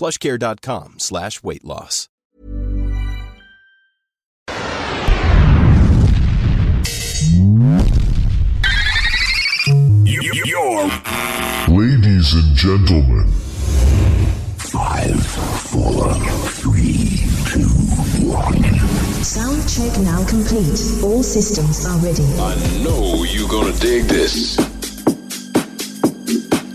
plushcare.com slash weight loss. You're... Ladies and gentlemen. Five, four, three, two, one. Sound check now complete. All systems are ready. I know you're gonna dig this.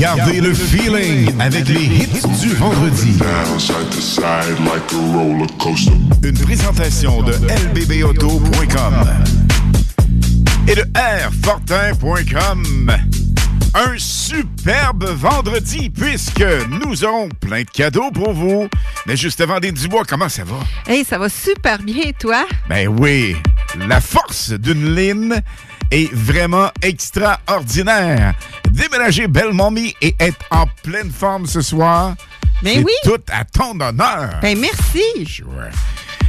Gardez le feeling avec les hits du vendredi. Une présentation de lbbauto.com et de airfortin.com. Un superbe vendredi puisque nous aurons plein de cadeaux pour vous. Mais juste avant des Dubois, comment ça va? Hey, ça va super bien, toi? Ben oui, la force d'une ligne est vraiment extraordinaire. Déménager Belle-Momie et être en pleine forme ce soir, Ben c'est oui. tout à ton honneur. Ben merci. Ouais.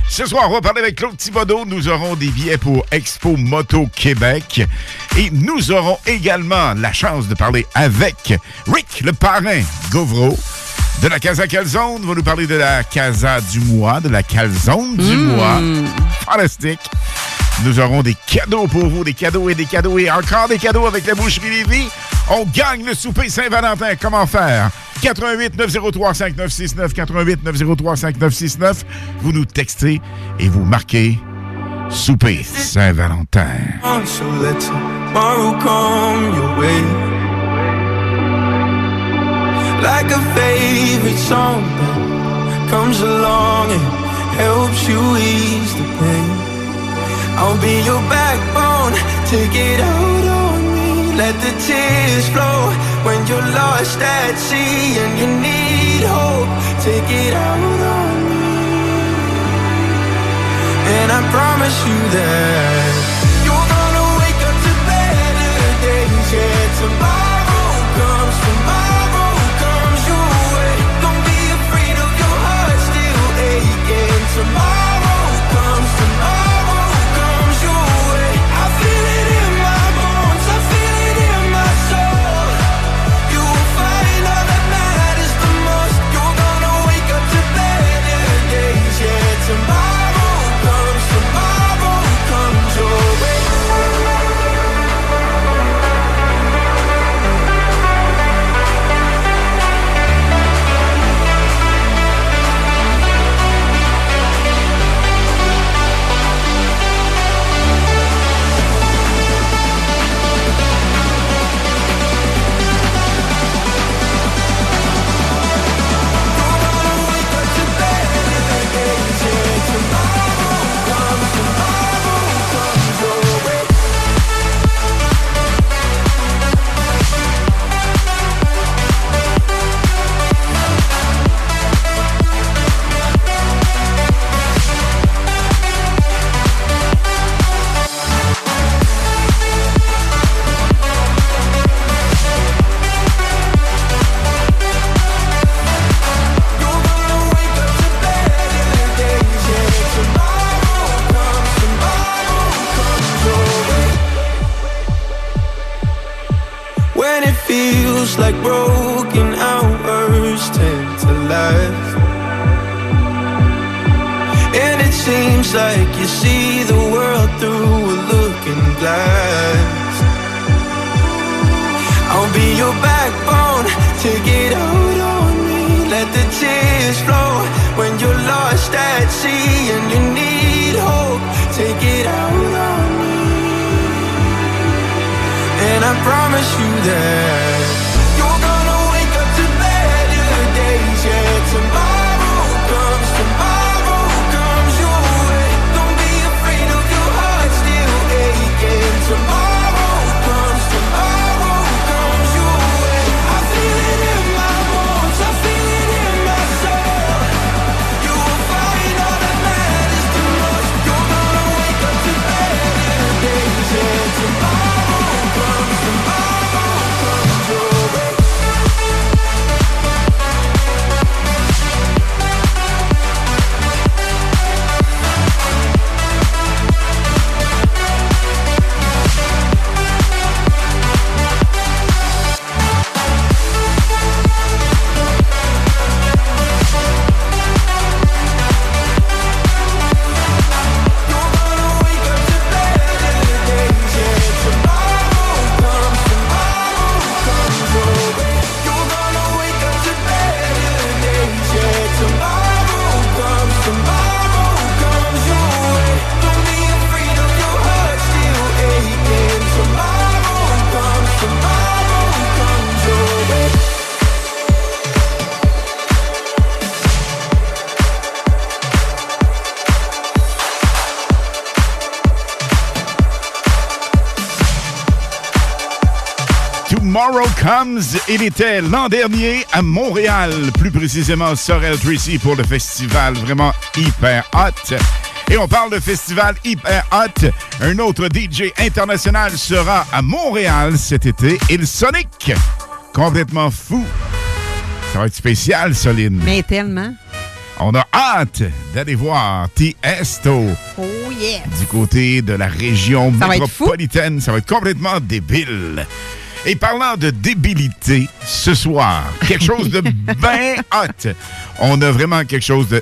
Ce soir, on va parler avec Claude Thibodeau. Nous aurons des billets pour Expo Moto Québec. Et nous aurons également la chance de parler avec Rick, le parrain Gauvreau, de la Casa Calzone. Il va nous parler de la Casa du mois, de la Calzone du Mm. mois. Fantastique. Nous aurons des cadeaux pour vous, des cadeaux et des cadeaux et encore des cadeaux avec la boucherie Lévis. On gagne le souper Saint-Valentin. Comment faire? 88 903 5969 88 903 5969. Vous nous textez et vous marquez souper Saint-Valentin. Like a favorite song that comes along and helps you ease the pain. I'll be your backbone, take it out on me. Let the tears flow when you're lost at sea and you need hope. Take it out on me. And I promise you that you're gonna wake up to better days. Yeah, tomorrow like broken hours tend to last. And it seems like you see the world through a looking glass. I'll be your backbone, take it out on me. Let the tears flow when you're lost at sea and you need hope. Take it out on me. And I promise you that Comes, il était l'an dernier à Montréal, plus précisément Sorel Tracy pour le festival vraiment hyper hot. Et on parle de festival hyper hot. Un autre DJ international sera à Montréal cet été, Il Sonic. Complètement fou. Ça va être spécial, Soline. Mais tellement. On a hâte d'aller voir Tiesto Oh yeah. du côté de la région Ça va métropolitaine. Ça va être complètement débile. Et parlant de débilité, ce soir, quelque chose de bien hot. On a vraiment quelque chose de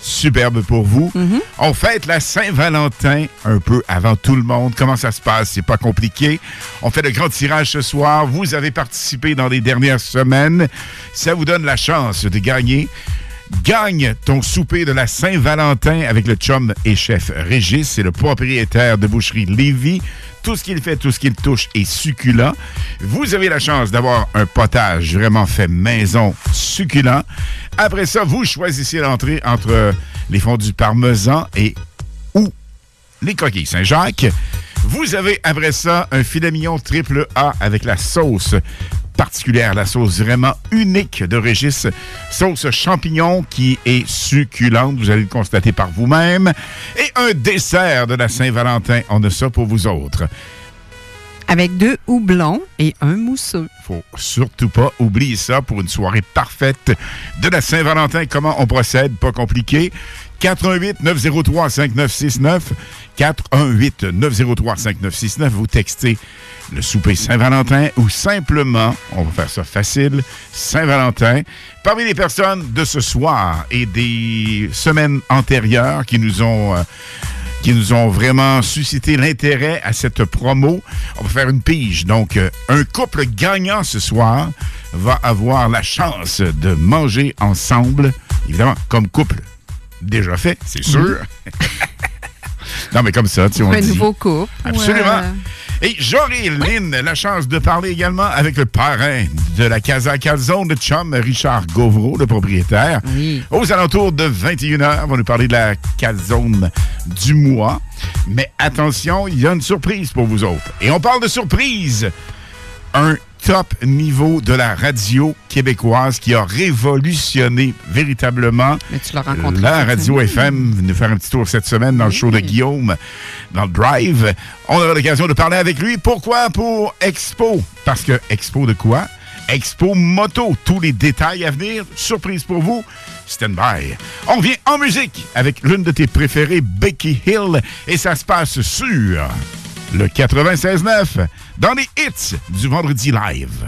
superbe pour vous. Mm-hmm. On fête la Saint-Valentin un peu avant tout le monde. Comment ça se passe? C'est pas compliqué. On fait le grand tirage ce soir. Vous avez participé dans les dernières semaines. Ça vous donne la chance de gagner. Gagne ton souper de la Saint-Valentin avec le chum et chef Régis. C'est le propriétaire de Boucherie Lévis. Tout ce qu'il fait, tout ce qu'il touche est succulent. Vous avez la chance d'avoir un potage vraiment fait maison succulent. Après ça, vous choisissez l'entrée entre les fondus parmesan et ou les coquilles Saint-Jacques. Vous avez après ça un filet mignon triple A avec la sauce particulière, la sauce vraiment unique de Régis, sauce champignon qui est succulente, vous allez le constater par vous-même, et un dessert de la Saint-Valentin. On a ça pour vous autres. Avec deux houblons et un mousseux. Faut surtout pas oublier ça pour une soirée parfaite de la Saint-Valentin. Comment on procède? Pas compliqué. 418 903 5969 418 903 5969 vous textez le souper Saint-Valentin ou simplement, on va faire ça facile, Saint-Valentin. Parmi les personnes de ce soir et des semaines antérieures qui nous ont euh, qui nous ont vraiment suscité l'intérêt à cette promo. On va faire une pige. Donc, euh, un couple gagnant ce soir va avoir la chance de manger ensemble, évidemment, comme couple déjà fait, c'est sûr. non, mais comme ça, tu on Un dit. nouveau couple. Absolument. Ouais. Et j'aurai, Lynn, la chance de parler également avec le parrain de la Casa Calzone, le chum Richard Gauvreau, le propriétaire. Aux alentours de 21h, on va nous parler de la calzone du mois. Mais attention, il y a une surprise pour vous autres. Et on parle de surprise. Un top niveau de la radio québécoise qui a révolutionné véritablement Mais tu l'as rencontré. la radio. FM, venez faire un petit tour cette semaine dans le show de Guillaume, dans le Drive. On aura l'occasion de parler avec lui. Pourquoi? Pour Expo. Parce que Expo de quoi? Expo Moto. Tous les détails à venir. Surprise pour vous. Stand by. On vient en musique avec l'une de tes préférées, Becky Hill. Et ça se passe sur le 96.9 dans les hits du vendredi live.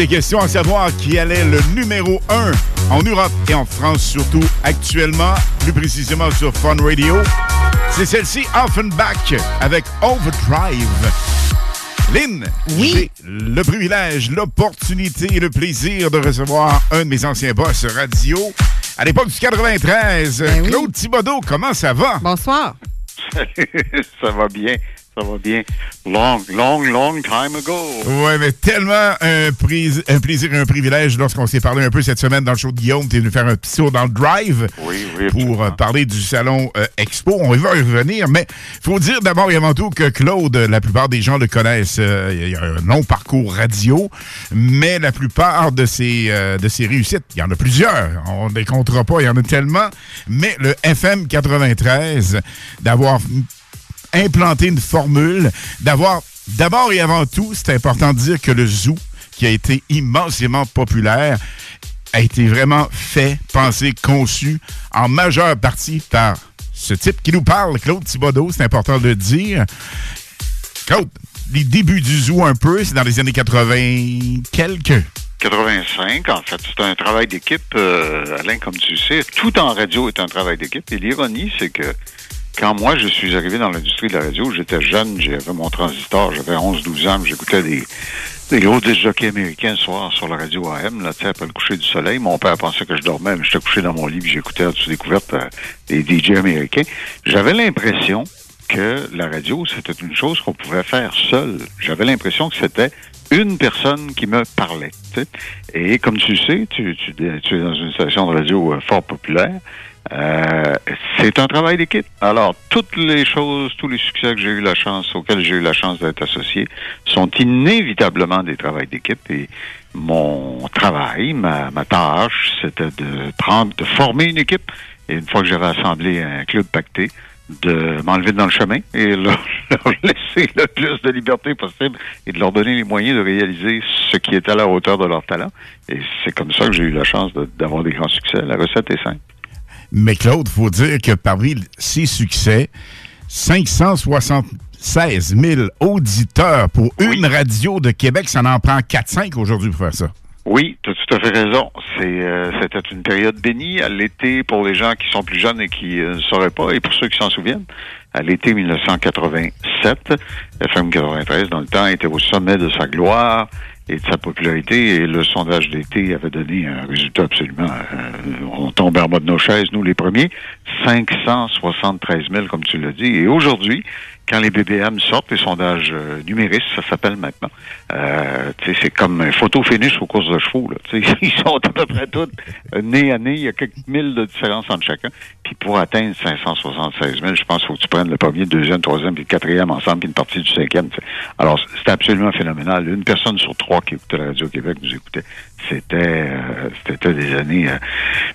Des questions à savoir qui allait le numéro 1 en Europe et en France surtout actuellement, plus précisément sur Fun Radio, c'est celle-ci Offenbach avec Overdrive. Lynn, j'ai le privilège, l'opportunité et le plaisir de recevoir un de mes anciens boss radio à l'époque du 93. Claude Thibodeau, comment ça va? Bonsoir. ça va bien. Ça va bien. Long, long, long time ago. Ouais, mais tellement un, plaisir et un privilège lorsqu'on s'est parlé un peu cette semaine dans le show de Guillaume. Tu es venu faire un petit tour dans le drive Oui, oui, pour euh, parler du salon euh, Expo. On va y revenir, mais il faut dire d'abord et avant tout que Claude, la plupart des gens le connaissent. euh, il y a un long parcours radio, mais la plupart de ses, de ses réussites, il y en a plusieurs. On ne les comptera pas, il y en a tellement. Mais le FM 93, d'avoir implanter une formule, d'avoir d'abord et avant tout, c'est important de dire que le zoo, qui a été immensément populaire, a été vraiment fait, pensé, conçu en majeure partie par ce type qui nous parle, Claude Thibodeau, c'est important de le dire. Claude, les débuts du zoo un peu, c'est dans les années 80 quelques. 85, en fait, c'est un travail d'équipe, euh, Alain, comme tu sais. Tout en radio est un travail d'équipe. Et l'ironie, c'est que quand moi, je suis arrivé dans l'industrie de la radio, j'étais jeune, j'avais mon transistor, j'avais 11-12 ans, j'écoutais des, des gros disc jockeys américains le soir sur la radio AM, là, après le coucher du soleil. Mon père pensait que je dormais, mais j'étais couché dans mon lit, j'écoutais en dessous découverte euh, des DJ américains. J'avais l'impression que la radio, c'était une chose qu'on pouvait faire seul. J'avais l'impression que c'était une personne qui me parlait. Et comme tu sais, tu es dans une station de radio euh, fort populaire. Euh, c'est un travail d'équipe. Alors, toutes les choses, tous les succès que j'ai eu la chance, auxquels j'ai eu la chance d'être associé, sont inévitablement des travails d'équipe. Et mon travail, ma, tâche, c'était de prendre, de former une équipe. Et une fois que j'avais assemblé un club pacté, de m'enlever dans le chemin et leur, leur laisser le plus de liberté possible et de leur donner les moyens de réaliser ce qui est à la hauteur de leur talent. Et c'est comme ça que j'ai eu la chance d'avoir des grands succès. La recette est simple. Mais Claude, faut dire que parmi ses succès, 576 000 auditeurs pour une radio de Québec, ça en prend 4-5 aujourd'hui pour faire ça. Oui, tu as tout à fait raison. C'est, euh, c'était une période bénie à l'été pour les gens qui sont plus jeunes et qui euh, ne sauraient pas, et pour ceux qui s'en souviennent. À l'été 1987, FM 93, dans le temps, était au sommet de sa gloire et de sa popularité, et le sondage d'été avait donné un résultat absolument... euh, on tombait en bas de nos chaises, nous les premiers, 573 000, comme tu l'as dit. Et aujourd'hui, quand les BBM sortent, les sondages euh, numéristes, ça s'appelle maintenant, euh, c'est comme un photo finish aux courses de chevaux. Là, ils sont à peu près tous euh, nez à nez. Il y a quelques mille de différence entre chacun. Puis pour atteindre 576 000, je pense qu'il faut que tu prennes le premier, le deuxième, le troisième, puis le quatrième ensemble, puis une partie du cinquième. Alors, c'est absolument phénoménal. Une personne sur trois qui écoutait la Radio-Québec nous écoutait. C'était euh, c'était des années... euh,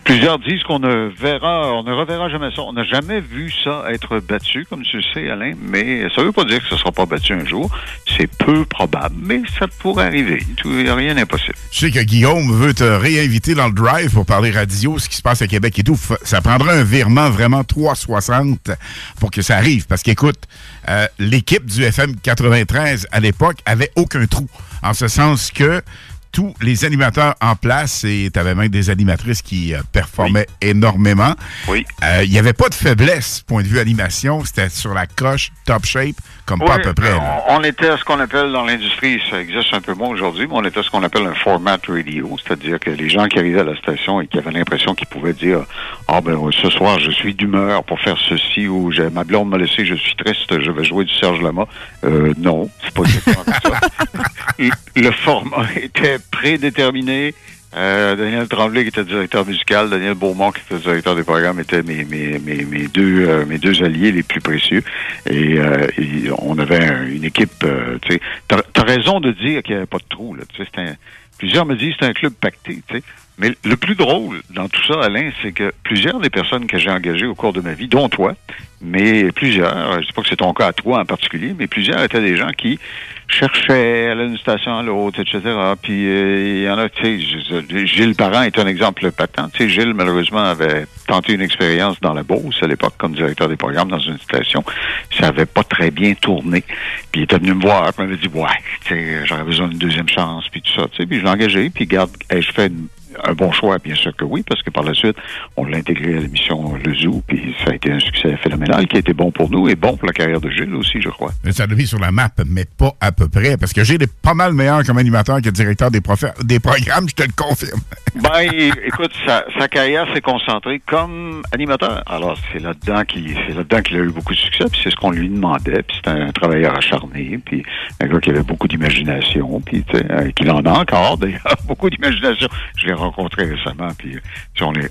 plusieurs disent qu'on ne verra, on ne reverra jamais ça. On n'a jamais vu ça être battu, comme tu le sais, Alain, mais ça veut pas dire que ce sera pas battu un jour. C'est peu probable, mais ça pourrait arriver. Tout- rien d'impossible. Je sais que Guillaume veut te réinviter dans le drive pour parler radio, ce qui se passe à Québec et tout. Ça prendra un virement vraiment 360 pour que ça arrive. Parce qu'écoute, euh, l'équipe du FM 93 à l'époque avait aucun trou. En ce sens que tous les animateurs en place, et tu avais même des animatrices qui euh, performaient énormément. Oui. Euh, Il n'y avait pas de faiblesse, point de vue animation. C'était sur la coche, top shape, comme pas à Oui, peu près. là. On, était à ce qu'on appelle dans l'industrie, ça existe un peu moins aujourd'hui, mais on était à ce qu'on appelle un format radio, c'est-à-dire que les gens qui arrivaient à la station et qui avaient l'impression qu'ils pouvaient dire Ah ben oui, ce soir je suis d'humeur pour faire ceci ou j'ai- ma blonde m'a laissé, je suis triste, je vais jouer du Serge Lama. Euh, non, c'est pas exactement comme ça. Le- Le format était prédéterminé. Euh, Daniel Tremblay, qui était directeur musical, Daniel Beaumont, qui était directeur des programmes, étaient mes, mes, mes, deux, euh, mes deux alliés les plus précieux. Et, euh, on avait un- une équipe, euh, tu t'as as raison de dire qu'il n'y avait pas de trou, là. Un- plusieurs me disent que c'est un club pacté, tu sais. Mais le plus drôle dans tout ça, Alain, c'est que plusieurs des personnes que j'ai engagées au cours de ma vie, dont toi, mais plusieurs, je sais pas que c'est ton cas à toi en particulier, mais plusieurs étaient des gens qui cherchaient à aller d'une station à l'autre, etc. Puis euh, il y en a, tu sais, Gilles Parent est un exemple patent. Tu sais, Gilles, malheureusement, avait tenté une expérience dans la Beauce à l'époque comme directeur des programmes dans une station. Ça avait pas très bien tourné. Puis il était venu me voir, puis il m'avait dit, ouais, tu sais, j'aurais besoin d'une deuxième chance, puis tout ça. Tu sais, puis je l'ai engagé, puis garde, hey, je fais une- un bon choix, bien sûr que oui, parce que par la suite, on l'a intégré à l'émission Le Zoo, puis ça a été un succès phénoménal qui a été bon pour nous et bon pour la carrière de Gilles aussi, je crois. Mais Ça l'a mis sur la map, mais pas à peu près, parce que j'ai des pas mal meilleur comme animateur que directeur des, des programmes, je te le confirme. Ben, écoute, sa, sa carrière s'est concentrée comme animateur. Alors, c'est là-dedans qu'il là-dedans qu'il a eu beaucoup de succès, puis c'est ce qu'on lui demandait. Puis c'est un travailleur acharné, puis un gars qui avait beaucoup d'imagination, puis tu sais, euh, qu'il en a encore d'ailleurs, beaucoup d'imagination. Je l'ai rencontré récemment, puis euh,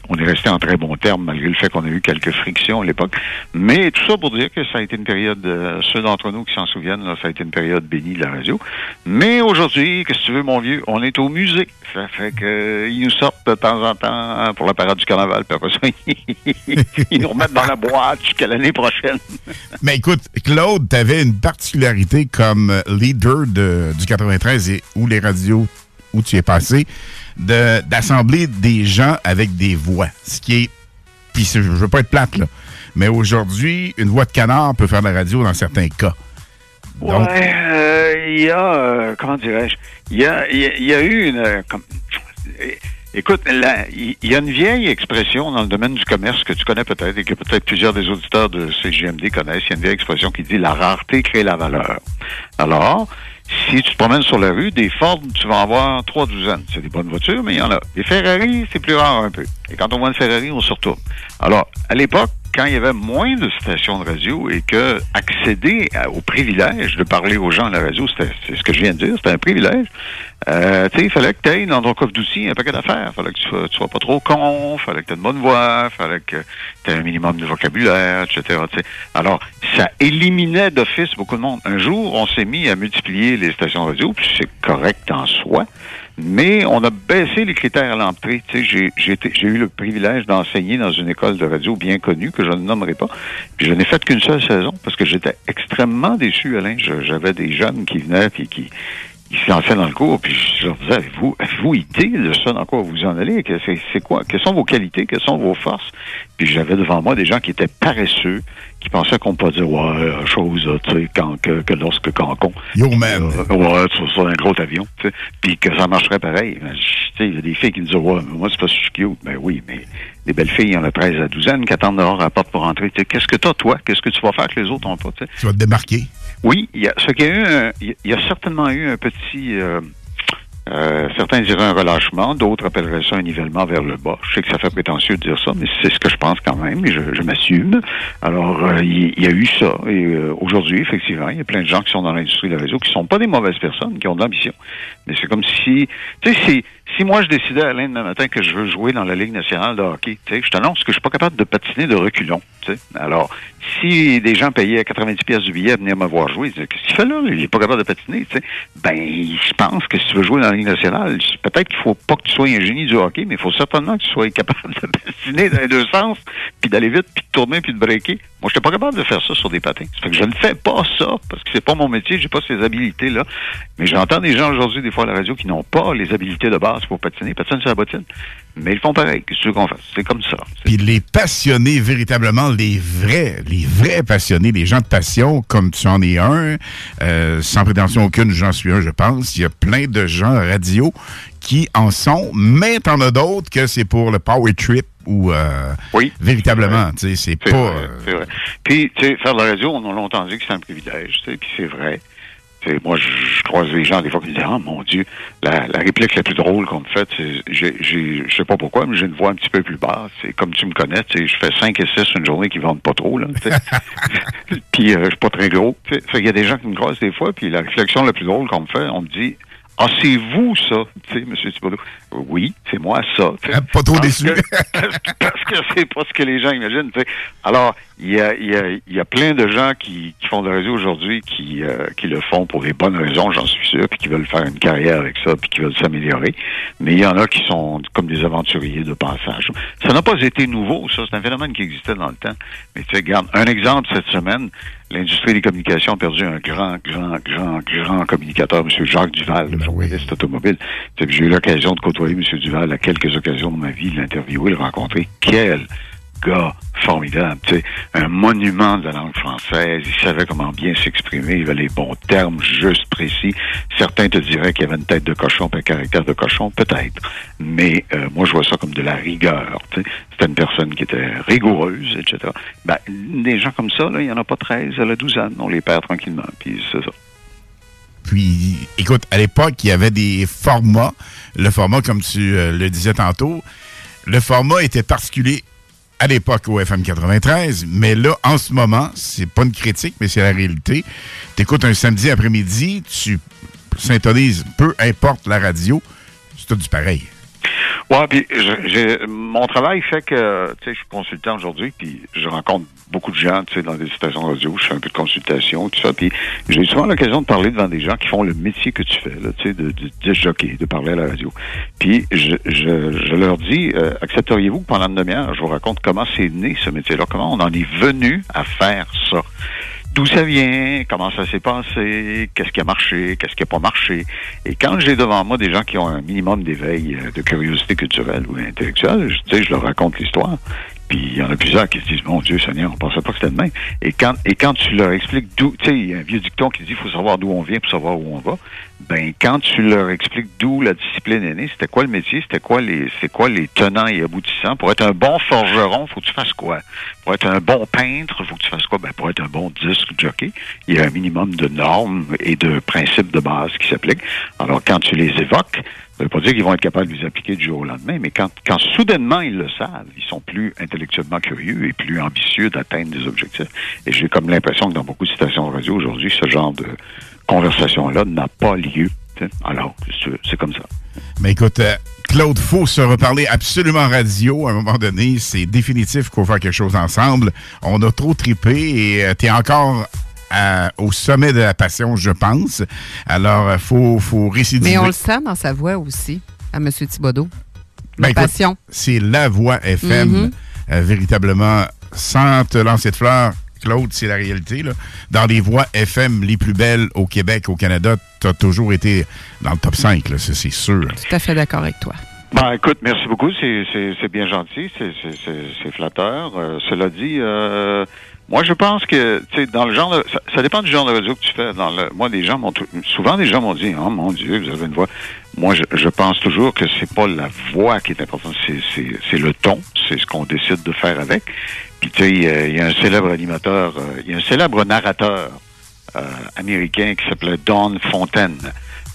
on est, resté en très bons termes malgré le fait qu'on a eu quelques frictions à l'époque. Mais tout ça pour dire que ça a été une période, euh, ceux d'entre nous qui s'en souviennent, ça a été une période bénie de la radio. Mais aujourd'hui, qu'est-ce que tu veux, mon vieux, on est au musée. Ça fait que euh, nous sortent de temps en temps hein, pour la parade du carnaval, puis après ça, ils nous remettent dans la boîte jusqu'à l'année prochaine. Mais écoute, Claude, tu avais une particularité comme leader de, du 93 et où les radios où tu es passé, d'assembler des gens avec des voix. Ce qui est. Puis je veux pas être plate, là. Mais aujourd'hui, une voix de canard peut faire de la radio dans certains cas. Donc, Ouais, euh, il y a, euh, comment dirais-je, il y a, il il eu une, euh, écoute, il il y a une vieille expression dans le domaine du commerce que tu connais peut-être et que peut-être plusieurs des auditeurs de CGMD connaissent. Il y a une vieille expression qui dit la rareté crée la valeur. Alors, si tu te promènes sur la rue, des Ford, tu vas en voir trois douzaines. C'est des bonnes voitures, mais il y en a. Des Ferrari, c'est plus rare un peu. Et quand on voit une Ferrari, on se retourne. Alors, à l'époque, quand il y avait moins de stations de radio et que accéder au privilège de parler aux gens à la radio, c'est ce que je viens de dire, c'était un privilège. Euh, tu sais, il fallait que tu aies dans ton coffre d'outils un paquet d'affaires. Il fallait que tu sois, pas trop con, fallait que tu aies une bonne voix, fallait que tu aies un minimum de vocabulaire, etc. Alors, ça éliminait d'office beaucoup de monde. Un jour, on s'est mis à multiplier les stations de radio, puis c'est correct en soi. Mais on a baissé les critères à l'entrée. J'ai, eu le privilège d'enseigner dans une école de radio bien connue, que je ne nommerai pas. Puis je n'ai fait qu'une seule saison parce que j'étais extrêmement déçu, Alain. J'avais des jeunes qui venaient puis qui, qui se lançaient dans le cours, puis je leur disais, avez-vous, avez-vous idée de ça dans quoi vous en allez? C'est quoi? Quelles sont vos qualités? Quelles sont vos forces? Puis j'avais devant moi des gens qui étaient paresseux, qui pensaient qu'on peut dire, ouais, euh, chose, tu sais, quand, que, que lorsque Cancon. Yo, man. Euh, ouais, sur, sur un gros avion, tu sais, puis que ça marcherait pareil. Ben, Tu sais, il y a des filles qui me disent, ouais, mais moi, c'est pas si je suis cute. Ben oui, mais les belles filles, il y en a 13 à 12 qui attendent dehors à la porte pour rentrer. Tu sais, qu'est-ce que t'as, toi? Qu'est-ce que tu vas faire que les autres n'ont pas, tu sais? tu vas te démarquer. Oui, il y a, ce qu'il y a eu, un- il y a- il y a certainement eu un petit, euh, euh, certains diraient un relâchement, d'autres appelleraient ça un nivellement vers le bas. Je sais que ça fait prétentieux de dire ça, mais c'est ce que je pense quand même, et je, je m'assume. Alors, euh, il y, a eu ça, et euh, aujourd'hui, effectivement, il y a plein de gens qui sont dans l'industrie de réseau qui sont pas des mauvaises personnes, qui ont de l'ambition. Mais c'est comme si, tu sais, si, si moi je décidais, Alain, demain matin, que je veux jouer dans la Ligue nationale de hockey, tu sais, je t'annonce que je suis pas capable de patiner de reculons, tu sais. Alors, si des gens payaient 90 pièces du billet à venir me voir jouer, qu'est-ce qu'il fait là? Il est pas capable de patiner, tu sais. Ben, je pense que si tu veux jouer dans la Ligue nationale, peut-être qu'il faut pas que tu sois un génie du hockey, mais il faut certainement que tu sois capable de patiner dans les deux sens, puis d'aller vite, puis de tourner, puis de breaker. Moi, je pas capable de faire ça sur des patins. Ça fait que je ne fais pas ça, parce que c'est pas mon métier, j'ai pas ces habilités-là. Mais j'entends des gens aujourd'hui, des fois, à la radio, qui n'ont pas les habilités de base pour patiner. Ils patinent sur la bottine. Mais ils font pareil. Qu'est-ce qu'on fasse? C'est comme ça. Puis les passionnés, véritablement, les vrais, les vrais passionnés, les gens de passion, comme tu en es un, euh, sans prétention aucune, j'en suis un, je pense. Il y a plein de gens radio qui en sont, mais t'en as d'autres que c'est pour le power trip ou euh, oui, véritablement, tu sais, c'est pas... vrai. Puis, tu sais, faire de la radio, on a longtemps dit que c'est un privilège, tu sais, puis c'est vrai. Moi, je, croise des gens des fois qui me disent Ah mon Dieu, la, la réplique la plus drôle qu'on me fait, je sais pas pourquoi, mais j'ai une voix un petit peu plus basse. C'est comme tu me connais, je fais 5 et 6 une journée qui vendent pas trop, là. puis euh, je suis pas très gros. qu'il y a des gens qui me croisent des fois, puis la réflexion la plus drôle qu'on me fait, on me dit Ah, c'est vous, ça, tu sais, M. Thibodeau. Oui, c'est moi, ça. Hein, Pas trop Parce déçu. que- parce que c'est pas ce que les gens imaginent. Alors, il y a, il y, a, il y a plein de gens qui, qui font de la radio aujourd'hui qui, euh, qui le font pour des bonnes raisons, j'en suis sûr, puis qui veulent faire une carrière avec ça, puis qui veulent s'améliorer. Mais il y en a qui sont comme des aventuriers de passage. Ça n'a pas été nouveau, ça. C'est un phénomène qui existait dans le temps. Mais tu sais, regarde, un exemple cette semaine, l'industrie des communications a perdu un grand, grand, grand, grand communicateur, M. Jacques Duval, le journaliste automobile. Tu sais, puis J'ai eu l'occasion de côtoyer M. Duval à quelques occasions de ma vie, l'interviewer, le rencontrer. Quel gars formidable, tu sais, un monument de la langue française. Il savait comment bien s'exprimer, il avait les bons termes, juste précis. Certains te diraient qu'il avait une tête de cochon, un caractère de cochon, peut-être. Mais euh, moi, je vois ça comme de la rigueur. C'était une personne qui était rigoureuse, etc. Ben, des gens comme ça, il n'y en a pas 13 à la douzaine. On les perd tranquillement, puis c'est ça. Puis, écoute, à l'époque, il y avait des formats. Le format, comme tu euh, le disais tantôt, le format était particulier à l'époque au FM 93, mais là, en ce moment, c'est pas une critique, mais c'est la réalité. Tu écoutes un samedi après-midi, tu syntonises, peu importe la radio, c'est tout du pareil. Ouais, puis mon travail fait que je suis consultant aujourd'hui, puis je rencontre beaucoup de gens, dans des stations de radio, je fais un peu de consultation, tout ça, puis j'ai souvent l'occasion de parler devant des gens qui font le métier que tu fais, là, tu sais, de, de, de jockey, de parler à la radio. Puis je, je, je leur dis, euh, accepteriez-vous que pendant une demi-heure, je vous raconte comment c'est né ce métier-là, comment on en est venu à faire ça? D'où ça vient, comment ça s'est passé, qu'est-ce qui a marché, qu'est-ce qui n'a pas marché? Et quand j'ai devant moi des gens qui ont un minimum d'éveil, euh, de curiosité culturelle ou intellectuelle, je, je leur raconte l'histoire. Puis il y en a plusieurs qui se disent, mon Dieu Seigneur, on pensait pas que c'était de même. Et quand, et quand tu leur expliques d'où, tu sais, il y a un vieux dicton qui dit, il faut savoir d'où on vient pour savoir où on va. Ben, quand tu leur expliques d'où la discipline est née, c'était quoi le métier, c'était quoi les, c'est quoi les tenants et aboutissants. Pour être un bon forgeron, faut que tu fasses quoi? Pour être un bon peintre, faut que tu fasses quoi? Ben, pour être un bon disque jockey, il y a un minimum de normes et de principes de base qui s'appliquent. Alors, quand tu les évoques, ça veut pas dire qu'ils vont être capables de les appliquer du jour au lendemain, mais quand, quand soudainement ils le savent, ils sont plus intellectuellement curieux et plus ambitieux d'atteindre des objectifs. Et j'ai comme l'impression que dans beaucoup de stations de radio aujourd'hui, ce genre de conversation-là n'a pas lieu. Alors, c'est- comme ça. Mais écoute, euh, Claude, faut se reparler absolument radio à un moment donné. C'est définitif qu'on va faire quelque chose ensemble. On a trop tripé et tu es encore à- au sommet de la passion, je pense. Alors, il faut, faut récidiver. Mais on le sent dans sa voix aussi, à M. Thibodeau. Ben, La écoute, passion. C'est la voix FM, Mhm. euh, véritablement, sans te lancer de fleurs. Claude, c'est la réalité. Là. Dans les voix FM les plus belles au Québec, au Canada, tu as toujours été dans le top 5, là, ça, c'est sûr. Tout à fait d'accord avec toi. Ben, écoute, merci beaucoup. C'est, c'est, c'est bien gentil. C'est, c'est, c'est, c'est flatteur. Euh, cela dit, euh, moi, je pense que, tu sais, dans le genre de, ça, ça dépend du genre de radio que tu fais. Dans le, moi, des gens m'ont, souvent, des gens m'ont dit, oh mon Dieu, vous avez une voix. Moi, je, je pense toujours que c'est pas la voix qui est importante, c'est, c'est, c'est le ton. C'est ce qu'on décide de faire avec. Puis, tu sais, il y a- il y a un célèbre animateur, euh, il y a un célèbre narrateur euh, américain qui s'appelait Don Fontaine.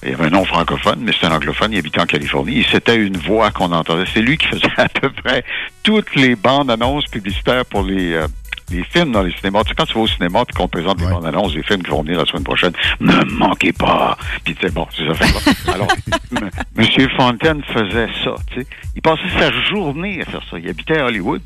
Il avait un nom francophone, mais c'était un anglophone, il habitait en Californie. C'était une voix qu'on entendait. C'est lui qui faisait à peu près toutes les bandes annonces publicitaires pour les, euh, les films dans les cinémas. Tu sais, quand tu vas au cinéma et qu'on te présente les bandes annonces des films qui vont venir la semaine prochaine, ne manquez pas. Puis tu sais, bon, c'est ça. Alors, M. Monsieur Fontaine faisait ça. Tu sais. Il passait sa journée à faire ça. Il habitait à Hollywood.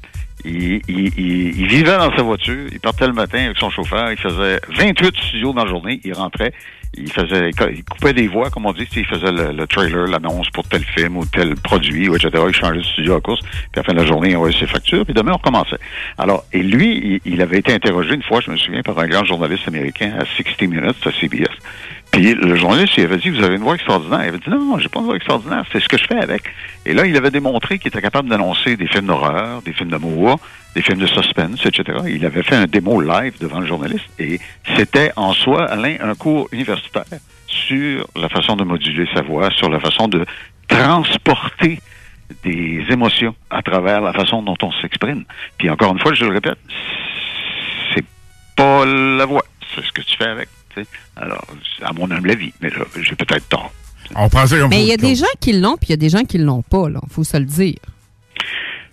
Il, il, il- il vivait dans sa voiture, il partait le matin avec son chauffeur, il faisait 28 studios dans la journée, il rentrait, il faisait, il coupait des voix, comme on dit, il faisait le, le trailer, l'annonce pour tel film ou tel produit, ou etc. Il changeait de studio à course, puis à la fin de la journée, il envoyait ses factures, puis demain, on recommençait. Alors, et lui, il, il avait été interrogé une fois, je me souviens, par un grand journaliste américain à 60 Minutes, à CBS. Puis le journaliste, il avait dit, vous avez une voix extraordinaire. Il avait dit, non, j'ai pas une voix extraordinaire, c'est ce que je fais avec. Et là, il avait démontré qu'il était capable d'annoncer des films d'horreur, des films d'amour, des films de suspense, etc. Il avait fait un démo live devant le journaliste et c'était en soi, Alain, un cours universitaire sur la façon de moduler sa voix, sur la façon de transporter des émotions à travers la façon dont on s'exprime. Puis encore une fois, je le répète, c'est pas la voix, c'est ce que tu fais avec. tu sais. Alors, à mon humble avis, mais là, j'ai peut-être tort. On prend ça comme Mais il y a des gens qui l'ont, puis il y a des gens qui l'ont pas, là. faut se le dire.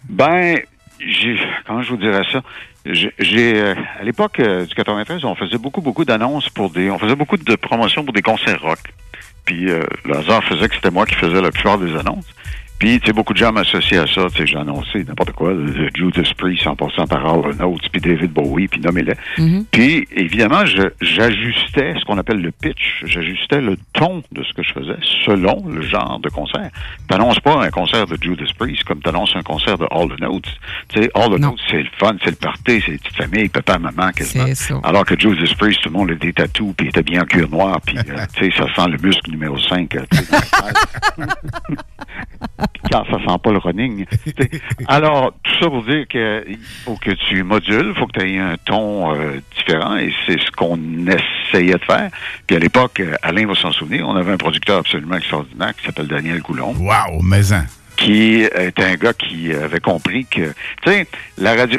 Ben, j'ai, comment je vous dirais ça? J'ai, euh, à l'époque euh, du 93, on faisait beaucoup, beaucoup d'annonces pour des, on faisait beaucoup de promotions pour des concerts rock. Puis euh, le hasard faisait que c'était moi qui faisais la plupart des annonces. Puis, tu sais, beaucoup de gens m'associent à ça. Tu sais, j'ai annoncé n'importe quoi, de Judas Priest en passant par Hall Notes, puis David Bowie, puis nommez-les. Mhm. Puis, évidemment, j'ajustais ce qu'on appelle le pitch. J'ajustais le ton de ce que je faisais selon le genre de concert. T'annonces pas un concert de Judas Priest comme t'annonces un concert de All the Notes. Tu sais, All the Notes, c'est le fun, c'est le party, c'est les petites familles, papa, maman, quasiment. Ça. Alors que Judas Priest, tout le monde a des tatous, puis il était bien en cuir noir, puis, euh, tu sais, ça sent le muscle numéro 5. quand ça sent pas le running. T'sais, Alors, tout ça pour dire qu'il faut que tu modules, il faut que tu aies un ton euh, différent, et c'est ce qu'on essayait de faire. Puis à l'époque, euh, Alain va s'en souvenir, on avait un producteur absolument extraordinaire qui s'appelle Daniel Coulomb Wow, maison. qui était un gars qui avait compris que, tu sais, la radio,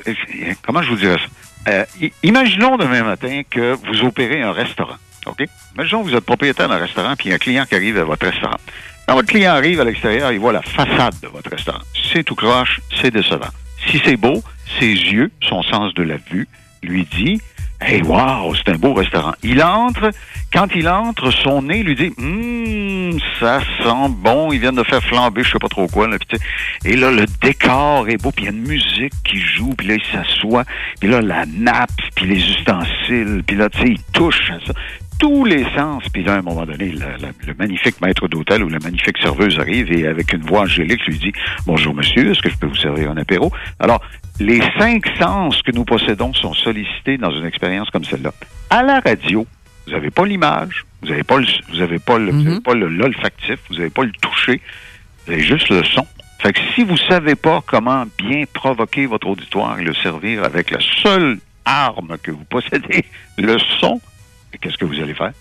comment je vous dirais ça? Euh, imaginons demain matin que vous opérez un restaurant, OK? Imaginons que vous êtes propriétaire d'un restaurant, puis il y a un client qui arrive à votre restaurant. Quand votre client arrive à l'extérieur, il voit la façade de votre restaurant. C'est tout croche, c'est décevant. Si c'est beau, ses yeux, son sens de la vue, lui dit Hey, wow, c'est un beau restaurant. Il entre, quand il entre, son nez lui dit Hum, ça sent bon, ils viennent de faire flamber, je sais pas trop quoi. Là, et là, le décor est beau, puis il y a une musique qui joue, puis là, il s'assoit, puis là, la nappe, puis les ustensiles, puis là, tu sais, il touche à ça. Tous les sens, puis là, à un moment donné, la- la- le magnifique maître d'hôtel ou la magnifique serveuse arrive et avec une voix angélique lui dit Bonjour monsieur, est-ce que je peux vous servir un apéro? Alors, les cinq sens que nous possédons sont sollicités dans une expérience comme celle-là. À la radio, vous n'avez pas l'image, vous n'avez pas le, vous avez pas le, vous avez pas le- l'olfactif, vous n'avez pas le toucher, vous avez juste le son. Fait que si vous savez pas comment bien provoquer votre auditoire et le servir avec la seule arme que vous possédez, le son, qu'est-ce que vous allez faire?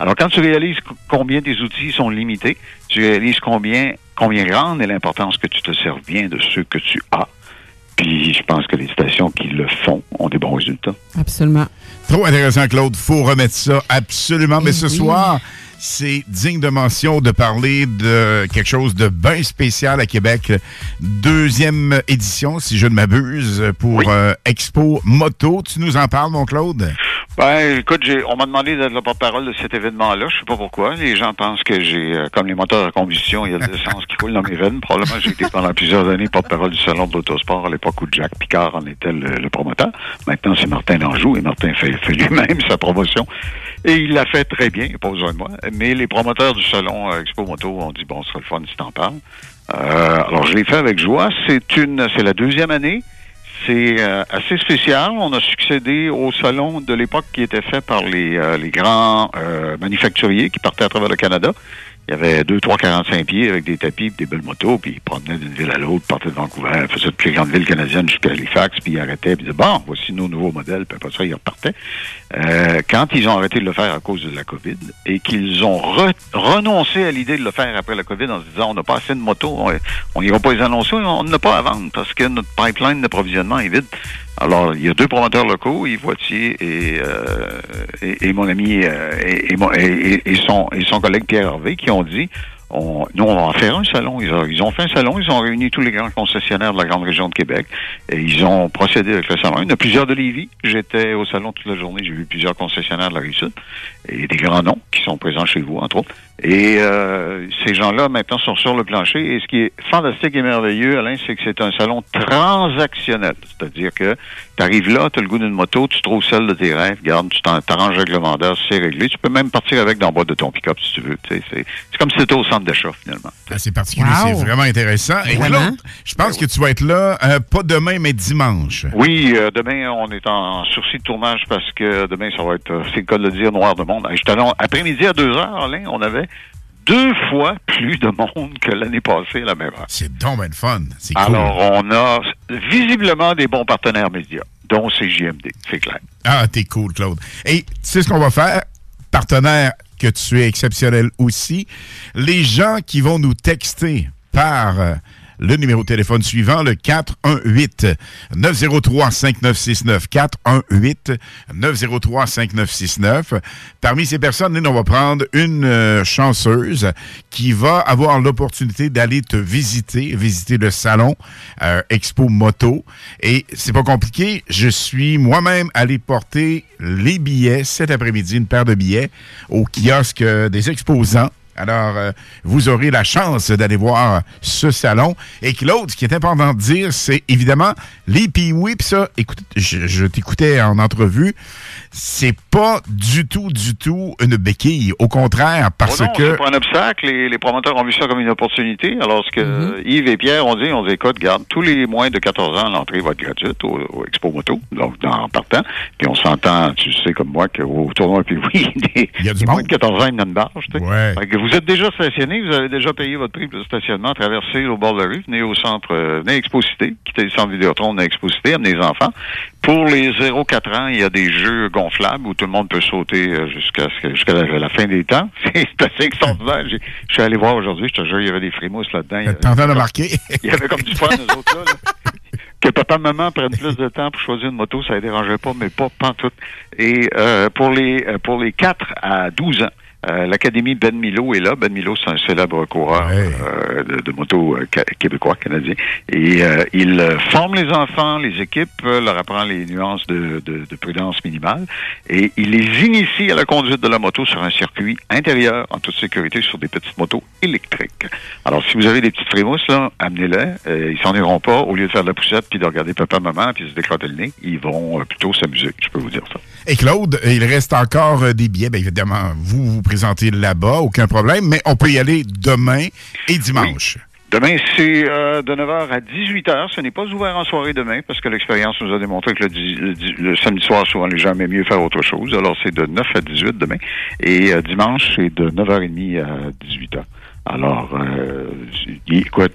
Alors, quand tu réalises combien des outils sont limités, tu réalises combien, combien grande est l'importance que tu te serves bien de ceux que tu as. Puis, je pense que les stations qui le font ont des bons résultats. Absolument. Trop intéressant, Claude. faut remettre ça absolument. Mais Eh ce oui. soir, c'est digne de mention de parler de quelque chose de bien spécial à Québec. Deuxième édition, si je ne m'abuse, pour euh, Expo Moto. Tu nous en parles, mon Claude? Ben, écoute, on m'a demandé d'être le porte-parole de cet événement-là. Je sais pas pourquoi. Les gens pensent que j'ai, euh, comme les moteurs à combustion, il y a de l'essence qui coule dans mes veines. Probablement, j'ai été pendant plusieurs années porte-parole du salon de l'autosport à l'époque où Jack Picard en était le, le promoteur. Maintenant, c'est Martin Lanjou et Martin fait, fait lui-même sa promotion. Et il l'a fait très bien, pas besoin de moi. Mais les promoteurs du salon euh, Expo Moto ont dit, bon, ce serait le fun si t'en parles. Euh, alors, je l'ai fait avec joie. C'est une, c'est la deuxième année. C'est euh, assez spécial. On a succédé au salon de l'époque qui était fait par les, euh, les grands euh, manufacturiers qui partaient à travers le Canada. Il y avait deux, trois, 45 pieds avec des tapis et des belles motos, puis ils promenaient d'une ville à l'autre, partaient de Vancouver, faisaient toutes les grandes villes canadiennes jusqu'à Halifax, puis ils arrêtaient, puis ils disaient, bon, voici nos nouveaux modèles, puis après ça, ils repartaient. Euh, quand ils ont arrêté de le faire à cause de la COVID et qu'ils ont re- renoncé à l'idée de le faire après la COVID en se disant, on n'a pas assez de motos, on n'ira pas les annoncer, on n'a pas à vendre parce que notre pipeline d'approvisionnement est vide. Alors, il y a deux promoteurs locaux, Yves Voitier et, euh, et, et mon ami euh, et- et son, et son collègue Pierre Hervé qui ont dit on, nous, on va en faire un salon. Ils ont, ils ont fait un salon, ils ont réuni tous les grands concessionnaires de la grande région de Québec et ils ont procédé avec le salon. Il y en a plusieurs de Lévis. J'étais au salon toute la journée, j'ai vu plusieurs concessionnaires de la Rive-Sud et des grands noms qui sont présents chez vous, entre autres. Et euh, ces gens-là, maintenant, sont sur le plancher. Et ce qui est fantastique et merveilleux, Alain, c'est que c'est un salon transactionnel. C'est-à-dire que tu arrives là, tu as le goût d'une moto, tu trouves celle de tes rêves, garde, tu t'arranges avec le vendeur, c'est réglé. Tu peux même partir avec dans le boîte de ton pick-up si tu veux. C'est c'est comme si tu étais au centre d'achat, finalement. Ah, c'est particulier, Wow. c'est vraiment intéressant. Et? Claude, je pense que tu vas être là, euh, pas demain, mais dimanche. Oui, euh, demain, on est en sursis de tournage parce que demain, ça va être, euh, c'est le cas de le dire, noir de monde. Allé- après-midi à 2 heures, Alain, on avait deux fois plus de monde que l'année passée à la même heure. C'est donc le fun. C'est cool. Alors, on a visiblement des bons partenaires médias, dont CJMD, c'est clair. Ah, t'es cool, Claude. Et tu sais ce qu'on va faire? Partenaire que tu es exceptionnel aussi. Les gens qui vont nous texter par euh, le numéro de téléphone suivant, le 418-903-5969. 418-903-5969. Parmi ces personnes, nous, on va prendre une euh, chanceuse qui va avoir l'opportunité d'aller te visiter, visiter le salon euh, Expo Moto. Et c'est pas compliqué. Je suis moi-même allé porter les billets cet après-midi, une paire de billets, au kiosque des exposants Alors, euh, vous aurez la chance d'aller voir ce salon. Et Claude, ce qui est important de dire, c'est évidemment les Pee-Wee. Puis ça, écoute, je, je t'écoutais en entrevue. C'est pas du tout, du tout une béquille. Au contraire, parce Oh non, que... c'est pas un obstacle. Les, les promoteurs ont vu ça comme une opportunité. Alors, ce que Mm-hmm. Yves et Pierre ont dit, on dit, écoute, garde, tous les moins de 14 ans, l'entrée va être gratuite au, au Expo Moto, donc en partant. Puis on s'entend, tu sais comme moi, qu'au tournoi, puis oui, des, des moins de 14 ans, il y en a une barge. tu sais. Que vous êtes déjà stationné, vous avez déjà payé votre prix de stationnement, traversez au bord de la rue, venez au centre, euh, venez à Expo Cité, quittez le centre Vidéotron, venez à Expo Cité, amenez les enfants. Pour les 0-4 ans, il y a des jeux gonflables où tout le monde peut sauter euh, jusqu'à la, la fin des temps. C'est assez extraordinaire. Je suis allé voir aujourd'hui, je te jure, il y avait des frimouses là-dedans. Train de marquer. il y avait comme du fun, eux autres, là. là. Que papa maman prennent plus de temps pour choisir une moto, ça ne dérangeait pas, mais pas pantoute. Et euh, pour les euh, pour les 4 à 12 ans, euh, l'Académie Ben Milo est là. Ben Milo, c'est un célèbre coureur euh, de, de moto euh, québécois, canadien. Et il forme les enfants, les équipes, leur apprend les nuances de, de, de prudence minimale. Et il les initie à la conduite de la moto sur un circuit intérieur, en toute sécurité, sur des petites motos électriques. Alors, si vous avez des petites frémousses, là, amenez-les. Ils s'en iront pas. Au lieu de faire de la poussette, puis de regarder papa, maman, puis se décrotter le nez, ils vont plutôt s'amuser. Je peux vous dire ça. Et Claude, il reste encore des billets. Bien évidemment, vous vous présentez là-bas, aucun problème, mais on peut y aller demain et dimanche. Demain, c'est euh, de 9h à 18h. Ce n'est pas ouvert en soirée demain parce que l'expérience nous a démontré que le, di- le di- le samedi soir, souvent, les gens aiment mieux faire autre chose. Alors, c'est de 9 à 18 demain. Et euh, dimanche, c'est de 9h30 à 18h. Alors, euh, écoute,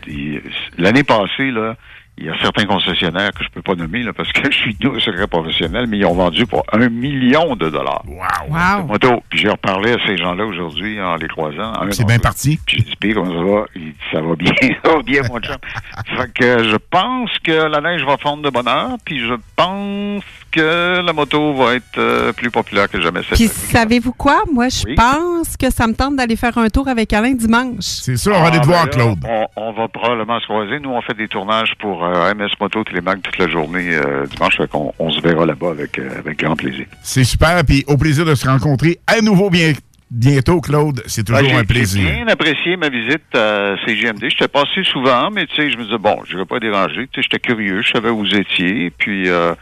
l'année passée, là, il y a certains concessionnaires que je peux pas nommer là, parce que je suis nous secret professionnel, mais ils ont vendu pour un million de dollars. Wow! De moto. Puis j'ai reparlé à ces gens-là aujourd'hui en les croisant. C'est bien parti. Puis j'ai dit, comment ça va? Il dit, ça va bien, ça va bien, mon chum. fait que je pense que la neige va fondre de bonne heure, puis je pense que la moto va être euh, plus populaire que jamais cette Puis savez-vous quoi? Moi, je Oui. pense que ça me tente d'aller faire un tour avec Alain dimanche. C'est ça, on va aller te Ah, voir, ben là, Claude. On, on va probablement se croiser. Nous, on fait des tournages pour euh, MS Moto Télémac toute la journée euh, dimanche. Fait on se verra là-bas avec, euh, avec grand plaisir. C'est super, puis au plaisir de se rencontrer à nouveau bien- bientôt, Claude. C'est toujours Ben, un plaisir. J'ai bien apprécié ma visite à CGMD. J'étais passé souvent, mais tu sais, je me disais, bon, je ne vais pas déranger. Tu sais, j'étais curieux, je savais où vous étiez, puis euh,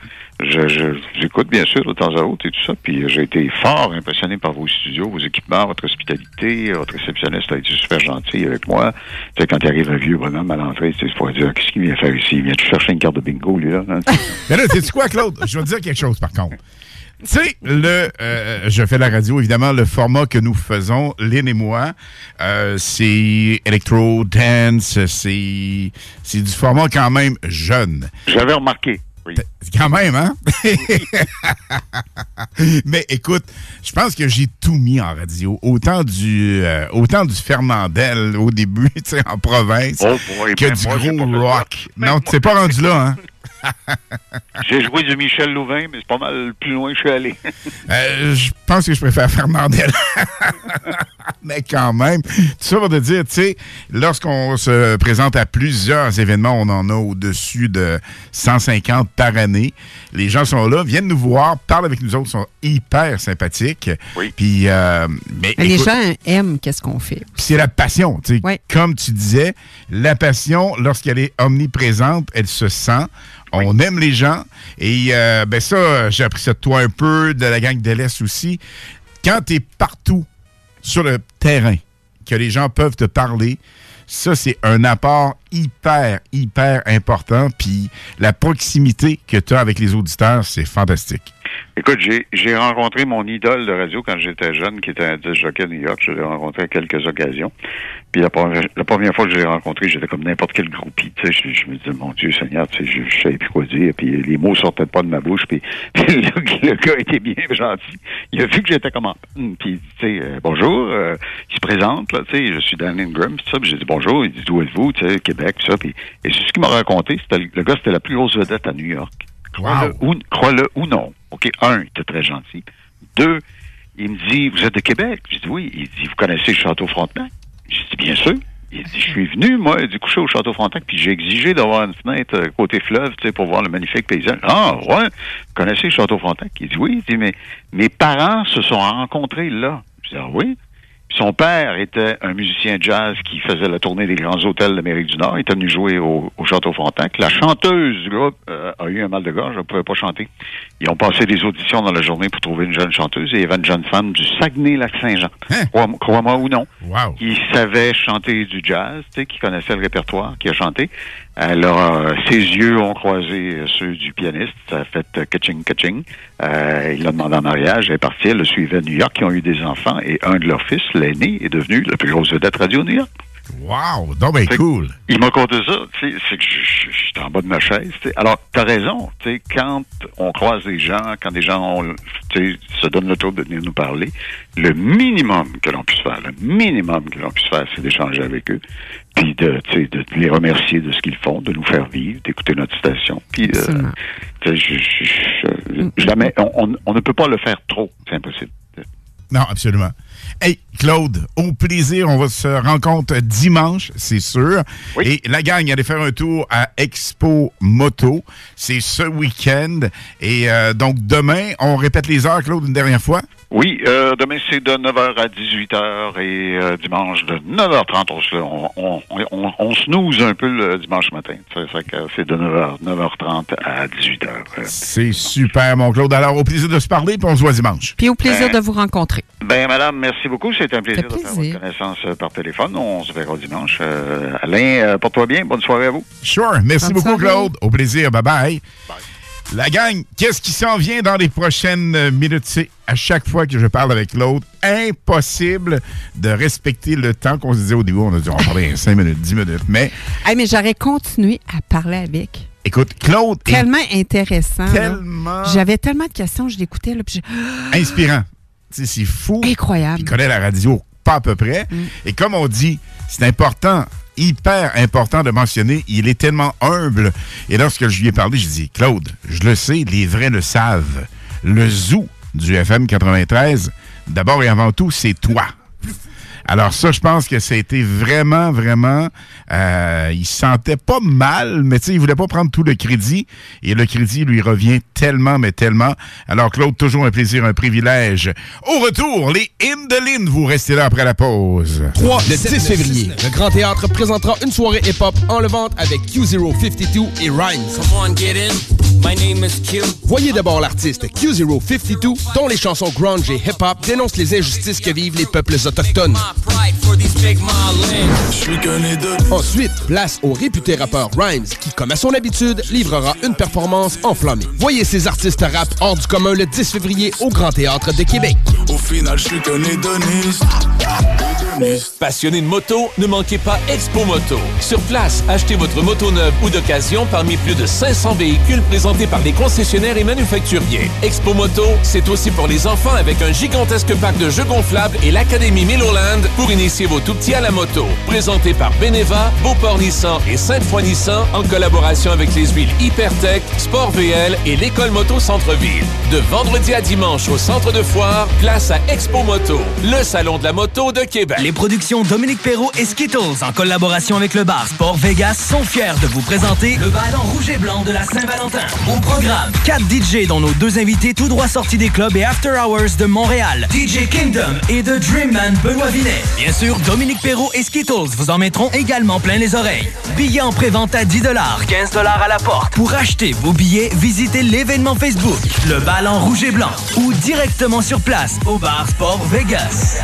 je, je- j'écoute bien sûr de temps à autre et tout ça. Puis j'ai été fort impressionné par vos studios, vos équipements, votre hospitalité. Votre réceptionniste a été super gentil avec moi. Tu sais, quand il arrive un vieux bonhomme à l'entrée, tu sais, pourrais dire, qu'est-ce qu'il vient faire ici? Il vient chercher une carte de bingo, lui, là? hein? Mais là, sais-tu quoi, Claude? Je vais te dire quelque chose, par contre. Tu sais, le, euh, je fais la radio, évidemment, le format que nous faisons, Lynn et moi, euh, c'est Electro Dance, c'est, c'est du format quand même jeune. J'avais remarqué. Quand même, hein? Mais écoute, je pense que j'ai tout mis en radio. Autant du, euh, autant du Fernandel au début, tu sais, en province, Oh boy, que même du moi, gros rock. Non, tu t'es pas rendu là, hein? J'ai joué du Michel Louvain, mais c'est pas mal plus loin que je suis allé. Euh, je pense que je préfère Fernandel. Mais quand même, tout ça va te dire, tu sais, lorsqu'on se présente à plusieurs événements, on en a au-dessus de 150 par année. Les gens sont là, viennent nous voir, parlent avec nous autres, sont hyper sympathiques. Oui. Puis, euh, mais Mais les gens aiment qu'est-ce qu'on fait. puis c'est la passion. tu sais. Comme tu disais, la passion, lorsqu'elle est omniprésente, elle se sent. On aime les gens. Et euh, ben ça, j'ai appris ça de toi un peu, de la gang de l'Est aussi. Quand tu partout sur le terrain, que les gens peuvent te parler, ça, c'est un apport hyper, hyper important. Puis la proximité que tu as avec les auditeurs, c'est fantastique. Écoute, j'ai, rencontré mon idole de radio quand j'étais jeune, qui était un disc jockey à New York. Je l'ai rencontré à quelques occasions. Puis la première, fois que je l'ai rencontré, j'étais comme n'importe quel groupie. Tu sais, je, me disais, mon Dieu Seigneur, tu sais, je, je savais plus quoi dire. Puis les mots sortaient pas de ma bouche. Puis le, gars était bien gentil. Il a vu que j'étais comment. Puis, tu sais, euh, bonjour. euh, il se présente, là, tu sais, je suis Dan Ingram. Puis ça, j'ai dit bonjour. Il dit, d'où êtes-vous, tu sais, Québec, puis ça. Et c'est ce qu'il m'a raconté. C'était, le gars, c'était la plus grosse vedette à New York. Crois-le ou, crois-le ou non. OK, un, il était très gentil. Deux, il me dit, vous êtes de Québec? J'ai dit, oui. Il dit, vous connaissez le Château Frontenac? J'ai dit, bien sûr. Il dit, je suis venu, moi, du coucher au Château Frontenac, puis j'ai exigé d'avoir une fenêtre euh, côté fleuve, tu sais, pour voir le magnifique paysage. Ah, ouais, vous connaissez le Château Frontenac? Il dit, oui. Il dit, mais mes parents se sont rencontrés là. Je dis, ah oui? Son père était un musicien jazz qui faisait la tournée des grands hôtels d'Amérique du Nord. Il était venu jouer au, au Château Frontenac. La chanteuse du groupe euh, a eu un mal de gorge, elle ne pouvait pas chanter. Ils ont passé des auditions dans la journée pour trouver une jeune chanteuse et il y avait une jeune femme du Saguenay-Lac-Saint-Jean. Crois- Crois-moi ou non. Qui savait chanter du jazz, tu sais, qui connaissait le répertoire, qui a chanté. Alors, euh, ses yeux ont croisé euh, ceux du pianiste. Ça a fait euh, catching, catching. Euh, il l'a demandé en mariage. Elle est partie. Elle le suivait à New York. Ils ont eu des enfants. Et un de leurs fils, l'aîné, est devenu la plus grosse vedette radio de New York. Wow! Donc, ben cool. Il m'a conté ça, tu sais, c'est que j'étais en bas de ma chaise. Alors, t'as raison, tu sais, quand on croise des gens, quand des gens ont, se donnent le tour de venir nous parler, le minimum que l'on puisse faire, le minimum que l'on puisse faire, c'est d'échanger avec eux, puis de, tu sais, de les remercier de ce qu'ils font, de nous faire vivre, d'écouter notre station. Puis, euh, jamais, on, on- on ne peut pas le faire trop, c'est impossible. Non, absolument. Hey, Claude, au plaisir, on va se rencontrer dimanche, c'est sûr. Et la gang, allez faire un tour à Expo Moto. C'est ce week-end. Et euh, donc, demain, on répète les heures, Claude, une dernière fois? Oui, euh, demain c'est de 9h à 18h et euh, dimanche de 9h30. On, se- on, on, on, on snooze un peu le dimanche matin. C'est de 9h, 9h30 à 18h. Euh, C'est super, mon Claude. Alors, au plaisir de se parler, puis on se voit dimanche. Puis au plaisir Ben, de vous rencontrer. Ben, madame, merci beaucoup. C'était un plaisir, de faire votre connaissance euh, par téléphone. On se verra dimanche. Euh, Alain, euh, porte-toi bien. Bonne soirée à vous. Sure. Merci Bonne beaucoup, soirée. Claude. Au plaisir. Bye-bye. La gang, qu'est-ce qui s'en vient dans les prochaines euh, minutes? C'est à chaque fois que je parle avec Claude, impossible de respecter le temps qu'on se disait au début. On a dit, on va parler 5 minutes, 10 minutes. Mais Hey, mais j'aurais continué à parler avec. écoute, Claude est Tellement intéressant. Tellement- J'avais tellement de questions, je l'écoutais. là, puis j'ai- inspirant. C'est fou. Incroyable. Il connaît la radio pas à peu près. Et comme on dit, c'est important, hyper important de mentionner, il est tellement humble. Et lorsque je lui ai parlé, je dis, Claude, je le sais, les vrais le savent. Le zoo du FM 93, d'abord et avant tout, c'est toi. Alors ça, je pense que ça a été vraiment, vraiment... euh, il se sentait pas mal, mais tu sais, il voulait pas prendre tout le crédit. Et le crédit lui revient tellement, mais tellement. Alors Claude, toujours un plaisir, un privilège. Au retour, les Indolines, vous restez là après la pause. 3 le 10 février, le Grand Théâtre présentera une soirée hip-hop en levante avec Q052 et Rhymes. Voyez d'abord l'artiste Q052, dont les chansons grunge et hip-hop dénoncent les injustices que vivent les peuples autochtones. Ensuite, place au réputé rappeur Rhymes, qui, comme à son habitude, livrera une performance enflammée. Voyez ces artistes rap hors du commun le 10 février au Grand Théâtre de Québec. Au final, je suis qu'un hédoniste. Passionné de moto, ne manquez pas Expo Moto. Sur place, achetez votre moto neuve ou d'occasion parmi plus de 500 véhicules présentés par les concessionnaires et manufacturiers. Expo Moto, c'est aussi pour les enfants avec un gigantesque parc de jeux gonflables et l'Académie Milloland pour initier vos tout-petits à la moto. Présenté par Beneva, Beauport Nissan et Sainte-Foy Nissan en collaboration avec les huiles Hypertech, Sport VL et l'École Moto Centre-Ville. De vendredi à dimanche au centre de foire, place à Expo Moto, le salon de la moto de Québec. Les productions Dominique Perrault et Skittles, en collaboration avec le bar Sport Vegas, sont fiers de vous présenter le ballon rouge et blanc de la Saint-Valentin. Au programme, 4 DJ dont nos deux invités tout droit sortis des clubs et After Hours de Montréal, DJ Kingdom et The Dreamman Benoît Vinet. Bien sûr, Dominique Perrault et Skittles vous en mettront également plein les oreilles. Billets en prévente à 10 15 à la porte. Pour acheter vos billets, visitez l'événement Facebook, le ballon rouge et blanc, ou directement sur place au bar Sport Vegas.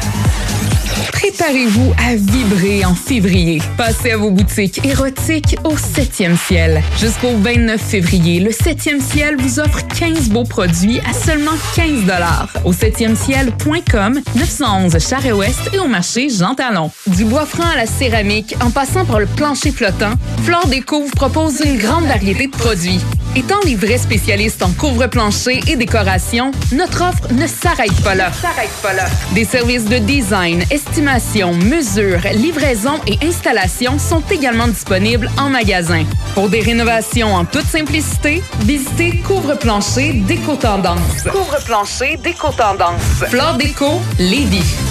Préparez-vous à vibrer en février. Passez à vos boutiques érotiques au 7e ciel. Jusqu'au 29 février, le 7e ciel vous offre 15 beaux produits à seulement 15 Au 7e ciel.com, 911 Charest-Ouest et au marché Jean Talon. Du bois franc à la céramique, en passant par le plancher flottant, Flore Déco vous propose une grande variété de produits. Étant les vrais spécialistes en couvre-plancher et décoration, notre offre ne s'arrête pas là. S'arrête pas là. Des services de design, estimation, mesure, livraison et installation sont également disponibles en magasin. Pour des rénovations en toute simplicité, visitez Couvre-plancher Déco Tendance. Couvre-plancher Déco Tendance. Flore Déco, Lévis.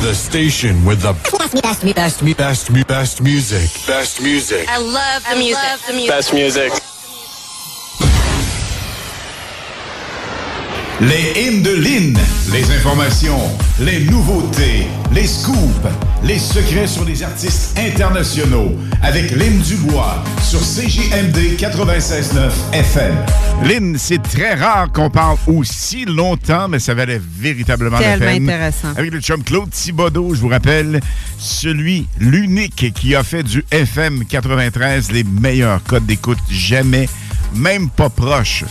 The station with the best, best, best, best, best, best music. Best music. I love the music. Best music. Les hymnes de Lynn, les informations, les nouveautés, les scoops, les secrets sur les artistes internationaux avec Lynn Dubois sur CJMD 96.9 FM. Lynn, c'est très rare qu'on parle aussi longtemps, mais ça valait véritablement Tellement la peine. intéressant. Avec le chum Claude Thibodeau, je vous rappelle, celui, l'unique qui a fait du FM 93 les meilleurs codes d'écoute jamais, même pas proche.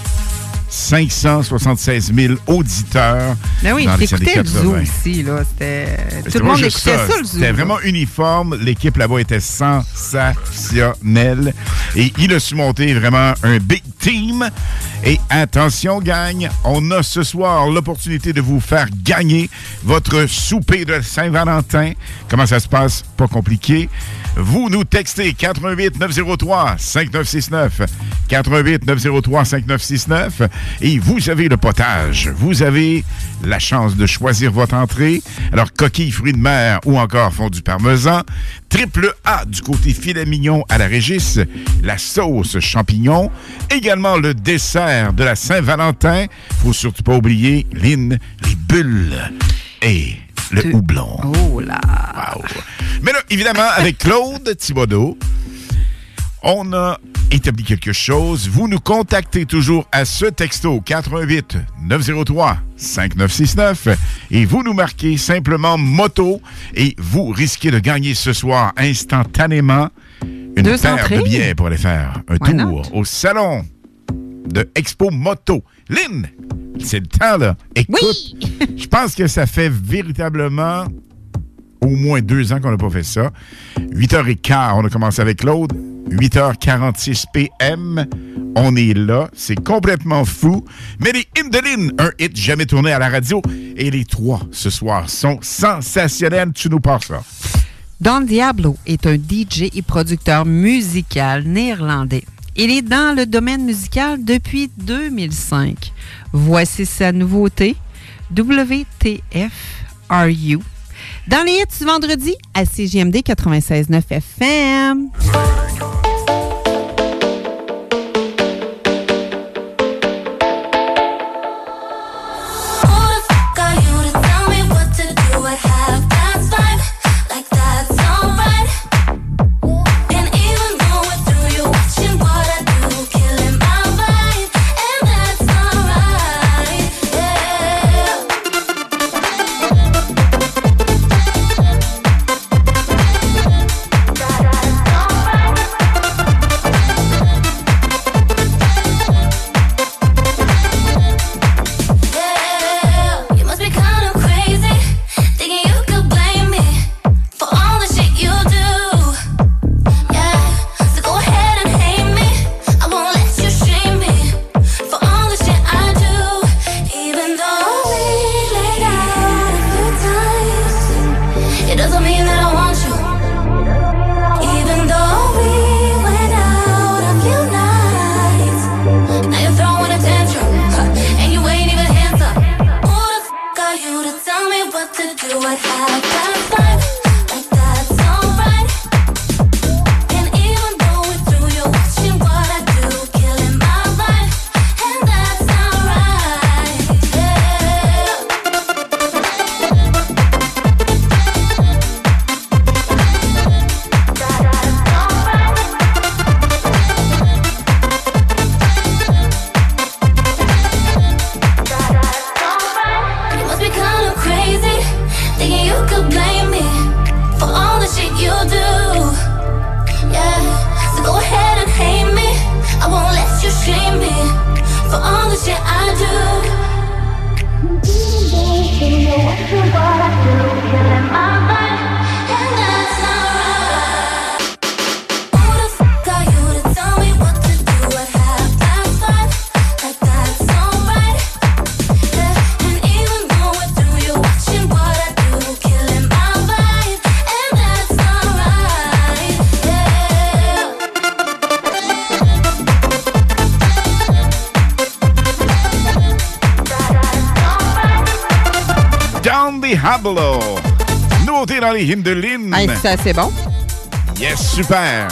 576 000 auditeurs. Ben oui, t'écoutais le zoo 80. ici, là. C'était. Tout le monde écoutait ça, le zoo. C'était vraiment uniforme. L'équipe là-bas était sensationnelle. Et il a su monter vraiment un big team. Et attention, gang, on a ce soir l'opportunité de vous faire gagner votre souper de Saint-Valentin. Comment ça se passe? Pas compliqué. Vous nous textez 88 903 5969. 88 903 5969. Et vous avez le potage. Vous avez la chance de choisir votre entrée. Alors, coquille, fruits de mer ou encore fondue parmesan. Triple A du côté filet mignon à la Régis. La sauce champignon. Également le dessert de la Saint-Valentin. Faut surtout pas oublier, Lynn, les bulles et le houblon. Oh là! Wow. Mais là, évidemment, avec Claude Thibodeau, on a établi quelque chose. Vous nous contactez toujours à ce texto 88 903 5969 et vous nous marquez simplement moto et vous risquez de gagner ce soir instantanément une Deux paire entrées. de billets pour aller faire un Why tour au salon de Expo Moto. Lynn, c'est le temps, là. Écoute, je pense que ça fait véritablement au moins deux ans qu'on n'a pas fait ça. 8h15, on a commencé avec Claude. 8h46 PM, on est là. C'est complètement fou. Mais les Lynn, un hit jamais tourné à la radio. Et les trois, ce soir, sont sensationnels. Tu nous passes ça. Don Diablo est un DJ et producteur musical néerlandais. Il est dans le domaine musical depuis 2005. Voici sa nouveauté, WTF Are You? Dans les hits du vendredi à CGMD 96.9 FM. C'est bon. Yes, super.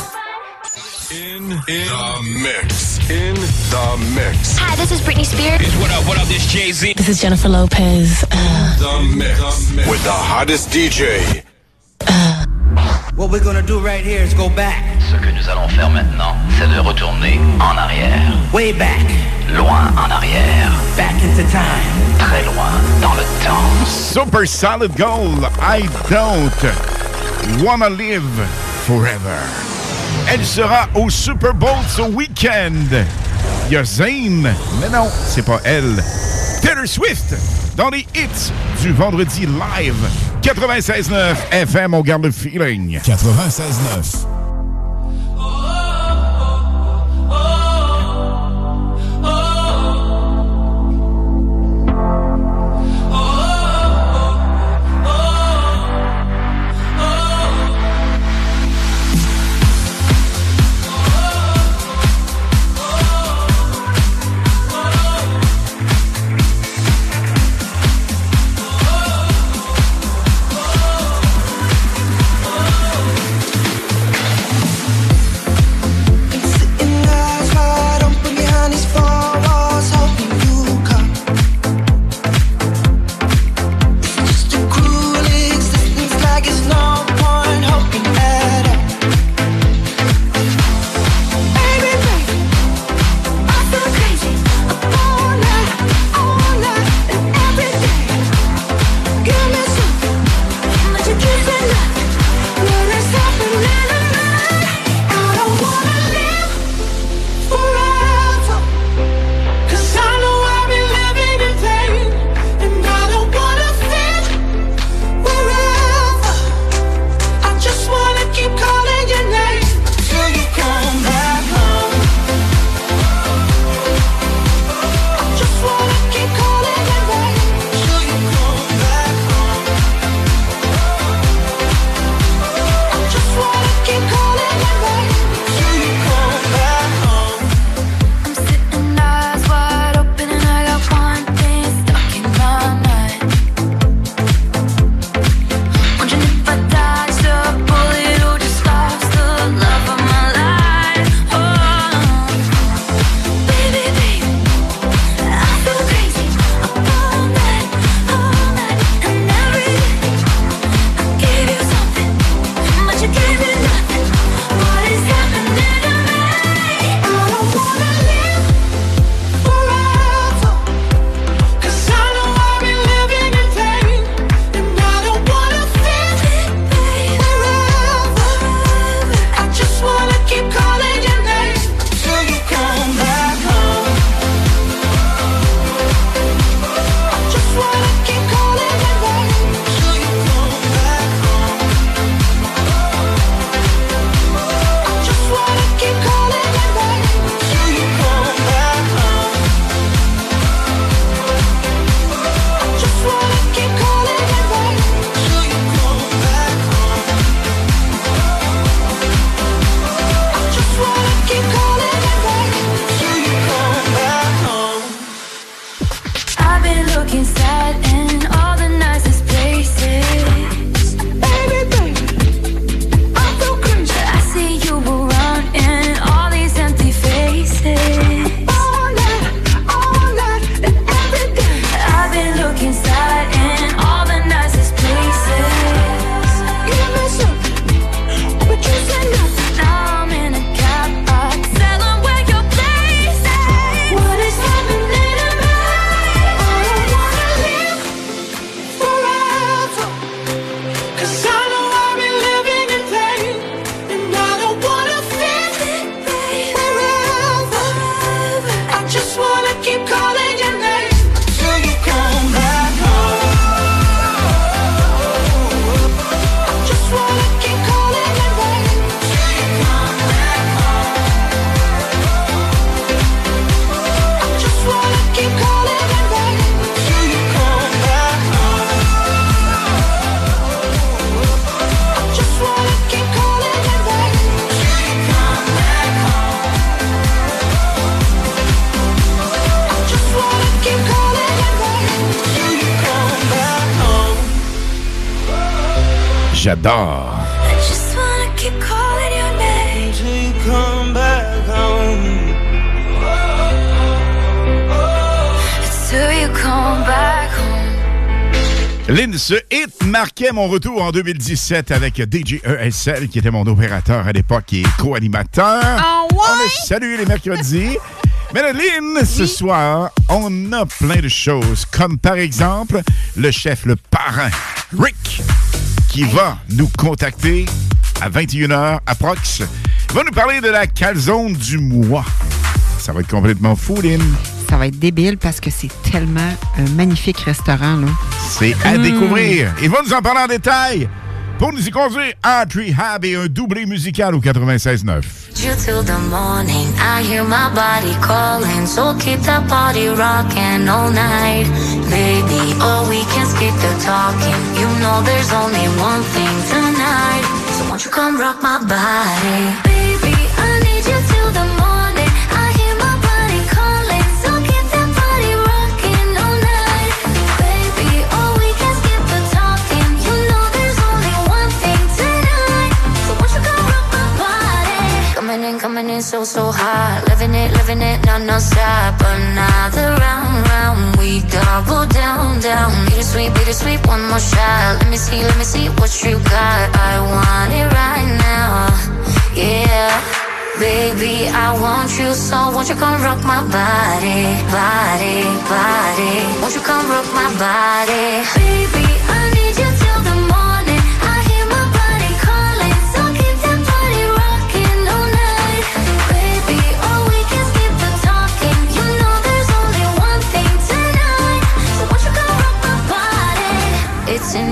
In, the mix. In the mix. Hi, this is Britney Spears. What up, what up, this Jay-Z. This is Jennifer Lopez. Uh, The mix. With the hottest DJ. What we're gonna do right here is go back. Ce que nous allons faire maintenant, c'est de retourner en arrière. Way back. Loin en arrière. Back into time. Très loin dans le temps. Super Solid Gold. I don't wanna live forever. Elle sera au Super Bowl ce week-end. Il y mais non, c'est pas elle. Taylor Swift dans les hits du vendredi live. 96.9 FM, on garde le feeling. 96.9. mon retour en 2017 avec DJ ESL, qui était mon opérateur à l'époque et co-animateur. Ouais? On le salue les mercredis. Mais là, Lynn, ce soir, on a plein de choses, comme par exemple le chef, le parrain, Rick, qui va nous contacter à 21h approx. Il va nous parler de la calzone du mois. Ça va être complètement fou, Lynn. Ça va être débile parce que c'est tellement un magnifique restaurant, là. C'est à Mm. découvrir. Il va nous en parler en détail pour nous y conduire à Rehab et un doublé musical au 96.9. You till the morning, I hear my body calling. So keep that body rocking all night. Baby, oh, we can skip the talking. You know there's only one thing tonight. So won't you come rock my body? So, hot. Living it, living it, not no stop. Another round, round. We double down, down. Bittersweet, bittersweet, one more shot. Let me see, let me see what you got. I want it right now. Yeah. Baby, I want you so won't you come rock my body, body, body Won't you come rock my body Baby,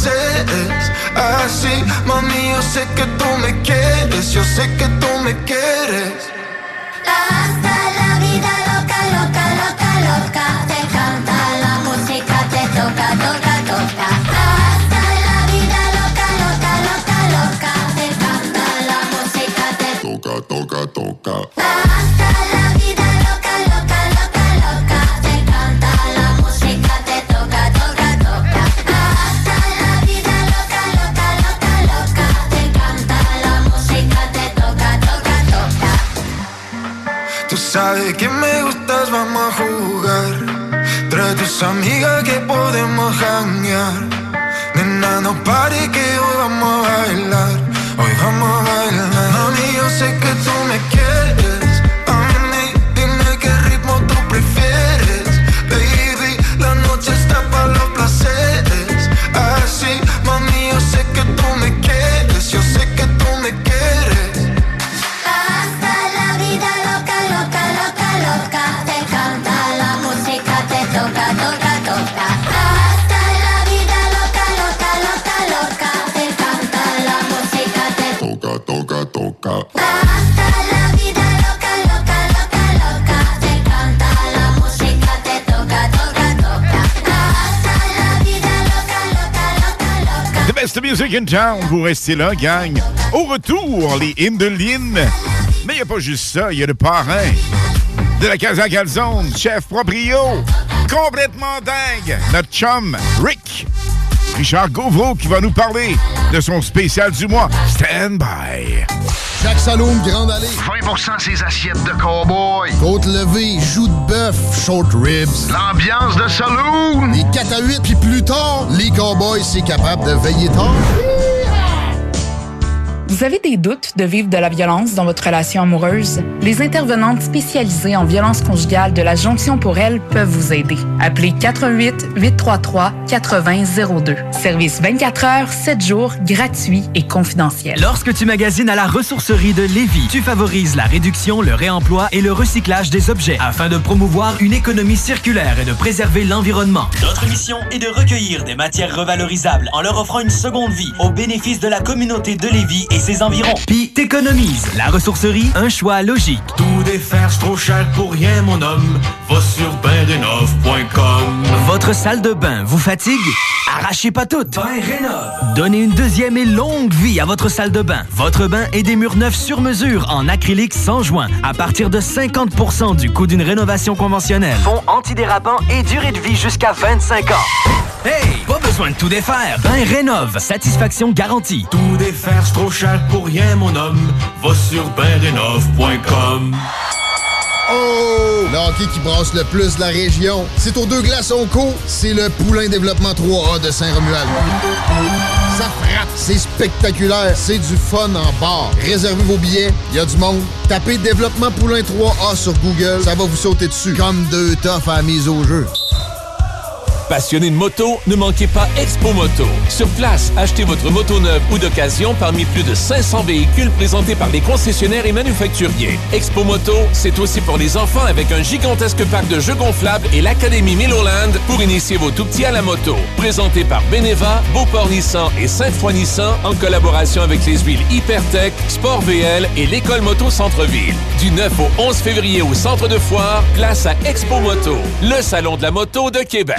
placeres Así, mami, yo sé que tú me quieres Yo sé que tú me quieres Tus amigas que podemos janguear. Nena, no pare que hoy vamos a bailar. Hoy vamos a bailar. Mami, yo sé que tú me quieres. Vous restez là, gang. Au retour, les hymnes de Lynn. Mais il n'y a pas juste ça. Il y a le parrain de la Casa Calzone, chef proprio, complètement dingue, notre chum Rick. Richard Gauvreau qui va nous parler de son spécial du mois. Stand by. Jacques Saloum, Grande Allée. 20% ses assiettes de cowboy. Côte levée, joues de bœuf, short ribs. L'ambiance de saloon. Les 4 à 8, puis plus tard, les cowboys, c'est capable de veiller tard. Vous avez des doutes de vivre de la violence dans votre relation amoureuse? Les intervenantes spécialisées en violence conjugale de la Jonction pour elle peuvent vous aider. Appelez 88 833 8002. Service 24 heures, 7 jours, gratuit et confidentiel. Lorsque tu magasines à la ressourcerie de Lévis, tu favorises la réduction, le réemploi et le recyclage des objets afin de promouvoir une économie circulaire et de préserver l'environnement. Notre mission est de recueillir des matières revalorisables en leur offrant une seconde vie au bénéfice de la communauté de Lévis et ses environs. Puis t'économises. La ressourcerie, un choix logique. Tout défaire, c'est trop cher pour rien, mon homme. Va sur benrénov.com. Votre salle de bain vous fatigue? Arrachez pas toutes. Donnez une deuxième et longue vie à votre salle de bain. Votre bain et des murs neufs sur mesure en acrylique sans joint à partir de 50% du coût d'une rénovation conventionnelle. Fond antidérapant et durée de vie jusqu'à 25 ans. Hey, pas besoin de tout défaire. Bain rénove, satisfaction garantie. Tout défaire, c'est trop cher pour rien, mon homme. Va sur benrénov.com. Oh! Le hockey qui brasse le plus la région. C'est aux deux glaçons co. C'est le Poulain Développement 3A de Saint-Romuald. Ça frappe. C'est spectaculaire. C'est du fun en bar. Réservez vos billets. Il y a du monde. Tapez Développement Poulain 3A sur Google. Ça va vous sauter dessus. Comme deux toffes à la mise au jeu. Passionné de moto, ne manquez pas Expo Moto. Sur place, achetez votre moto neuve ou d'occasion parmi plus de 500 véhicules présentés par les concessionnaires et manufacturiers. Expo Moto, c'est aussi pour les enfants avec un gigantesque parc de jeux gonflables et l'Académie Milloland pour initier vos tout-petits à la moto. Présenté par Beneva, Beauport Nissan et Saint-Foy Nissan en collaboration avec les huiles Hypertech, Sport VL et l'École Moto Centre-Ville. Du 9 au 11 février au centre de foire, place à Expo Moto, le salon de la moto de Québec.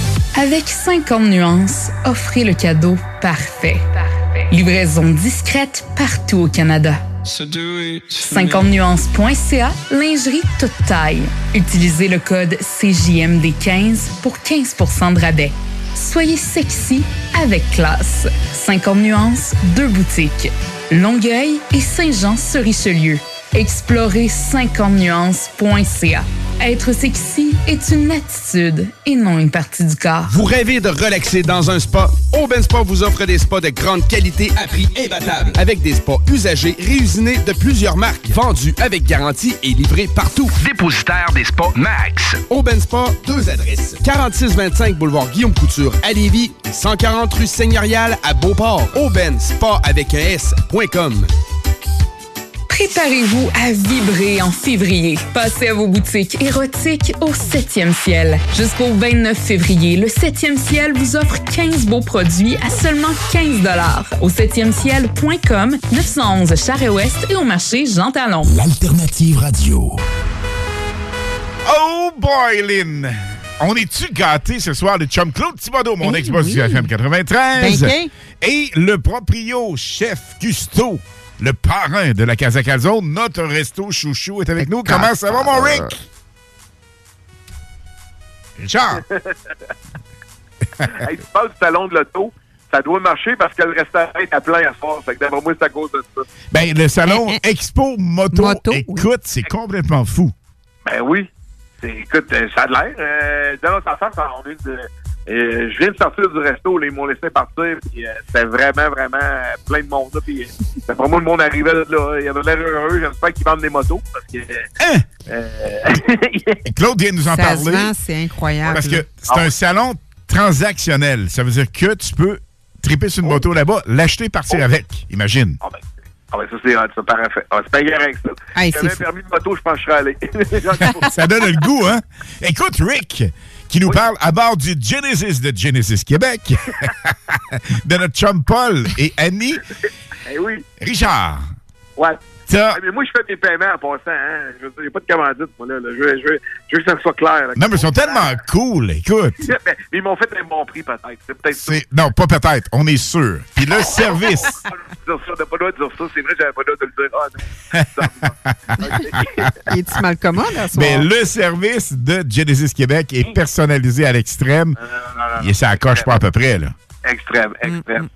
Avec 50 nuances, offrez le cadeau parfait. Livraison discrète partout au Canada. 50nuances.ca, lingerie toute taille. Utilisez le code CJMD15 pour 15% de rabais. Soyez sexy avec classe. 50 nuances, deux boutiques. Longueuil et Saint-Jean-sur-Richelieu. Explorez 50nuances.ca. Être sexy est une attitude et non une partie du corps. Vous rêvez de relaxer dans un spa? Auben Spa vous offre des spas de grande qualité à prix imbattable. Avec des spas usagés réusinés de plusieurs marques, vendus avec garantie et livrés partout. Dépositaire des spas Max. Auben Spa, deux adresses. 4625 boulevard Guillaume Couture à Lévis et 140 rue Seigneurial à Beauport. Auben Spa avec un S.com. Préparez-vous à vibrer en février. Passez à vos boutiques érotiques au 7e ciel. Jusqu'au 29 février, le 7e ciel vous offre 15 beaux produits à seulement 15 au 7e ciel.com, 911 Charest-Ouest et au marché Jean Talon. L'alternative radio. Oh boy, Lynn! On est-tu gâtés ce soir de chum Claude Thibodeau, mon Eh ex-boss oui. du FM 93? Ben. Et le proprio chef Gusto, le parrain de la Casa Calzone, notre resto chouchou, est avec nous. Comment ça va, mon Rick? Richard? hey, tu parles du salon de l'auto, ça doit marcher parce que le restaurant est à plein à soir. Fait que d'après moi, c'est à cause de ça. Ben, le salon Eh, Expo Moto, Moto, oui. écoute, c'est complètement fou. Ben oui. Écoute, euh, ça a de l'air. Euh, dans notre enfance, on a une, Euh, je viens de sortir du resto, là, ils m'ont laissé partir, puis euh, c'était vraiment, vraiment plein de monde, là, puis euh, d'après moi, le monde arrivait de là, il y avait l'air heureux, j'espère qu'ils vendent des motos, parce que... euh, Claude vient de nous en Ça se parler. vend, c'est incroyable. Parce que c'est un salon transactionnel. Ça veut dire que tu peux triper sur une moto là-bas, l'acheter, partir avec. Imagine. Ah ben ça, c'est ça, parfait. Ah, c'est pas correct, ça. Hey, si j'avais un permis de moto, je pense que je serais allé. Ça donne le goût, hein? Écoute, Rick, qui nous parle à bord du Genesis de Genesis Québec, de notre chum Paul et Annie. Eh oui. Richard, Ouais. Ah, mais moi, je fais mes paiements en passant. Hein. Je veux dire, j'ai pas de commandite, moi, là. là. Je, veux, je, veux, je veux que ça soit clair. là. non, mais ils sont tellement cool, écoute. Mais, mais ils m'ont fait un bon prix, peut-être. C'est Non, pas peut-être, on est sûr. Puis le service, ça, t'as pas le droit de dire ça. C'est vrai, j'avais pas le droit de le dire. Ah, non. Il est-tu mal commode à soir? mais le service de Genesis Québec est personnalisé à l'extrême. non, Et ça accroche pas à peu près, là. Extrême, Mm, extrême.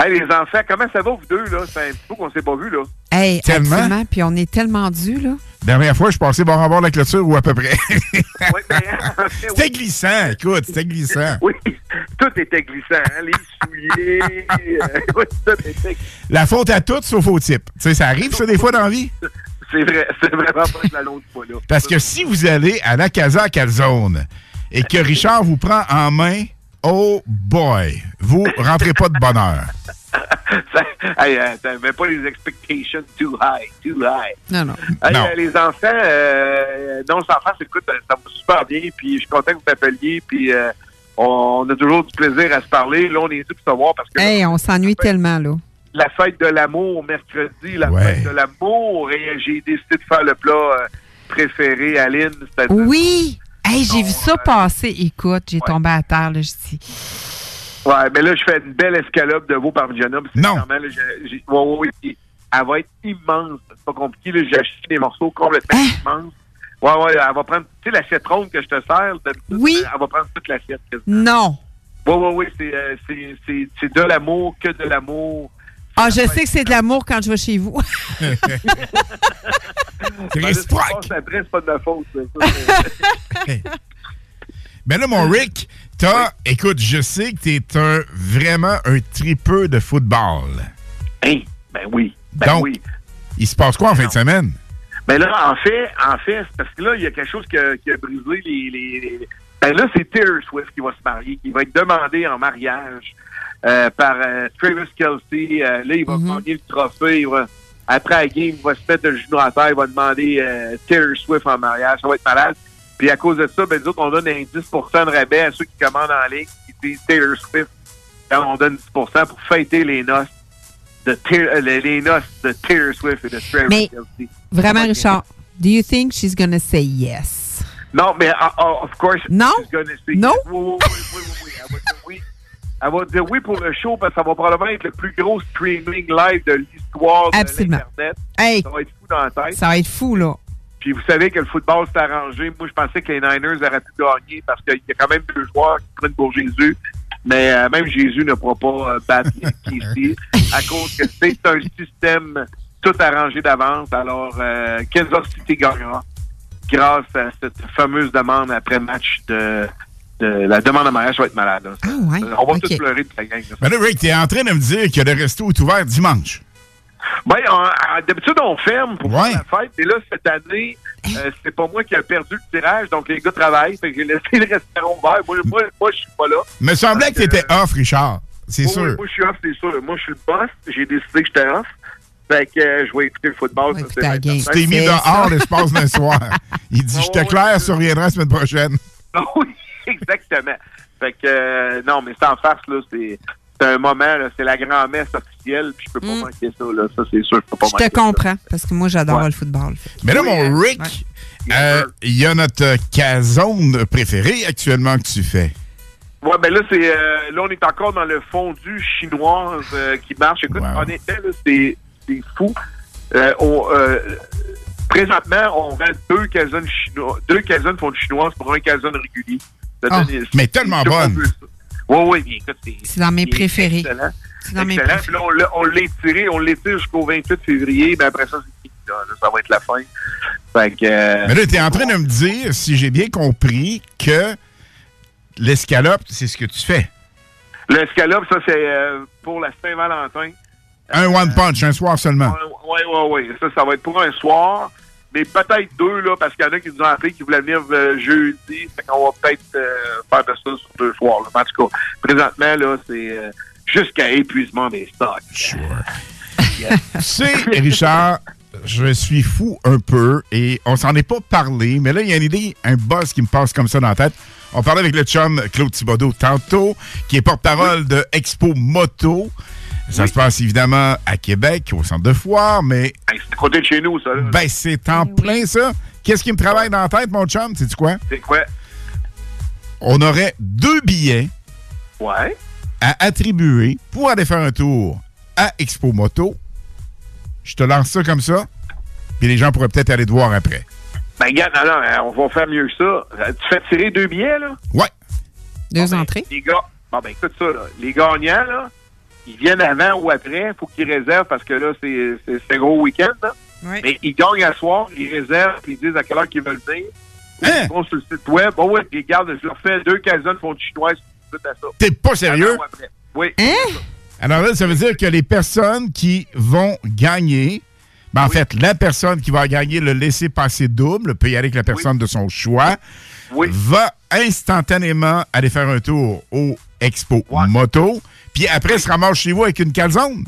Hey, les enfants, comment ça va, vous deux, là? C'est un petit peu qu'on s'est pas vu, là. Hey, Tellement. absolument. Puis on est tellement dû, là. Dernière fois, je suis passé bord à bord de la clôture ou à peu près. Ouais, mais, en fait, C'était glissant, écoute, c'était glissant. Oui, tout était glissant, hein? les souliers, euh, tout était. La faute à toutes sauf au type. Tu sais, ça arrive, ça, des fois, dans la vie? C'est vrai, c'est vraiment pas de la l'autre fois, là. Parce que si vous allez à la Casa Calzone et que Richard vous prend en main, oh boy, vous rentrez pas de bonheur. Ça, hey, mets pas les expectations too high, too high. Non, non. Hey, Non. euh, les enfants, euh, non, les enfants, écoute, ça va super bien, puis je suis content que vous m'appeliez, puis euh, on a toujours du plaisir à se parler. Là, on est dû pour savoir parce que Hey, on s'ennuie tellement, là. la fête de l'amour mercredi, la Ouais. fête de l'amour, et j'ai décidé de faire le plat euh, préféré à Lynn. c'est-à-dire- Oui! Hey, j'ai vu ça passer. Écoute, j'ai tombé à terre, là, je dis. Ouais, mais là, je fais une belle escalope de veau parmigiana. puis Non. là, j'ai- j'ai- ouais, ouais, elle va être immense. C'est pas compliqué. là. J'ai acheté des morceaux complètement Hein? immenses. Ouais, ouais, elle va prendre, tu sais, l'assiette ronde que je te sers, Oui. elle va prendre toute l'assiette. Non. Ouais, ouais, ouais, c'est, euh, c'est, c'est, c'est de l'amour, que de l'amour. Ah, je sais que c'est de l'amour quand je vais chez vous. Ben, là, ce qui se passe après, c'est pas de ma faute. c'est- Mais là, mon Rick, t'as, écoute, je sais que t'es un, vraiment un tripeux de football. Hein? Ben oui. Ben Donc, oui. il se passe quoi en fin de semaine? Ben là, en fait, en fait, c'est parce que là, il y a quelque chose qui a, qui a brisé les, les, les- Ben là, c'est Taylor Swift qui va se marier, qui va être demandé en mariage euh, par euh, Travis Kelsey. Euh, là, il va demander le trophée. il va- après la game, il va se mettre le genou à terre, il va demander Taylor Swift en mariage. Ça va être malade. Puis à cause de ça, ben, nous autres, on donne un 10% de rabais à ceux qui commandent en ligne, qui disent Taylor Swift. On donne 10% pour fêter les noces de Taylor- les, noces de Taylor Swift et de Travis Mais- Kelsey. Vraiment, Richard, do you think she's gonna say yes? Non, mais uh, uh, of course, Non? she's gonna say Non? yes. Oui, oui, oui, oui. Elle va dire oui pour le show parce que ça va probablement être le plus gros streaming live de l'histoire de l'Internet. Hey, Ça va être fou dans la tête. ça va être fou, là. Puis vous savez que le football s'est arrangé. Moi, je pensais que les Niners auraient pu gagner parce qu'il y a quand même deux joueurs qui prennent pour Jésus. Mais euh, même Jésus ne pourra pas euh, battre ici à cause que c'est un système tout arrangé d'avance. Alors, euh, Kansas City gagnera grâce à cette fameuse demande après match de la demande de mariage. Va être malade. là. Ah, ouais. On va tous pleurer de la gang. là. Mais là, Rick, t'es en train de me dire que le resto est ouvert dimanche. Ben, on- on- d'habitude, on ferme pour Ouais. faire la fête. Et là, cette année, euh, c'est pas moi qui ai perdu le tirage. Donc, les gars travaillent. Fait que j'ai laissé le restaurant ouvert. Moi, moi, moi, je suis pas là. Me semblait que t'étais off, Richard. C'est Moi, sûr. oui, moi, je suis off, c'est sûr. Moi, je suis le boss. J'ai décidé que j'étais off. Fait que euh, je vais écouter le football. ça, c'est. Tu t'es mis C'est dehors l'espace d'un soir. Il dit, je te claire, tu reviendras la semaine prochaine. Ah oui, exactement. Fait que, euh, non, mais c'est en farce, là. C'est c'est un moment, là. C'est la grand-messe officielle. Puis je peux pas Mm. manquer ça, là. Ça, c'est sûr. Je peux pas Je manquer te comprends, parce que moi, j'adore Ouais. le football. Mais là, Oui, mon hein? Rick, euh, il y a notre euh, casone préférée actuellement que tu fais. Ouais, ben là, c'est euh, là, on est encore dans le fondu chinoise euh, qui marche. Écoute, Wow. honnêtement, là, c'est fou. Euh, on, euh, présentement, on vend deux calzones chinois, deux calzones fondu chinoise pour un calzone régulier. Ah, mais tellement bonne. Oui, oui, bien, écoute, c'est C'est dans mes préférés. Excellent. C'est dans mes Excellent. préférés. Puis là, on l'a- on l'étire jusqu'au 28 février. Ben après ça, c'est fini. là. Là, ça va être la fin. Fait que. euh, Mais là, t'es en train de me dire, si j'ai bien compris, que l'escalope, c'est ce que tu fais. L'escalope, ça, c'est euh, pour la Saint-Valentin. Un one punch, un soir seulement. Oui, oui, oui. Ça, ça va être pour un soir. Mais peut-être deux, là, parce qu'il y en a qui nous ont appris qu'ils voulaient venir euh, jeudi. Fait qu'on va peut-être euh, faire de ça sur deux soirs. là. En tout cas, présentement, là, c'est euh, jusqu'à épuisement des stocks. Sure. Tu sais, Richard, je suis fou un peu et on s'en est pas parlé, mais là, il y a une idée, un buzz qui me passe comme ça dans la tête. On parlait avec le chum Claude Thibodeau tantôt, qui est porte-parole de Expo Moto. Ça se passe évidemment à Québec, au centre de foire, mais. c'est à côté de chez nous, ça. là. Ben, c'est en plein ça. Qu'est-ce qui me travaille dans la tête, mon chum? Sais-tu quoi? C'est quoi? On aurait deux billets Ouais. à attribuer pour aller faire un tour à Expo Moto. Je te lance ça comme ça, puis les gens pourraient peut-être aller te voir après. Ben, regarde, non, non, euh, on va faire mieux que ça. Euh, Tu fais tirer deux billets, là? Ouais. Deux entrées. Les gars, bon, ben, écoute ça, là. Les gagnants, là, ils viennent avant ou après. faut qu'ils réservent parce que là, c'est un gros week-end, là. Mais ils gagnent à soir, ils réservent, puis ils disent à quelle heure qu'ils veulent venir. Hein? Ils vont sur le site web. Bon, oui, regarde, je leur fais deux casons de fond de chinoise tout à ça. T'es pas sérieux? Avant ou après. Oui. Alors là, ça veut dire que les personnes qui vont gagner, ben en fait, la personne qui va gagner le laisser-passer double peut y aller avec la personne de son choix, va instantanément aller faire un tour au Expo Moto, puis après se ramasse chez vous avec une calzone.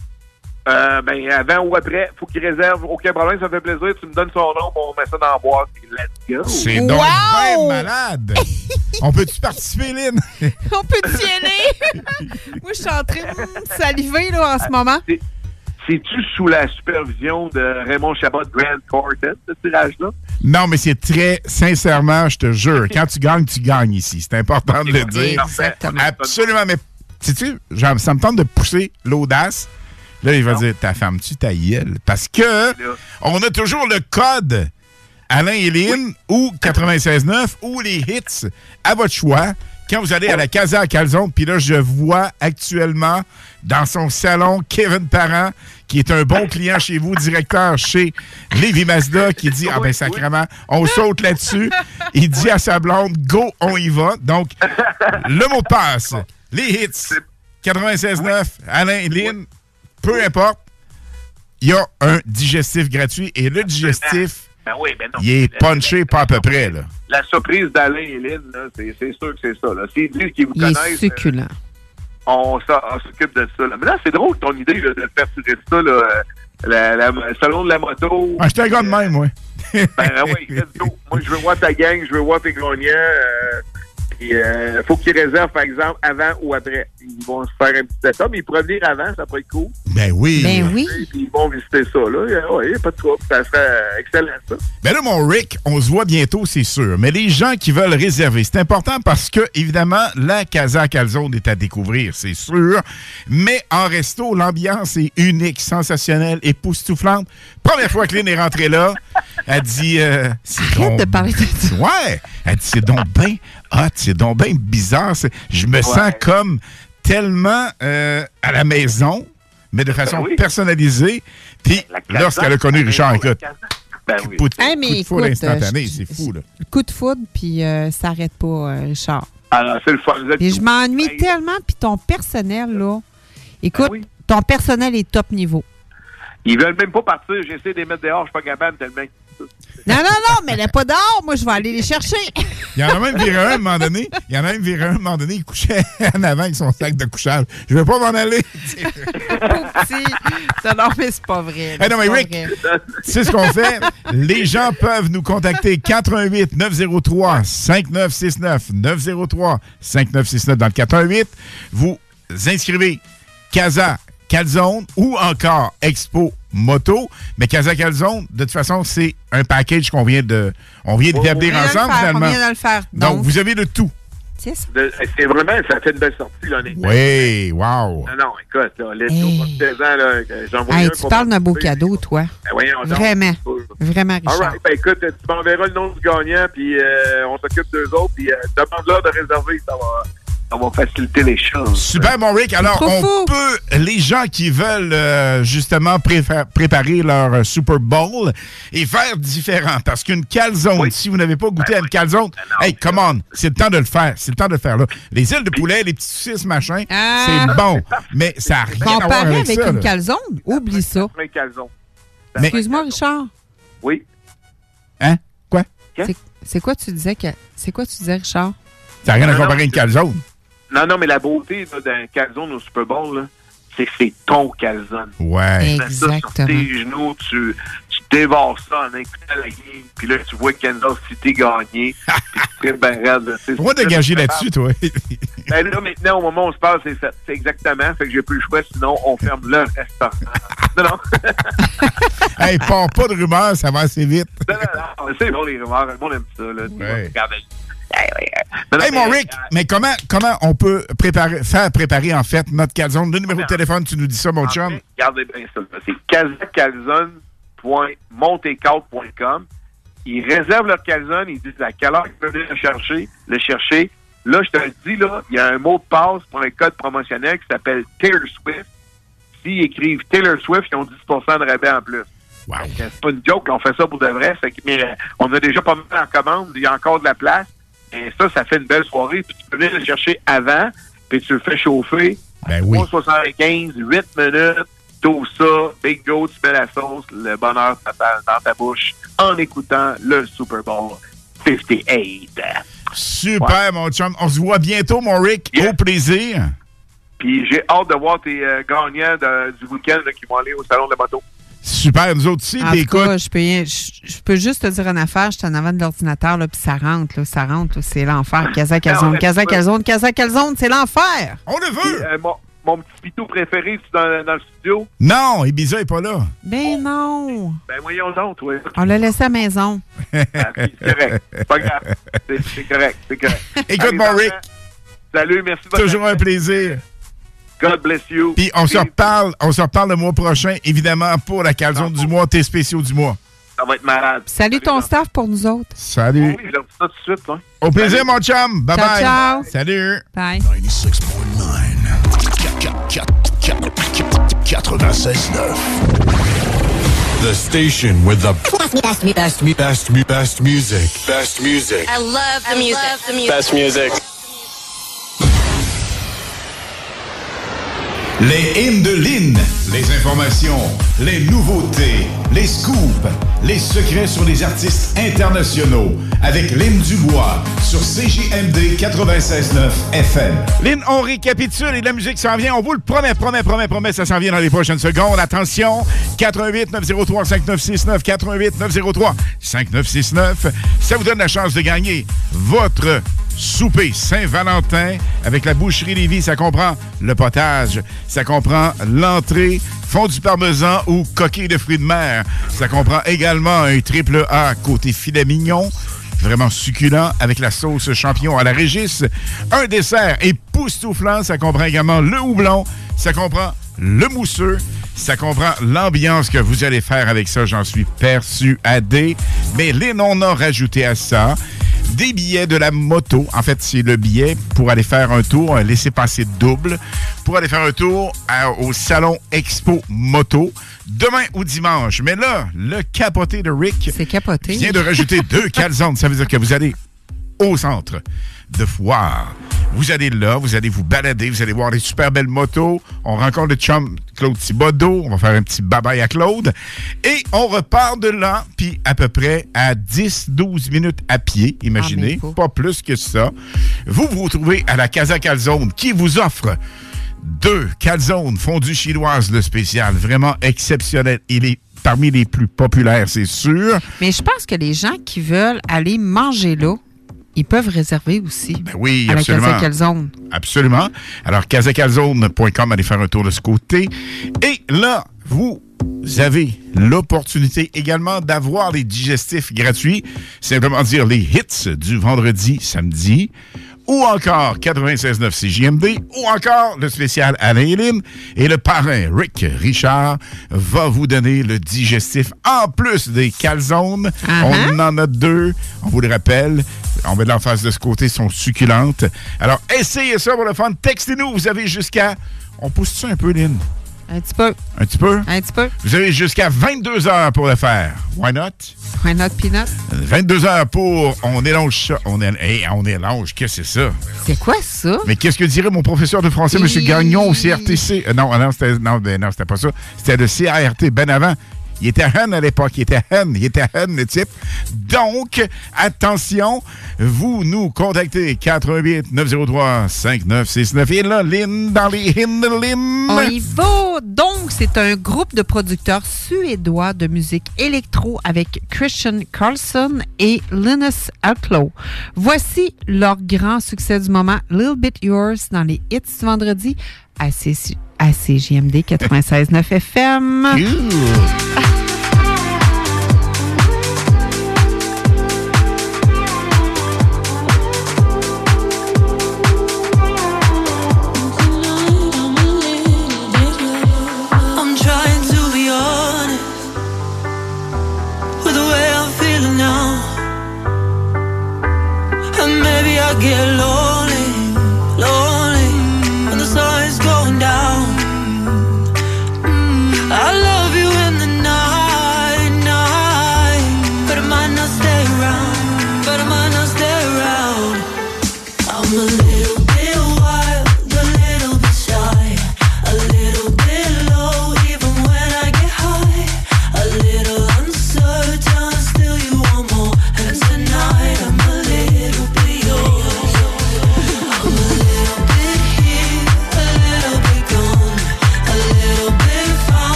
Euh, ben, avant ou après, faut qu'ils réservent. Aucun problème, ça fait plaisir. Tu me donnes son nom, on met ça dans la boîte. Let's go. C'est donc bien malade. On peut-tu participer, Lynn? On peut t'y aller? Moi, je suis en train de saliver là, en ce moment. C'est-tu sous la supervision de Raymond Chabot Grand Thornton, ce tirage-là? Non, mais c'est très sincèrement, je te jure, quand tu gagnes, tu gagnes ici. C'est important de le dire. Exactement. Absolument. Mais sais-tu, ça me tente de pousser l'audace. Là, il va dire Ta femme, tu ta gueule. Parce que on a toujours le code Alain et Lynn ou 96.9 ou les hits à votre choix. Quand vous allez à la Casa à Calzone, puis là, je vois actuellement dans son salon Kevin Parent, qui est un bon client chez vous, directeur chez Lévi Mazda, qui dit Ah ben sacrément, on saute là-dessus. Il dit à sa blonde Go, on y va. Donc, le mot de passe, les hits 96.9, Alain et Lynn, peu importe, il y a un digestif gratuit et le digestif, Ben oui, ben non. il est punché pas à peu près. Là. La surprise d'Alain et Lynn, là, c'est sûr que c'est ça. Là. S'ils disent qu'ils vous Il est connaissent, succulent. euh, on, s'en- on s'occupe de ça. Là. Mais là, c'est drôle ton idée là, de faire tirer ça, là, euh, la, la, le salon de la moto. Ah, J'étais un gars de même, ouais. Ben oui, let's go. Moi, je veux voir ta gang, je veux voir tes gagnants. Euh, puis, euh, faut qu'ils réservent, par exemple, avant ou après. Ils vont se faire un petit setup, mais ils pourraient venir avant, ça pourrait être cool. Ben oui. Ben oui. Puis ils vont visiter ça, là. Oui, pas de trouble. Ça serait euh, excellent, ça. Ben là, mon Rick, on se voit bientôt, c'est sûr. Mais les gens qui veulent réserver, c'est important parce que, évidemment, la Casa Calzone est à découvrir, c'est sûr. Mais en resto, l'ambiance est unique, sensationnelle, époustouflante. Première fois que Lynn est rentrée là, elle dit... Euh, Arrête de parler de ça. Ouais! Elle dit, c'est donc bien hot, c'est donc bien bizarre. Je me sens comme tellement euh, à la maison, mais de façon oui. personnalisée. Puis, lorsqu'elle a connu Richard, écoute, Ben oui. coup de, Hey, mais coup de foudre instantané, euh, c'est fou, là. Coup de foudre, puis euh, ça arrête pas, euh, Richard. Alors, c'est le fun. Et je m'ennuie tellement, puis ton personnel, là. Écoute, ton personnel est top niveau. Ils veulent même pas partir. J'essaie de les mettre dehors, je suis pas capable tellement. Non, non, non, mais elle n'est pas dehors. Moi, je vais aller les chercher. Il y en a même viré un à un moment donné. Il y en a même viré un à un moment donné. Il couchait en avant avec son sac de couchage. Je vais pas m'en aller. Petit. Non, non, mais c'est pas vrai. Hey, non, mais Rick, c'est ce qu'on fait? Les gens peuvent nous contacter 88 903 5969 903 5969 dans le 418. Vous inscrivez Casa Calzone ou encore Expo Moto. Mais Casa Calzone, de toute façon, c'est un package qu'on vient de on vient d'établir de ensemble faire, finalement. On vient de le faire. Donc, Donc, vous avez le tout. c'est ça. De- C'est vraiment, ça fait une belle sortie, là, honnêtement. Oui, wow. Non, non, écoute, là, let's go. profitez-en, là, que j'en vois Hey, un tu parles d'un beau cadeau, toi. Ben, voyons donc. Vraiment. Vraiment, All Richard. right, ben écoute, tu m'enverras le nom du gagnant, puis euh, on s'occupe d'eux autres, puis euh, demande-leur de réserver, ça va, ça va faciliter les choses. Super, mon Rick. Alors, on peut, les gens qui veulent euh, justement préparer leur euh, Super Bowl et faire différent, parce qu'une calzone, si vous n'avez pas goûté à une calzone, hey, come on, c'est le temps de le faire. C'est le temps de le faire, là. Les ailes de poulet, les petits saucisses, machin, Ah. c'est bon, mais ça n'a rien à voir avec, avec ça. une là. calzone, oublie ça. Excuse-moi, Richard. Oui. Hein? Quoi? C'est- quoi tu disais que c'est quoi tu disais, Richard? Ça n'a rien à comparer à une calzone. Non, non, mais la beauté d'un calzone au Super Bowl, c'est que c'est ton calzone. Ouais. Tu mets ça sur Exactement. tes genoux, tu, tu dévores ça en écoutant la game, puis là, tu vois Kansas City gagner, puis tu tu sais, Pourquoi ça, dégager là-dessus, toi? Ben là, maintenant, au moment où on se parle, c'est. C'est exactement. Fait que j'ai plus le choix, sinon on ferme le restaurant. non, non. hey, pars pas de rumeurs, ça va assez vite. non, non, non, c'est bon, les rumeurs. Le monde aime ça. Là. Regardez. Hey, mon Rick, mais comment, comment on peut préparer, faire préparer, en fait, notre calzone? Le numéro de téléphone, tu nous dis ça, mon chum? Regardez bien ça. C'est casacalzone.montecalc.com. Ils réservent leur calzone, ils disent à quelle heure ils peuvent venir le chercher. Le chercher. Là, je te le dis, là, il y a un mot de passe pour un code promotionnel qui s'appelle Taylor Swift. S'ils écrivent Taylor Swift, ils ont 10% de rabais en plus. Que C'est pas une joke, on fait ça pour de vrai. Fait que, mais, euh, on a déjà pas mal en commande, il y a encore de la place. Et ça, ça fait une belle soirée. Puis tu peux venir le chercher avant, puis tu le fais chauffer. Ben oui. 75, 8 minutes, tout ça, big go, tu mets la sauce, le bonheur total dans ta bouche en écoutant le Super Bowl 58. Super, mon chum. On se voit bientôt, mon Rick. Au plaisir. Puis j'ai hâte de voir tes euh, gagnants de- du week-end là, qui vont aller au salon de la moto. Super, nous autres aussi, En des tout cas, écoutes. je peux, je, je peux juste te dire une affaire. Je suis en avant de l'ordinateur, là, puis ça rentre, là, ça rentre. là, C'est l'enfer. Casa, calzone, casa, calzone, casa, calzone, c'est l'enfer. On le veut. Euh, mon, mon petit pitou préféré, c'est dans, dans le studio. Non, Ibiza est pas là. Ben non. Ben voyons donc, toi. On l'a laissé à la maison. Ah, c'est correct. C'est pas grave. C'est correct. C'est correct. Écoute, Allez, mon Rick. Salut, merci. Toujours un plaisir. God bless you. Puis on se reparle, on se reparle le mois prochain, évidemment, pour la calzone du mois, tes spéciaux du mois. Ça va être malade. Salut ton staff pour nous autres. Salut. Oui, je leur dis ça tout de suite. Hein. Au plaisir, mon chum. Bye Ciao, bye. ciao. Salut. Bye. 96.9. The station with the best, best, best music. Best music. I love the music. Best music. Les hymnes de Lynn, les informations, les nouveautés, les scoops, les secrets sur les artistes internationaux avec Lynn Dubois sur CJMD 96.9 FM. Lynn, on récapitule et la musique s'en vient. On vous le promet, promet, promet, promet, ça s'en vient dans les prochaines secondes. Attention, 88 903 5969, 88 903 5969. Ça vous donne la chance de gagner votre souper Saint-Valentin avec la boucherie Lévis. Ça comprend le potage, ça comprend l'entrée, fond du parmesan ou coquille de fruits de mer. Ça comprend également un triple A côté filet mignon. Vraiment succulent avec la sauce champignon à la régis. Un dessert époustouflant. Ça comprend également le houblon. Ça comprend le mousseux. Ça comprend l'ambiance que vous allez faire avec ça, j'en suis persuadé. Mais les non a rajouté à ça des billets de la moto. En fait, c'est le billet pour aller faire un tour, un laissez-passer double, pour aller faire un tour à- au Salon Expo Moto demain ou dimanche. Mais là, le capoté de Rick capoté. vient de rajouter deux calzones. Ça veut dire que vous allez au centre de foire. Vous allez là, vous allez vous balader, vous allez voir des super belles motos. On rencontre le chum Claude Thibodeau. On va faire un petit bye-bye à Claude. Et on repart de là, puis à peu près à 10-12 minutes à pied, imaginez. Ah, pas plus que ça. Vous vous retrouvez à la Casa Calzone qui vous offre deux calzones fondues chinoises, le spécial. Vraiment exceptionnel. Il est parmi les plus populaires, c'est sûr. Mais je pense que les gens qui veulent aller manger là, ils peuvent réserver aussi. Ben oui, à absolument. la Calzone. Absolument. Alors, casacalzone.com, allez faire un tour de ce côté. Et là, vous vous avez l'opportunité également d'avoir les digestifs gratuits. Simplement dire les hits du vendredi, samedi. Ou encore 96.9 CJMD, ou encore le spécial Alain Hélène. Et le parrain Rick Richard va vous donner le digestif en plus des calzones. On en a deux, on vous le rappelle. On met de l'en face de ce côté, sont succulentes. Alors, essayez ça pour le fun. Textez-nous, vous avez jusqu'à... On pousse ça un peu, Lynn? Un petit peu. Un petit peu? Un petit peu. Vous avez jusqu'à 22 heures pour le faire. Why not? Why not peanut? 22 heures pour on élange ça. On, hey, on élange, qu'est-ce que c'est ça? C'est quoi ça? Mais qu'est-ce que dirait mon professeur de français, M. Gagnon, au CRTC? Euh, non, non, c'était non, ben, non, c'était pas ça. C'était le CRT, ben avant. Il était hun à l'époque, il était hun, il était hun le type. Donc, attention, vous nous contactez 88 903 5969 et là, Lynn dans les hymnes de Lynn. On y va! Donc, c'est un groupe de producteurs suédois de musique électro avec Christian Carlson et Linus Alclough. Voici leur grand succès du moment, Little Bit Yours, dans les hits du vendredi à, CC à CJMD 96.9 FM.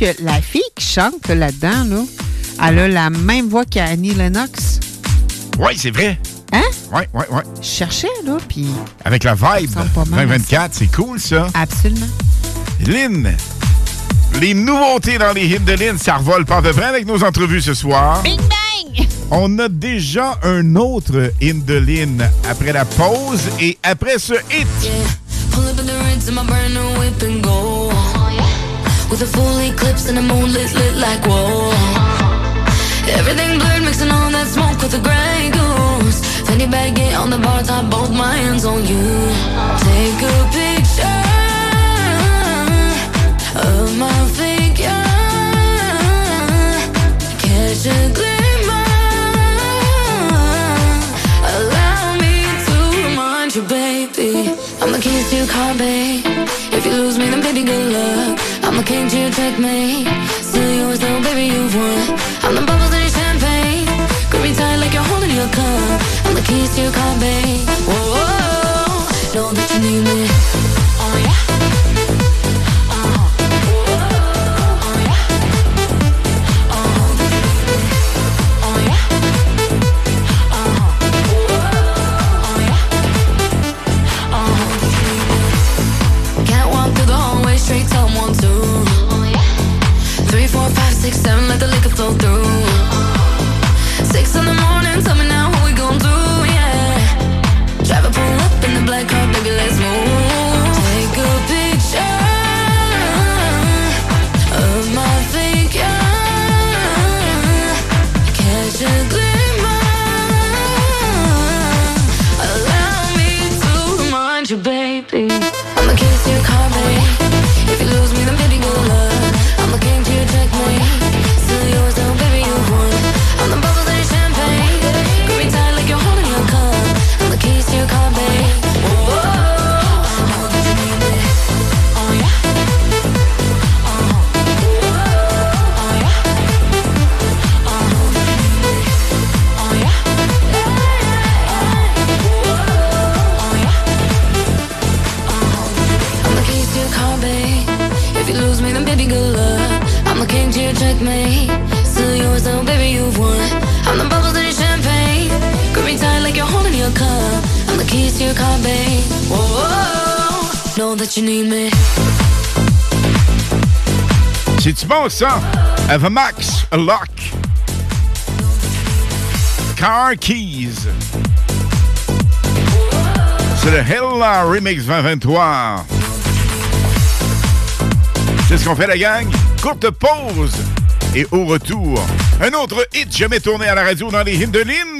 Que la fille qui chante là, là-dedans, là, elle a la même voix qu'Annie Lennox? Oui, c'est vrai. Hein? Oui, oui, oui. Je cherchais, là, puis... Avec la vibe Ça ressemble pas mal à 2024, c'est cool, ça. Absolument. Lynn, les nouveautés dans les hits de Lynn, ça revole pas peu près avec nos entrevues ce soir. Bing bang! On a déjà un autre hit de Lynn après la pause et après ce hit. Pull With a full eclipse and the moon lit, lit like whoa. Everything blurred, mixing all that smoke with the gray goose. Fanny baggy on the bar top, both my hands on you. Take a picture of my figure. Catch a glimmer. Allow me to remind you, baby. I'm the keys to your car, babe. If you lose me, then baby, good luck. I'm the king to your checkmate. Still yours, though, baby, you've won. I'm the bubbles in your champagne. Grip me tight like you're holding your cup. I'm the keys to your car, babe. Whoa, whoa, whoa. know that you need me. I'm the keys car, me. C'est-tu bon, ça? Ava Max, a lock. Car Keys. C'est le Hella Remix 2023. C'est ce qu'on fait, la gang. Courte pause. Et au retour, un autre hit jamais tourné à la radio dans les hymnes de Lynn.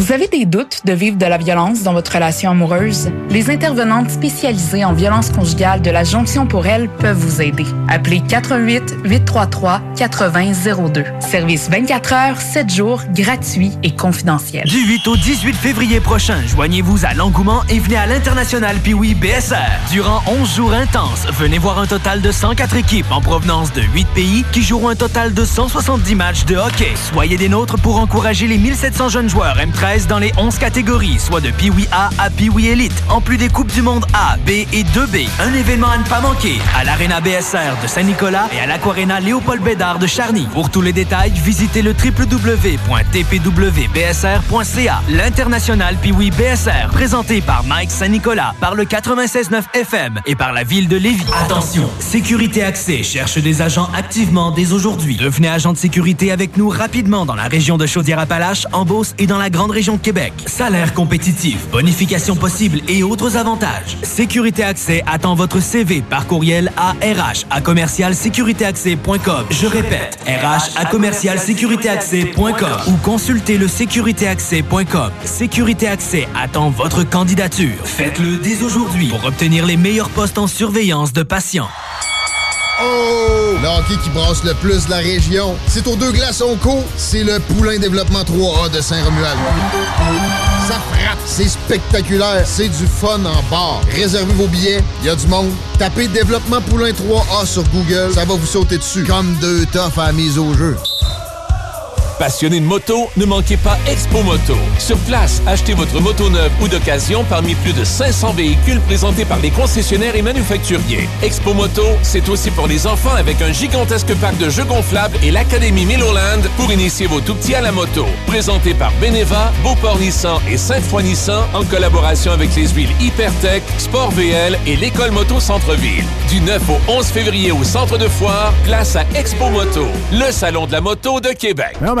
Vous avez des doutes de vivre de la violence dans votre relation amoureuse? Les intervenantes spécialisées en violence conjugale de la Jonction pour elle peuvent vous aider. Appelez 88 833 8002. Service 24 heures, 7 jours, gratuit et confidentiel. Du 8 au 18 février prochain, joignez-vous à l'engouement et venez à l'International Piwi BSR. Durant 11 jours intenses, venez voir un total de 104 équipes en provenance de 8 pays qui joueront un total de 170 matchs de hockey. Soyez des nôtres pour encourager les 1700 jeunes joueurs M13 dans les 11 catégories, soit de Piwi A à Piwi Elite, en plus des Coupes du Monde A, B et 2B. Un événement à ne pas manquer à l'Arena BSR de Saint-Nicolas et à l'Aquarena Léopold Bédard de Charny. Pour tous les détails, visitez le www.tpwbsr.ca. L'International Piwi BSR, présenté par Mike Saint-Nicolas, par le 96.9 FM et par la ville de Lévis. Attention, Sécurité Accès cherche des agents activement dès aujourd'hui. Devenez agent de sécurité avec nous rapidement dans la région de Chaudière-Appalaches, en Beauce et dans la grande région de Québec. Salaire compétitif, bonification possible et autres avantages. Sécurité Accès attend votre CV par courriel à RH à commercialsécuritéaccès.com. Je répète, RH à commercialsécuritéaccès.com ou consultez le sécuritéaccès.com. Sécurité Accès attend votre candidature. Faites-le dès aujourd'hui pour obtenir les meilleurs postes en surveillance de patients. Oh! Le qui brasse le plus de la région, c'est aux deux glaçons co, c'est le Poulain Développement 3A de Saint-Romuald. Ça frappe, c'est spectaculaire, c'est du fun en bar. Réservez vos billets, il y a du monde. Tapez Développement Poulain 3A sur Google, ça va vous sauter dessus comme deux toffes à mise au jeu. Passionné de moto, ne manquez pas Expo Moto. Sur place, achetez votre moto neuve ou d'occasion parmi plus de 500 véhicules présentés par les concessionnaires et manufacturiers. Expo Moto, c'est aussi pour les enfants avec un gigantesque parc de jeux gonflables et l'Académie Milloland pour initier vos tout-petits à la moto. Présenté par Beneva, Beauport Nissan et Sainte-Foy Nissan en collaboration avec les huiles Hypertech, Sport VL et l'École Moto Centre-Ville. Du 9 au 11 février au centre de foire, place à Expo Moto, le salon de la moto de Québec.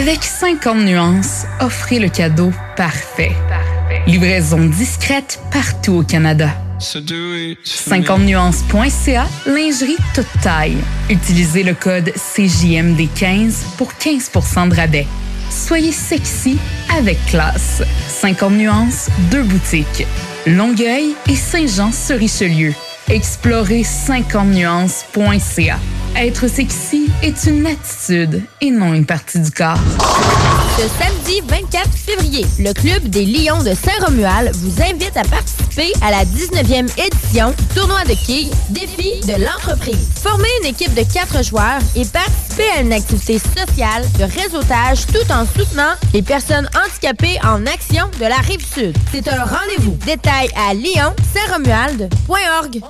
Avec 50 nuances, offrez le cadeau parfait. Livraison discrète partout au Canada. 50nuances.ca, lingerie toute taille. Utilisez le code CJMD15 pour 15% de rabais. Soyez sexy avec classe. 50 nuances, deux boutiques. Longueuil et Saint-Jean-sur-Richelieu. Explorez 50nuances.ca. Être sexy est une attitude et non une partie du corps. Ce samedi 24 février, le Club des Lions de Saint-Romuald vous invite à participer à la 19e édition tournoi de quilles Défi de l'entreprise. Formez une équipe de quatre joueurs et participez à une activité sociale de réseautage tout en soutenant les personnes handicapées en action de la Rive-Sud. C'est un rendez-vous. Détails à lyon-saint-romuald.org.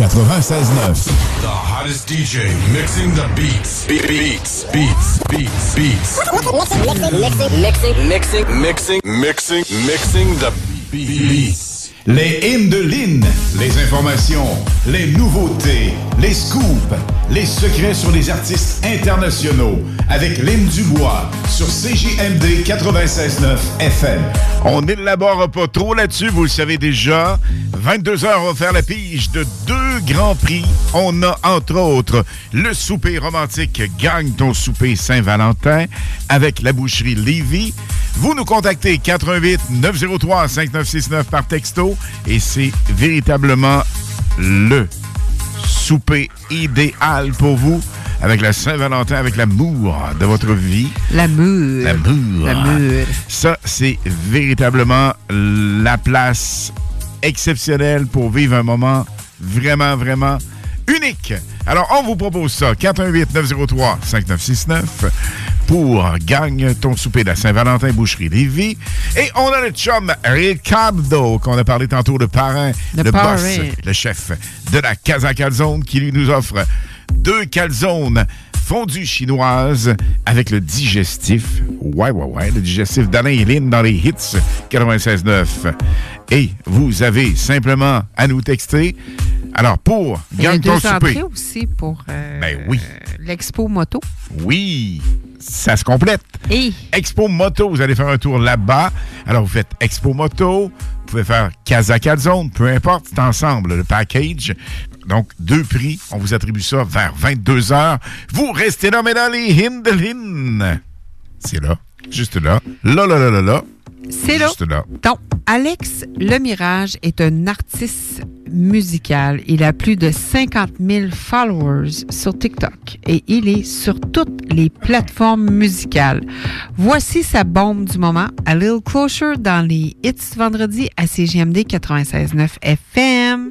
96.9. The hottest DJ mixing the beats. Be- beats, beats, beats, beats. Mixing, mixing, Mixing, mixing, mixing the beats. Les hymnes de Lynn, les informations, les nouveautés, les scoops, les secrets sur les artistes internationaux avec Lynn Dubois sur CJMD 96.9 FM. On n'élabore pas trop là-dessus, vous le savez déjà. 22 heures, on va faire la pige de deux grands prix. On a entre autres le souper romantique Gagne ton souper Saint-Valentin avec la boucherie Lévy. Vous nous contactez 88 903 5969 par texto et c'est véritablement le souper idéal pour vous avec la Saint-Valentin, avec l'amour de votre vie. L'amour. L'amour. L'amour. Ça, c'est véritablement la place exceptionnelle pour vivre un moment vraiment, vraiment unique. Alors, on vous propose ça. 418-903-5969 pour Gagne ton souper de la Saint-Valentin Boucherie Lévis. Et on a le chum Ricardo, qu'on a parlé tantôt, le parrain, Le le, boss, le chef de la Casa Calzone, qui lui nous offre deux calzones fondues chinoises avec le digestif. Ouais, ouais, ouais, le digestif d'Alain et Lynn dans les hits 96.9. Et vous avez simplement à nous texter. Alors, pour Gagne ton souper. aussi pour euh, Ben oui. l'expo moto. Oui, ça se complète. Expo Moto, vous allez faire un tour là-bas. Alors, vous faites Expo Moto, vous pouvez faire Casa Calzone, peu importe, c'est ensemble, le package. Donc, deux prix, on vous attribue ça vers 22 heures. Vous restez là, mais dans les Hindelin. C'est là, juste là. Là, là, là, là, là. C'est là. Donc, Alex Le Mirage est un artiste musical. Il a plus de 50 000 followers sur TikTok et il est sur toutes les plateformes musicales. Voici sa bombe du moment, A Little Closer dans les hits vendredi à CGMD 96.9 FM.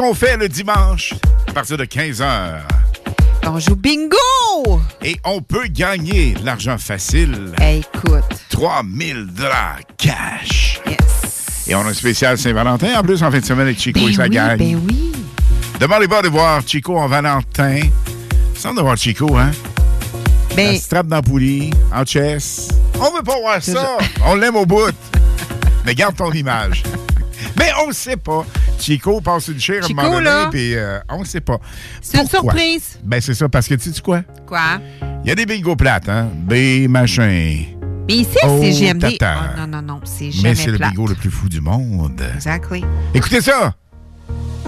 Qu'on fait le dimanche à partir de 15h? On joue bingo! Et on peut gagner de l'argent facile. écoute. 3000 dollars cash. Yes. Et on a un spécial Saint-Valentin en plus en fin de semaine avec Chico et sa oui, gang. ben oui. Demandez pas de voir Chico en Valentin. Sans de voir Chico, hein? Ben- La strap dans poulie, en chess. On veut pas voir ça. On l'aime au bout. Mais garde ton image. Mais on le sait pas. Chico passe une chire à un moment donné, puis euh, on le sait pas. C'est une surprise. Ben c'est ça, parce que tu sais quoi? Quoi? Il y a des bingos plates, hein? B, machin. Mais ici, Oh, c'est GMD. Oh, non, non, non, c'est jamais Mais c'est le bingo le plus fou du monde. Exactly. Écoutez ça!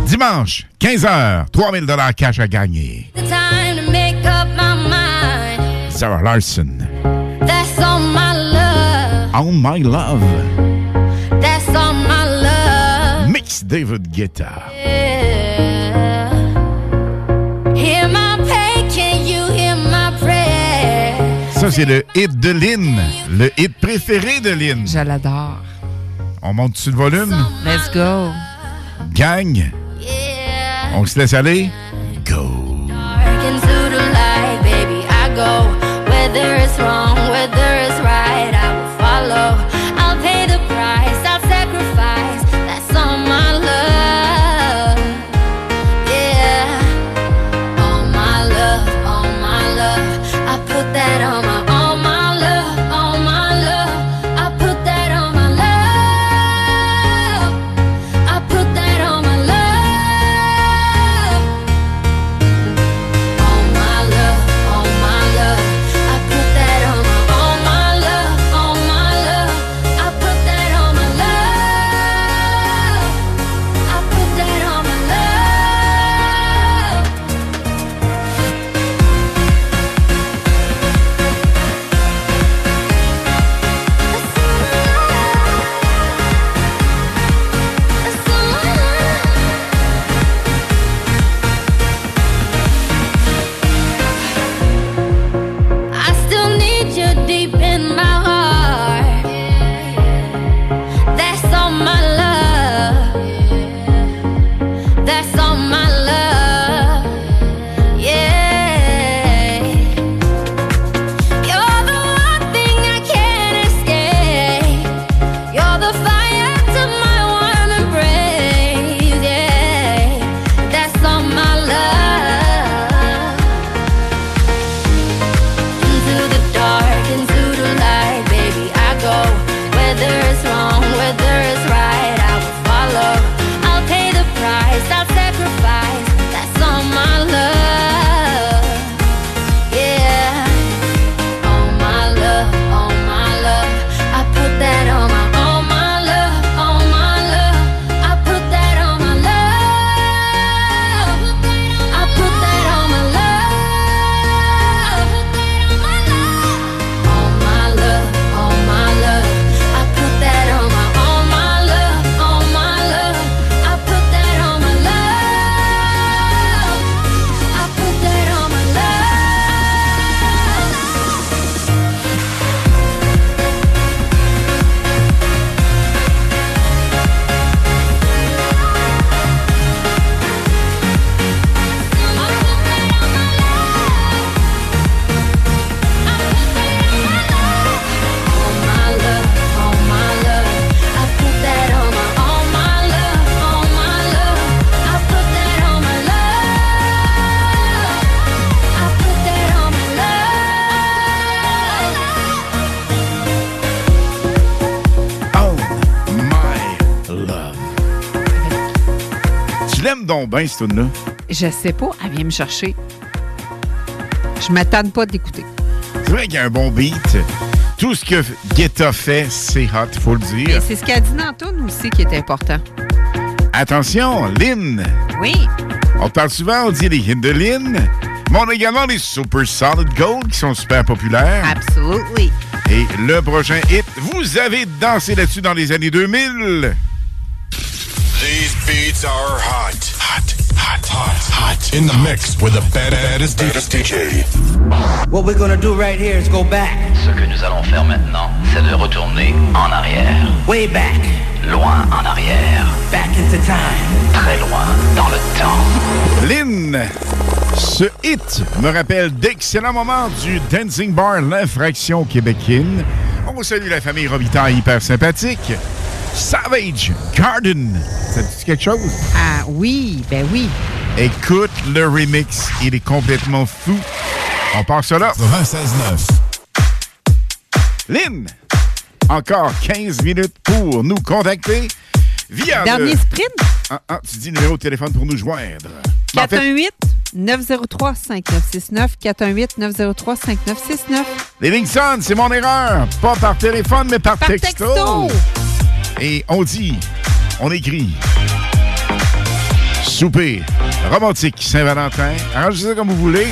Dimanche, 15h, 3000 cash à gagner. The time to make up my mind. Sarah Larson. That's all my love. On My Love. David Guetta. Yeah. Hear my pain, can you hear my prayer? Ça, c'est le hit de Lynn. Le hit préféré de Lynn. Je l'adore. On monte dessus le volume? Let's go. Gang. On se laisse aller? Cette Je sais pas, elle vient me chercher. Je m'attends pas d'écouter. C'est vrai qu'il y a un bon beat. Tout ce que Guetta fait, c'est hot, faut le Et dire. c'est ce qu'elle dit toune aussi qui est important. Attention, Lynn. Oui. On parle souvent, on dit les hits de Lynn, mais on a également les Super Solid Gold qui sont super populaires. Absolutely. Et le prochain hit, vous avez dansé là-dessus dans les années 2000. These beats are hot. In the mix with the baddest DJ. What we're gonna do right here is go back. Ce que nous allons faire maintenant, c'est de retourner en arrière. Way back. Loin en arrière. Back into time. Très loin dans le temps. Lynn, ce hit me rappelle d'excellents moments du Dancing Bar L'Infraction québécoine. On vous salue la famille Robitaille hyper sympathique. Savage Garden. Ça dit quelque chose? Ah oui, ben oui. Écoute le remix, il est complètement fou. On part là. 96.9. Lynn, encore 15 minutes pour nous contacter via Dernier le... sprint? Ah, ah, tu dis numéro de téléphone pour nous joindre. En fait, 418 903 5969 418 903 5969 Livingston, c'est mon erreur. Pas par téléphone, mais par, Par texto. Et on dit, on écrit souper romantique Saint-Valentin. Arrangez comme vous voulez.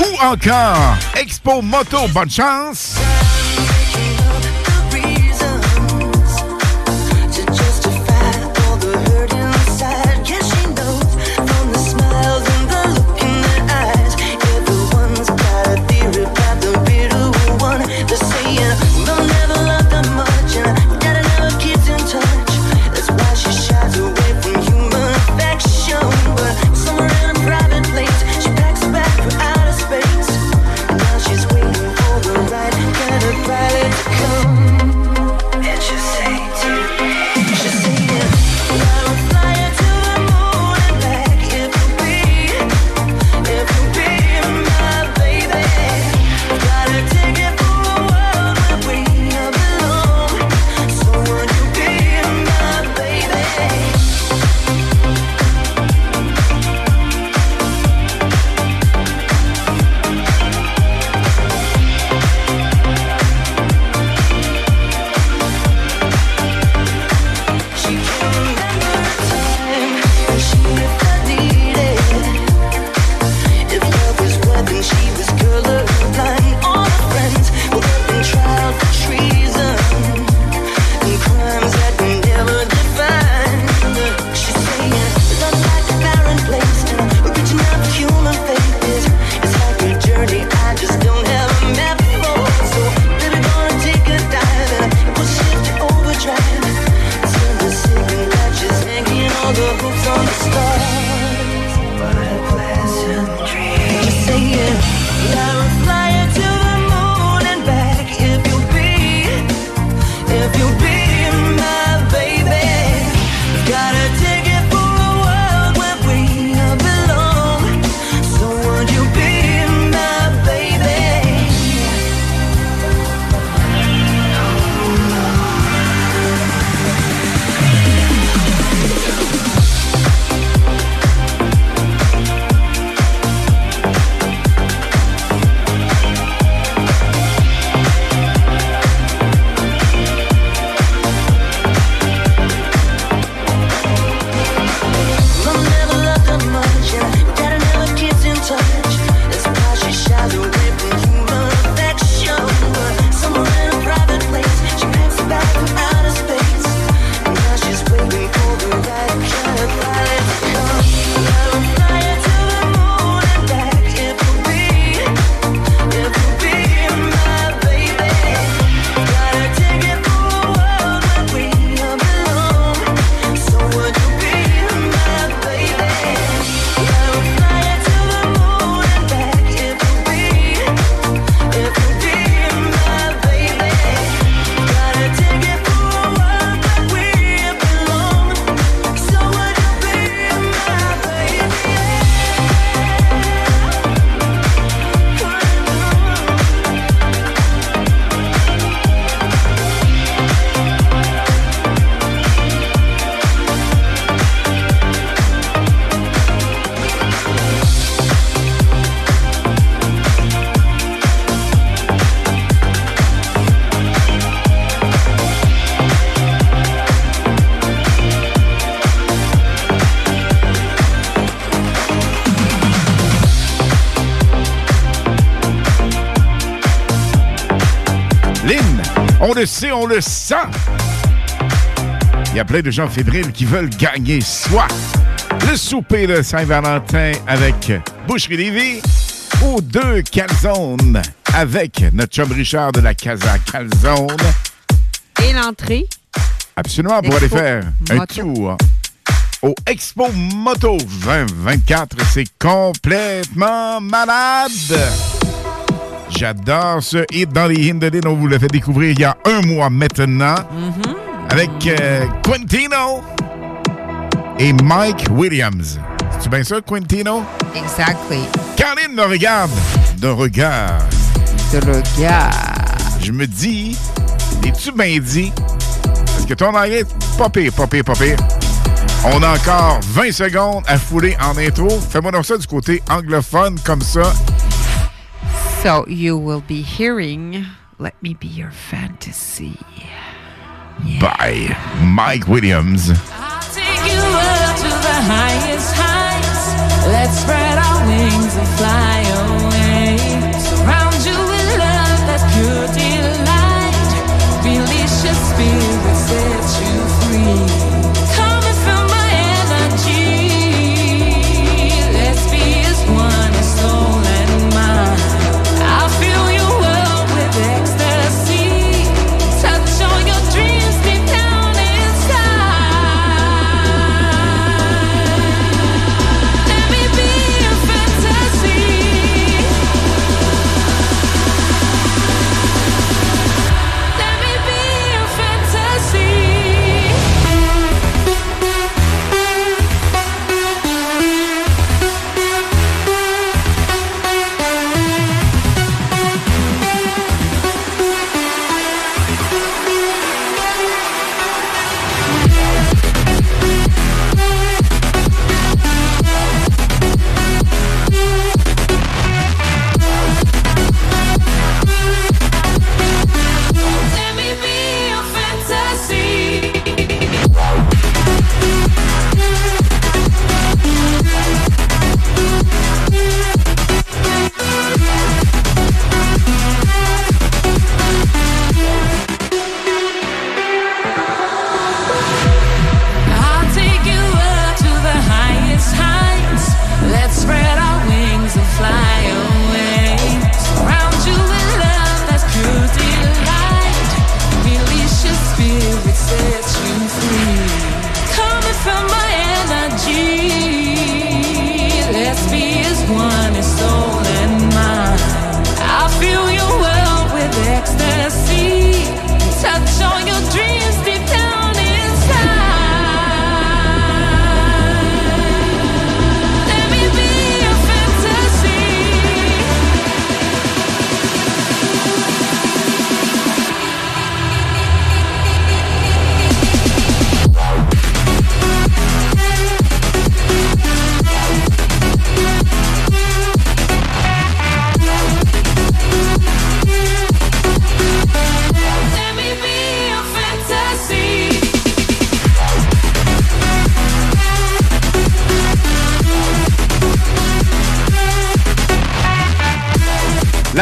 Ou encore Expo Moto. Bonne chance. On le sait, on le sent. Il y a plein de gens fébriles qui veulent gagner soit le souper de Saint-Valentin avec Boucherie Lévis ou deux calzones avec notre chum Richard de la Casa Calzone. Et l'entrée. Absolument, pour aller faire un tour au Expo Moto 2024. C'est complètement malade. J'adore ce hit dans les Hindelines. On vous l'a fait découvrir il y a un mois maintenant avec euh, Quintino et Mike Williams. C'est bien ça, Quintino? Exactly. Caroline me regarde d'un regard. De regard. Je me dis, es-tu bien dit? Parce que ton anglais est pas pire, pas pire, pas pire. On a encore 20 secondes à fouler en intro. Fais-moi donc ça du côté anglophone, comme ça. So you will be hearing Let Me Be Your Fantasy. By Mike Williams. Take you up to the highest heights. Let's spread our wings and fly away. Surround you with love that's pure delight. Release your spirit, set you free.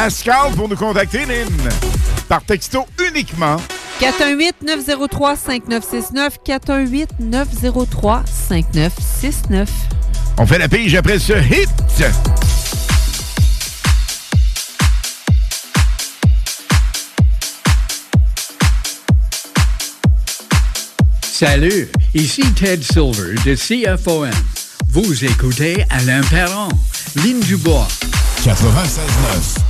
Scout pour nous contacter, Lynn. Par texto uniquement. 418-903-5969. 418-903-5969. On fait la pige après ce hit. Salut, ici Ted Silver de CFOM. Vous écoutez Alain Perron, Ligne du Bois. 96.9.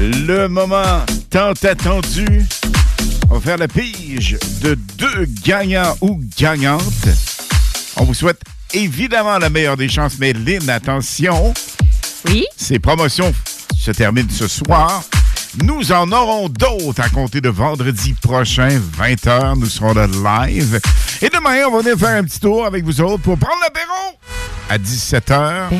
Le moment tant attendu. On va faire la pige de deux gagnants ou gagnantes. On vous souhaite évidemment la meilleure des chances, mais Lynn, attention. Oui? Ces promotions se terminent ce soir. Nous en aurons d'autres à compter de vendredi prochain, 20h. Nous serons là live. Et demain, on va venir faire un petit tour avec vous autres pour prendre l'apéro à 17h.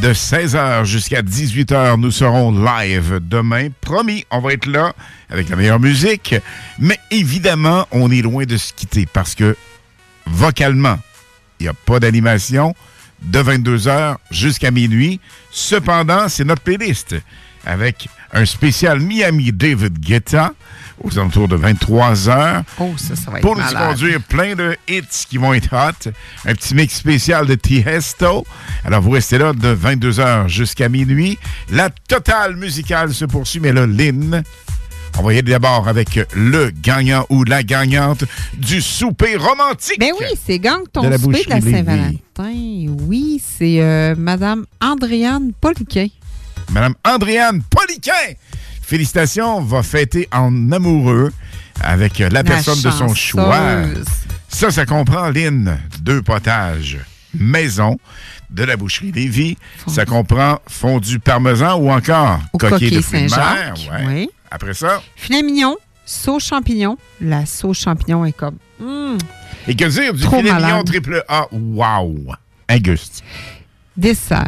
De 16h jusqu'à 18h, nous serons live demain. Promis, on va être là avec la meilleure musique. Mais évidemment, on est loin de se quitter parce que vocalement, il n'y a pas d'animation de 22h jusqu'à minuit. Cependant, c'est notre playlist avec un spécial Miami David Guetta aux alentours de 23h. Oh, ça, ça va être Pour nous conduire plein de hits qui vont être hot. Un petit mix spécial de Tiesto. Alors, vous restez là de 22h jusqu'à minuit. La totale musicale se poursuit, mais là, Lynn, on va y aller d'abord avec le gagnant ou la gagnante du souper romantique. Ben oui, c'est Gang ton De la souper de la. Saint-Valentin. Oui, c'est euh, Madame Andréane Poliquin. Madame Andréane Poliquin. Félicitations, va fêter en amoureux avec la, personne de son choix. Ça, ça comprend, Lynn, deux potages maison de la boucherie Lévis. Ça comprend fondu parmesan ou encore Au coquille de fruits de mer. Saint-Jacques, Ouais. oui. Après ça, Filet mignon, sauce champignon. La sauce champignon est comme... mm, et que dire du filet mignon triple A? Wow! Auguste. dessert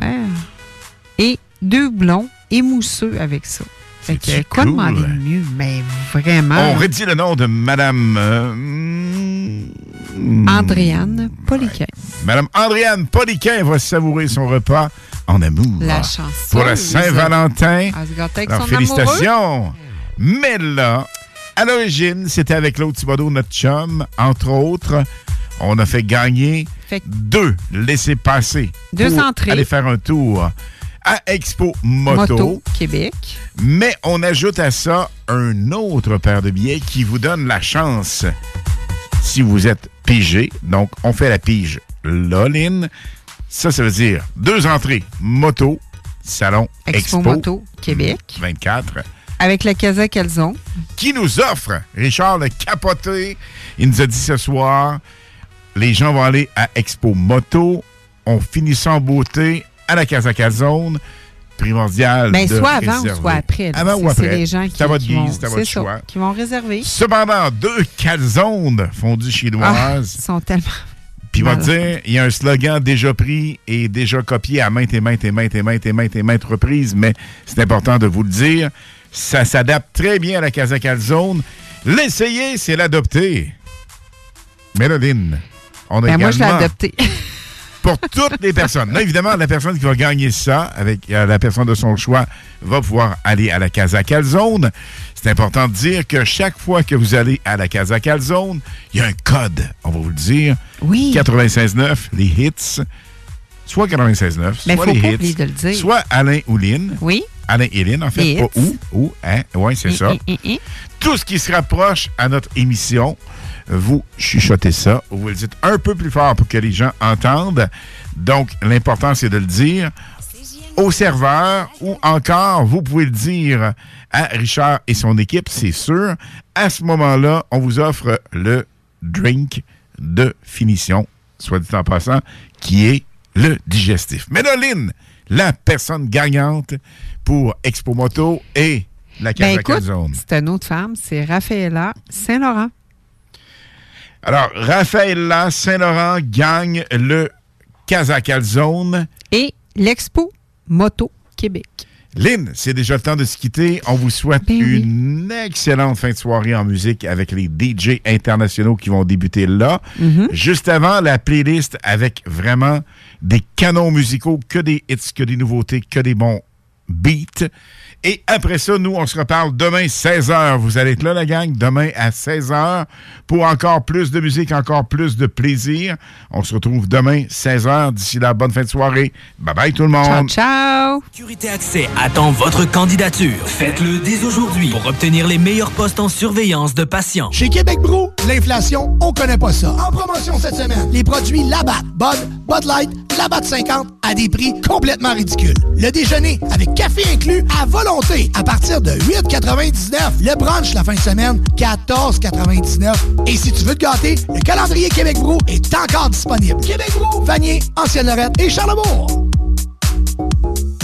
et deux blonds émousseux avec ça. Fait que, C'est-tu quoi cool? demander mieux? Mais vraiment. On redit le nom de Madame... euh, hmm, Andréane Poliquin. Madame Andréane Poliquin va savourer son repas en amour. La chanceuse. Pour la Saint-Valentin. Son félicitations. Mais là, à l'origine, c'était avec l'autre Thibodeau, notre chum. Entre autres, on a fait gagner Fait deux laissés-passer. Deux pour entrées. Aller faire un tour à Expo Moto. Moto, Québec. Mais on ajoute à ça un autre paire de billets qui vous donne la chance, si vous êtes pigé, donc on fait la pige là, Lynn. Ça, ça veut dire deux entrées moto, salon Expo, Expo, Moto, Québec. 24, Avec la Casa Calzon. qui nous offre, Richard le capoté, il nous a dit ce soir, les gens vont aller à Expo Moto, on finit ça en beauté à la Casa Calzone, primordial Ben, de soit avant ou soit après. Avant C'est- ou après. C'est les gens qui, à votre qui vont, guise, c'est à votre ça, choix. qui vont réserver. Cependant, deux calzones fondues Ah, chinoises. ils sont tellement... Puis, va dire, il y a un slogan déjà pris et déjà copié à maintes et maintes et maintes et maintes et maintes et maintes reprises, mais c'est important de vous le dire. Ça s'adapte très bien à la Casa Calzone. L'essayer, c'est l'adopter. Méloline, on a Ben, moi, je l'ai également- adopté. pour toutes les personnes. Là, évidemment, la personne qui va gagner ça, avec euh, la personne de son choix, va pouvoir aller à la Casa Calzone. C'est important de dire que chaque fois que vous allez à la Casa Calzone, il y a un code, on va vous le dire. Oui. 96.9, les hits. Soit 96.9, Mais soit faut les pas hits. de le dire. Soit Alain ou Lynn. Oui. Alain et Lynn, en fait. Les Pas hits. où. Où, hein? Oui, c'est ça. Tout ce qui se rapproche à notre émission, vous chuchotez ça, ou vous le dites un peu plus fort pour que les gens entendent. Donc, l'important, c'est de le dire au serveur ou encore, vous pouvez le dire à Richard et son équipe, c'est sûr. À ce moment-là, on vous offre le drink de finition, soit dit en passant, qui est le digestif. Lynn, la personne gagnante pour Expo Moto et la Ben Casa écoute, Zone. c'est une autre femme, c'est Raffaella Saint-Laurent. Alors, Raphaël Saint-Laurent gagne le Casa Calzone. Et l'Expo Moto Québec. Lynn, c'est déjà le temps de se quitter. On vous souhaite une excellente fin de soirée en musique avec les DJ internationaux qui vont débuter là. Juste avant, la playlist avec vraiment des canons musicaux, que des hits, que des nouveautés, que des bons beats. Et après ça, nous, on se reparle demain 16h. Vous allez être là, la gang, demain à 16h pour encore plus de musique, encore plus de plaisir. On se retrouve demain 16h. D'ici là, bonne fin de soirée. Bye bye tout le monde. Ciao! Sécurité Accès attend votre candidature. Faites-le dès aujourd'hui pour obtenir les meilleurs postes en surveillance de patients. Chez Québec Brou, l'inflation, on connaît pas ça. En promotion cette semaine, les produits Labatt, Bud, Bud Light, Labatt 50 à des prix complètement ridicules. Le déjeuner avec café inclus à volonté à partir de 8,99. Le brunch la fin de semaine, 14,99. Et si tu veux te gâter, le calendrier Québec Brou est encore disponible. Québec Brou, Vanier, Ancienne-Lorette et Charlebourg.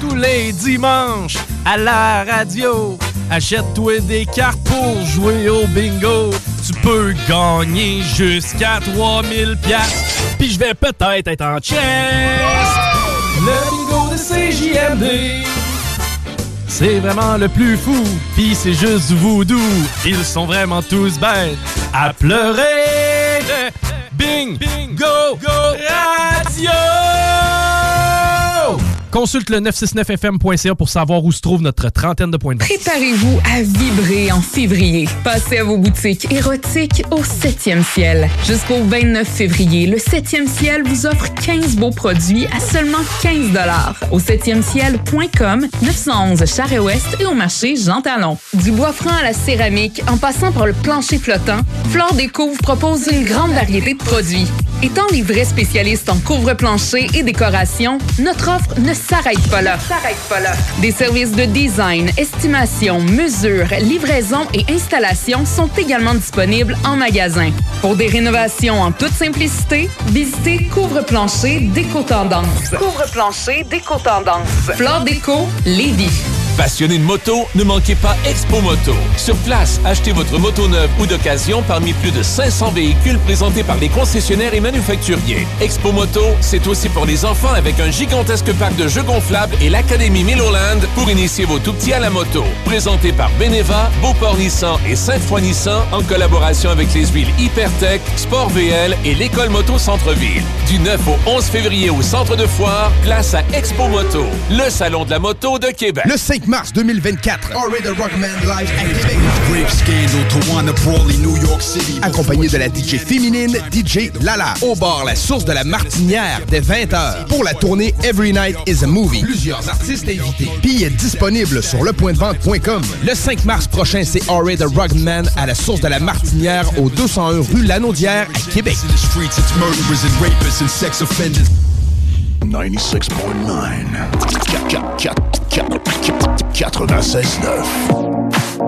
Tous les dimanches, à la radio, achète-toi des cartes pour jouer au bingo. Tu peux gagner jusqu'à 3000 piastres. Puis je vais peut-être être en chest. Le bingo de CJMD. C'est vraiment le plus fou, pis c'est juste voodoo. Ils sont vraiment tous bêtes à pleurer. Bing, bingo, go, radio! Consulte le 969fm.ca pour savoir où se trouve notre trentaine de points de vente. Préparez-vous à vibrer en février. Passez à vos boutiques érotiques au 7e ciel. Jusqu'au 29 février, le 7e ciel vous offre 15 beaux produits à seulement 15 Au 7e ciel.com, 911 Charest-Ouest et au marché Jean Talon. Du bois franc à la céramique, en passant par le plancher flottant, Flore Déco vous propose une grande variété de produits. Étant les vrais spécialistes en couvre-plancher et décoration, notre offre ne s'arrête pas là. S'arrête pas là. Des services de design, estimation, mesure, livraison et installation sont également disponibles en magasin. Pour des rénovations en toute simplicité, visitez Couvre-plancher Déco Tendance. Couvre-plancher Déco Tendance. Flore Déco, Lévis. Passionné de moto, ne manquez pas Expo Moto. Sur place, achetez votre moto neuve ou d'occasion parmi plus de 500 véhicules présentés par les concessionnaires et manufacturiers. Expo Moto, c'est aussi pour les enfants avec un gigantesque parc de jeux gonflables et l'Académie Milloland pour initier vos tout-petits à la moto. Présenté par Beneva, Beauport Nissan et Sainte-Foy Nissan en collaboration avec les huiles Hypertech, Sport VL et l'École Moto Centre-Ville. Du 9 au 11 février au centre de foire, place à Expo Moto, le salon de la moto de Québec. Le 5 mars 2024. Accompagné de la DJ féminine DJ Lala. Au bar La Source de la Martinière dès 20h. Pour la tournée Every Night is a Movie. Plusieurs artistes invités. Billets disponibles sur lepointdevente.com. Le 5 mars prochain, c'est Henry the Ruggedman à la Source de la Martinière au 201 rue Lanaudière à Québec. 96.9. 96.9.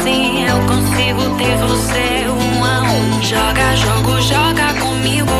assim eu consigo ter você um a um. Joga jogo, joga comigo.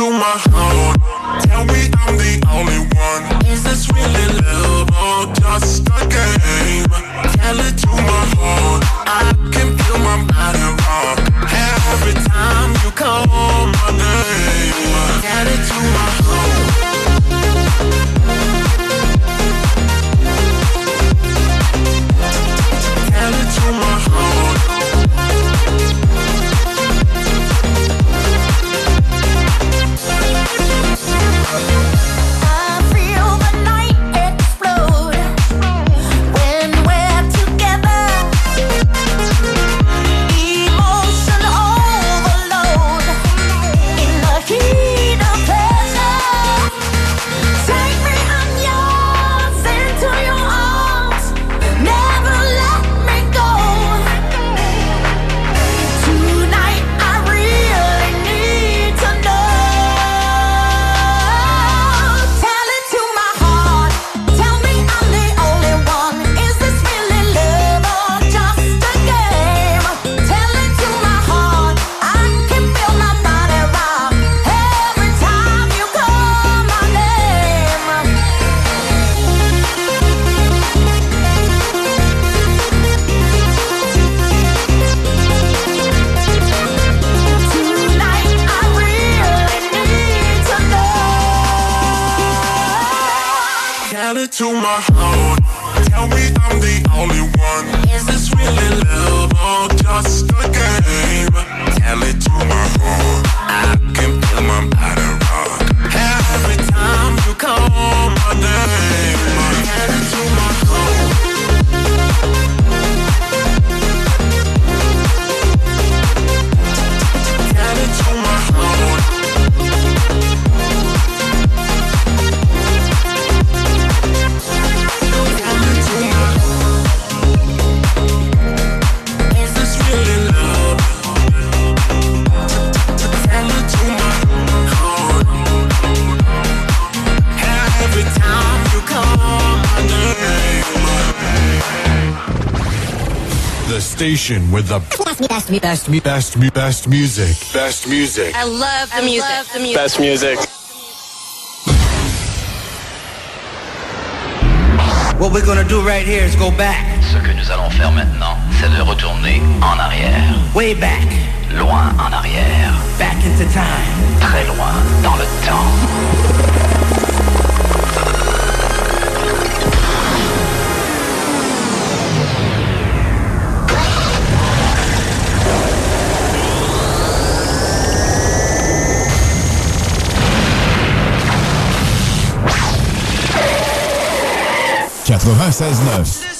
to my home. station with the best, me, best, best, me, best music. Best music. I love the I music. Love the music. Best music. What we're gonna do right here is go back. Ce que nous allons faire maintenant, c'est de retourner en arrière. Way back. Loin en arrière. Back into time. Très loin dans le temps. 96.9.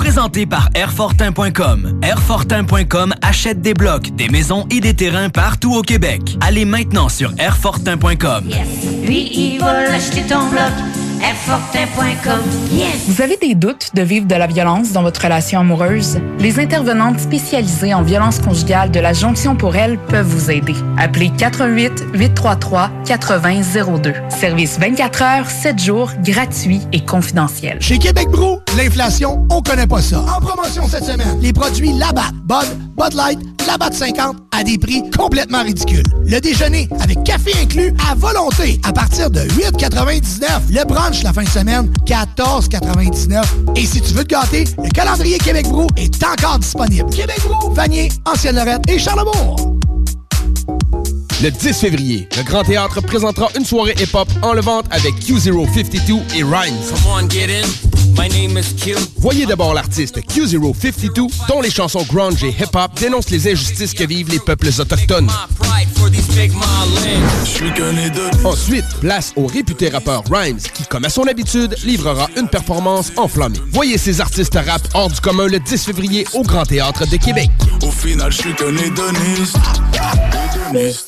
présentés par Airfortin.com. Airfortin.com achète des blocs, des maisons et des terrains partout au Québec. Allez maintenant sur Airfortin.com. Lui, il va l'acheter ton bloc. Yes! Vous avez des doutes de vivre de la violence dans votre relation amoureuse? Les intervenantes spécialisées en violence conjugale de la Jonction pour elle peuvent vous aider. Appelez 88 833 8002. Service 24 heures, 7 jours, gratuit et confidentiel. Chez Québec Brou, l'inflation, on connaît pas ça. En promotion cette semaine, les produits Labatt, Bud, Bud Light, Labatt 50 à des prix complètement ridicules. Le déjeuner avec café inclus à volonté à partir de 8,99. Le brunch la fin de semaine, 14,99. Et si tu veux te gâter, le calendrier Québec Brou est encore disponible. Québec Brou, Vanier, Ancienne-Lorette et Charlebourg. Le 10 février, le Grand Théâtre présentera une soirée hip-hop en levante avec Q052 et Rhymes. Come on, get in. My name is Q. Voyez d'abord l'artiste Q052, dont les chansons grunge et hip-hop dénoncent les injustices que vivent les peuples autochtones. Ensuite, place au réputé rappeur Rhymes, qui, comme à son habitude, livrera une performance enflammée. Voyez ces artistes rap hors du commun le 10 février au Grand Théâtre de Québec. Au final, je suis.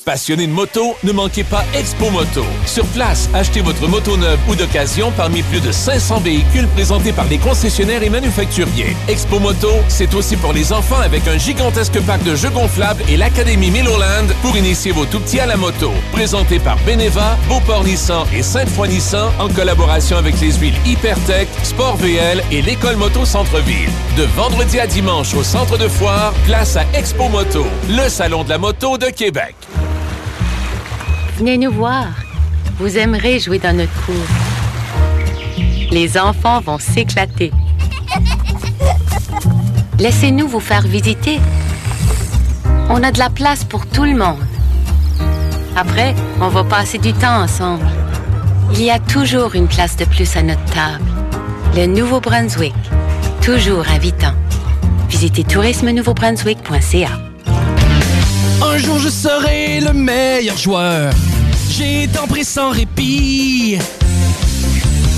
Passionné de moto, ne manquez pas Expo Moto. Sur place, achetez votre moto neuve ou d'occasion parmi plus de 500 véhicules présentés par les concessionnaires et manufacturiers. Expo Moto, c'est aussi pour les enfants avec un gigantesque parc de jeux gonflables et l'Académie Milloland pour initier vos tout-petits à la moto. Présenté par Beneva, Beauport Nissan et Sainte-Foy Nissan en collaboration avec les huiles Hypertech, Sport VL et l'École Moto Centre-Ville. De vendredi à dimanche au centre de foire, place à Expo Moto, le salon de la moto de Québec. Venez nous voir. Vous aimerez jouer dans notre cour. Les enfants vont s'éclater. Laissez-nous vous faire visiter. On a de la place pour tout le monde. Après, on va passer du temps ensemble. Il y a toujours une place de plus à notre table. Le Nouveau-Brunswick. Toujours invitant. Visitez tourisme-nouveau-brunswick.ca. Un jour je serai le meilleur joueur. J'ai tant pris sans répit.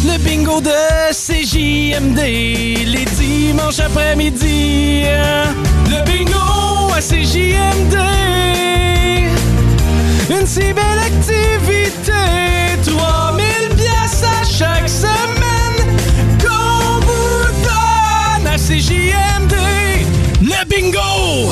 Le bingo de CJMD, les dimanches après-midi. Le bingo à CJMD. Une si belle activité. 3000 pièces à chaque semaine. Qu'on vous donne à CJMD. Le bingo!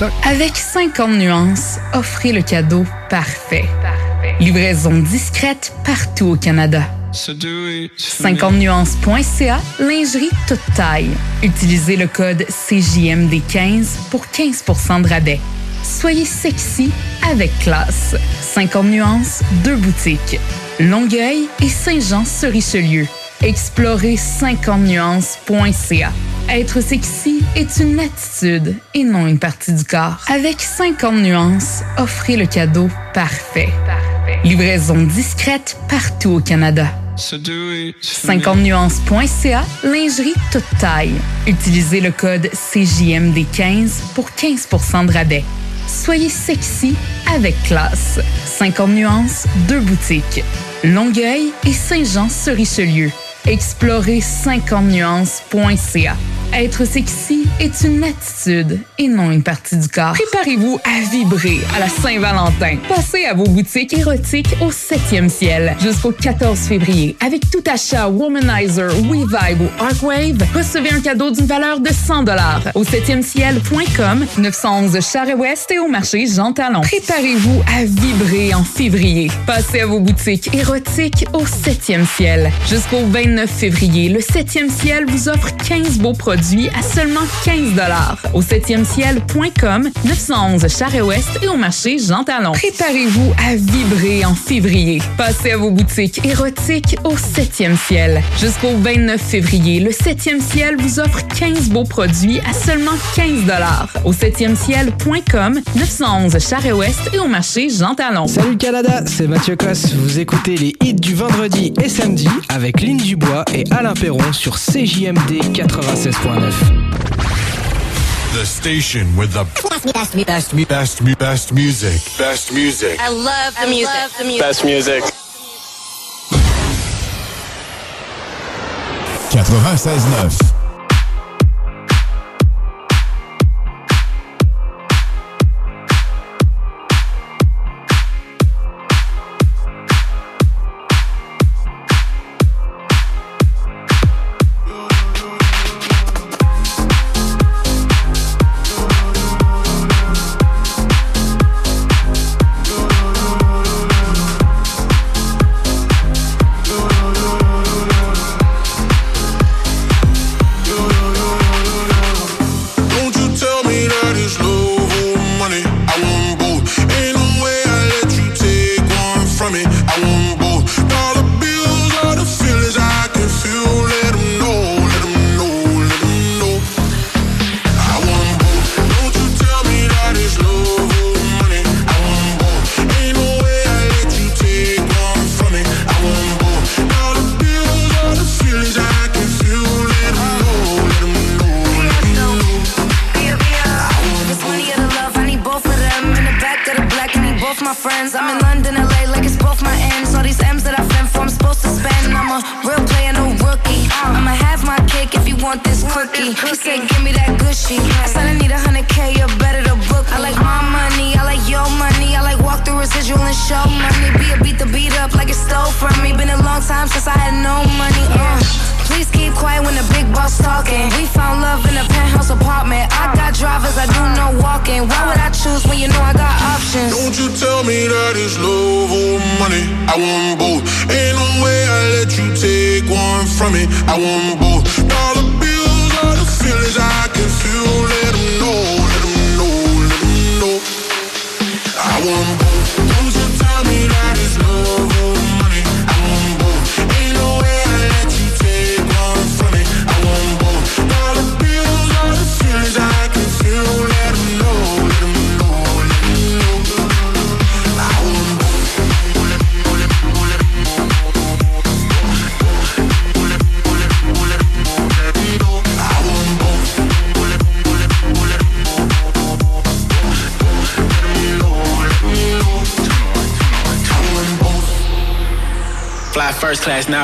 stock. Avec 50 nuances, offrez le cadeau parfait. Livraison discrète partout au Canada. 50nuances.ca, lingerie toute taille. Utilisez le code CJMD15 pour 15% de rabais. Soyez sexy avec classe. 50 nuances, deux boutiques. Longueuil et Saint-Jean-sur-Richelieu. Explorez 50nuances.ca. Être sexy est une attitude et non une partie du corps. Avec 50 nuances, offrez le cadeau parfait. Livraison discrète partout au Canada. 50nuances.ca, lingerie toute taille. Utilisez le code CJMD15 pour 15% de rabais. Soyez sexy avec classe. 50 nuances, deux boutiques. Longueuil et Saint-Jean-sur-Richelieu. Explorez 50nuances.ca. Être sexy est une attitude et non une partie du corps. Préparez-vous à vibrer à la Saint-Valentin. Passez à vos boutiques érotiques au 7e ciel jusqu'au 14 février. Avec tout achat Womanizer, WeVibe ou Arcwave, recevez un cadeau d'une valeur de 100 au 7e ciel.com, 911 Charest-Ouest et au marché Jean Talon. Préparez-vous à vibrer en février. Passez à vos boutiques érotiques au 7e ciel. Jusqu'au 29 février, le 7e ciel vous offre 15 beaux produits à seulement 15 au 7e ciel.com, 911 Charest-Ouest et au marché Jean Talon. Préparez-vous à vibrer en février. Passez à vos boutiques érotiques au 7e ciel. Jusqu'au 29 février, le 7e ciel vous offre 15 beaux produits à seulement 15 au 7e ciel.com, 911 Charest-Ouest et au marché Jean Talon. Salut Canada, c'est Mathieu Cosse. Vous écoutez les hits du vendredi et samedi avec Lynn Dubois et Alain Perron sur CJMD 96.9. The station with the best, best, best, best, best, best music. Best music. I love the music. Best music. 96.9.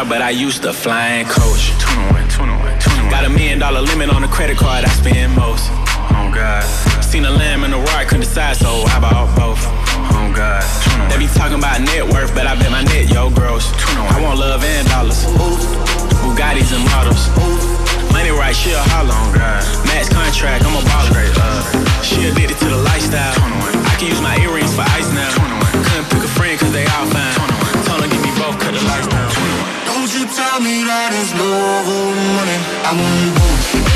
but I used to fly flying coach. Got a million dollar limit on the credit card I spend most. Oh God. Seen a lamb and a roar, I couldn't decide, so I bought both. Oh God. They be talking about net worth, but I bet my net yo gross. I want love and dollars. Ooh. Bugattis and models. Ooh. Money right, she a holler. Oh God. Max contract, I'm a baller. Uh, she addicted to the lifestyle. I can use my earrings for ice now. Couldn't pick a friend cause they all fine. Told her give me both, cut the lights down. Won't you tell me that it's love or money? I want both.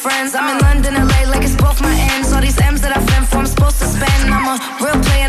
friends. I'm in London, LA, like it's both my ends. All these M's that I've been for, I'm supposed to spend. I'm a real player,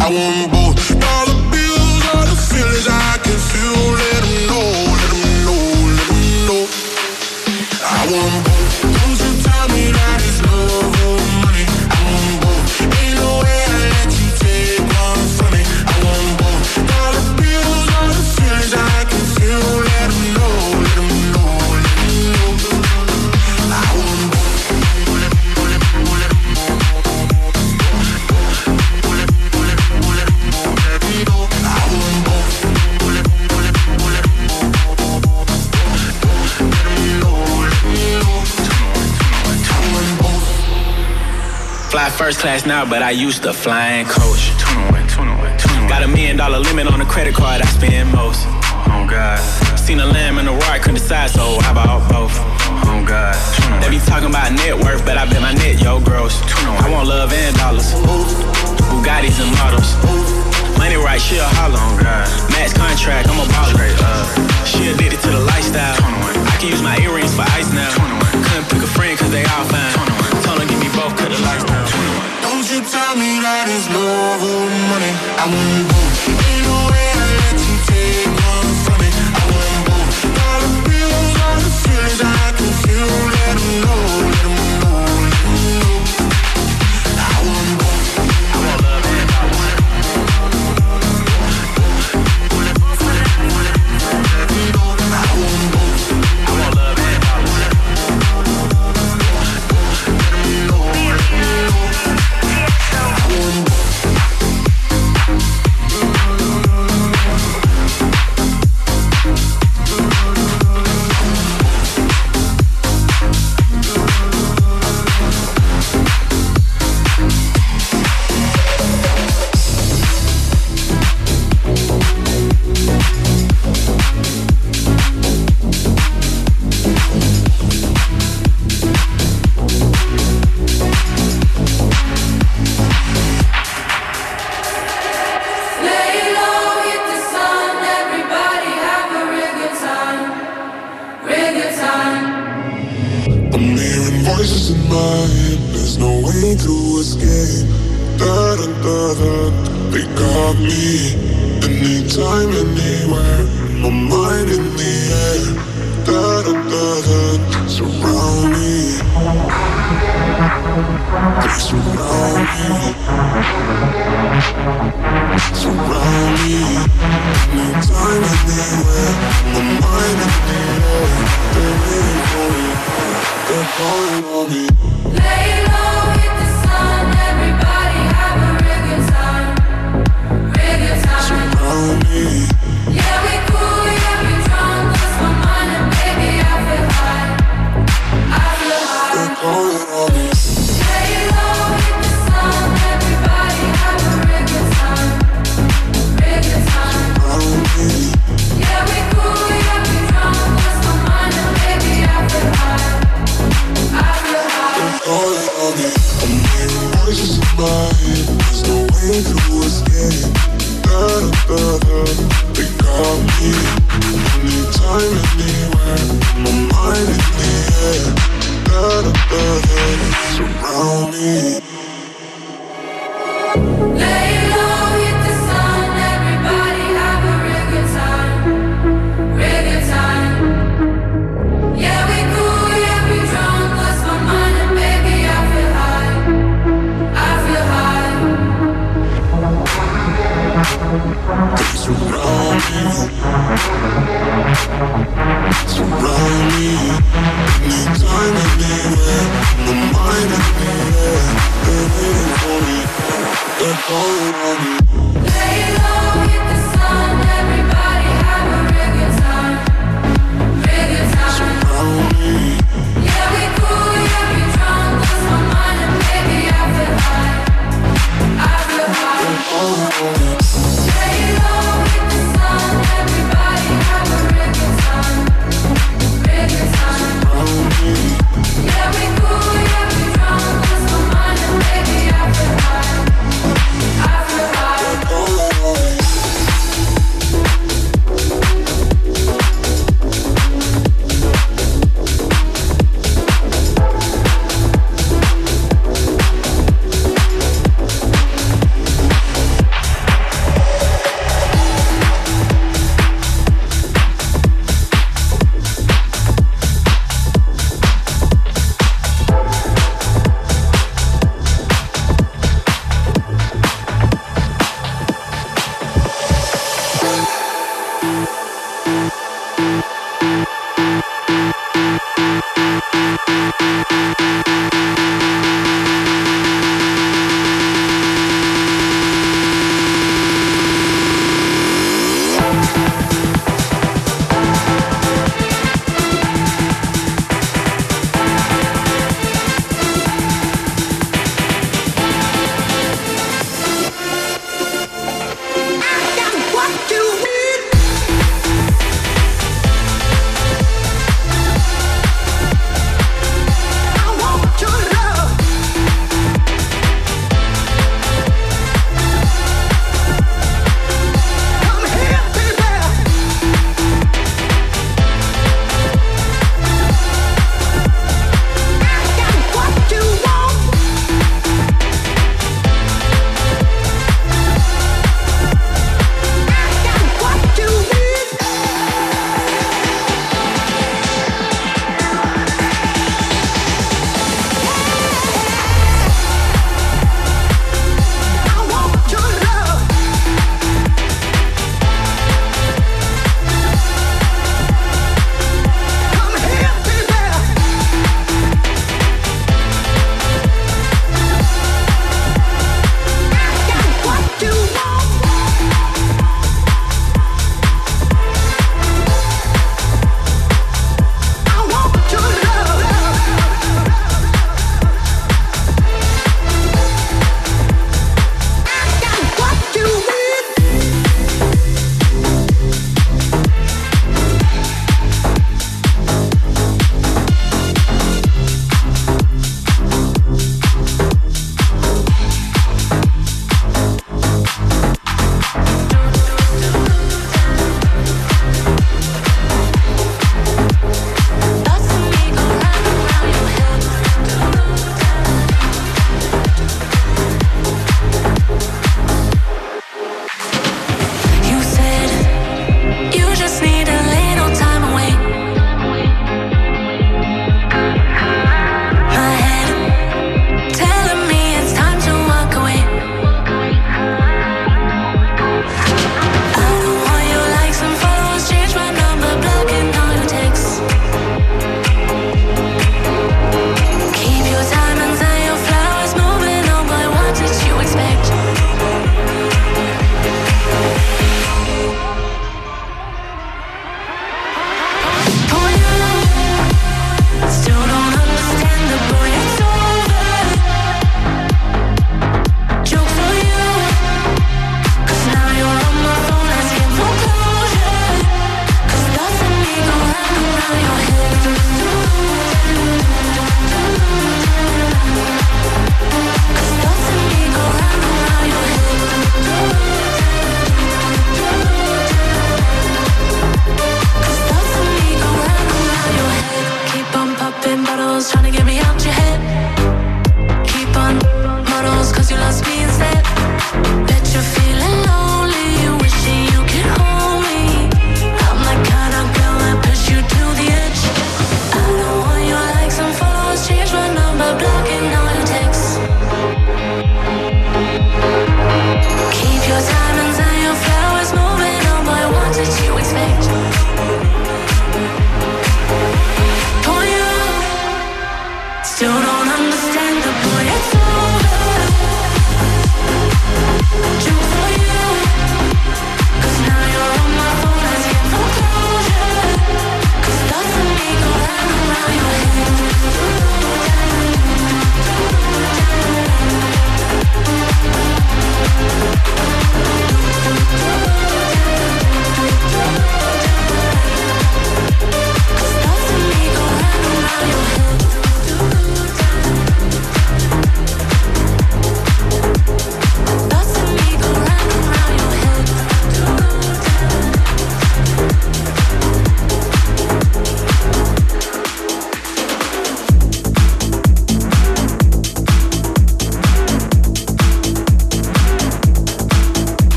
I want both. Dollar bills are the feelings I can feel. Let 'em know, let 'em know, let 'em know. I want both. Fly first class now, but I used to flying coach. Got a million dollar limit on the credit card, I spend most. Oh God. Seen a lamb and a roar, couldn't decide, so how about both? Oh God. They be talking about net worth, but I bet my net, yo, gross. I want love and dollars. Bugattis and models. Money right, she a holler. Oh God. Max contract, I'm a baller. Uh, she addicted to the lifestyle. I can use my earrings for ice now. Couldn't pick a friend cause they all fine. Tell me that it's love or money. I want both. Ain't no way you take from me. I both. Dollar bills are the feelings I can feel. Know,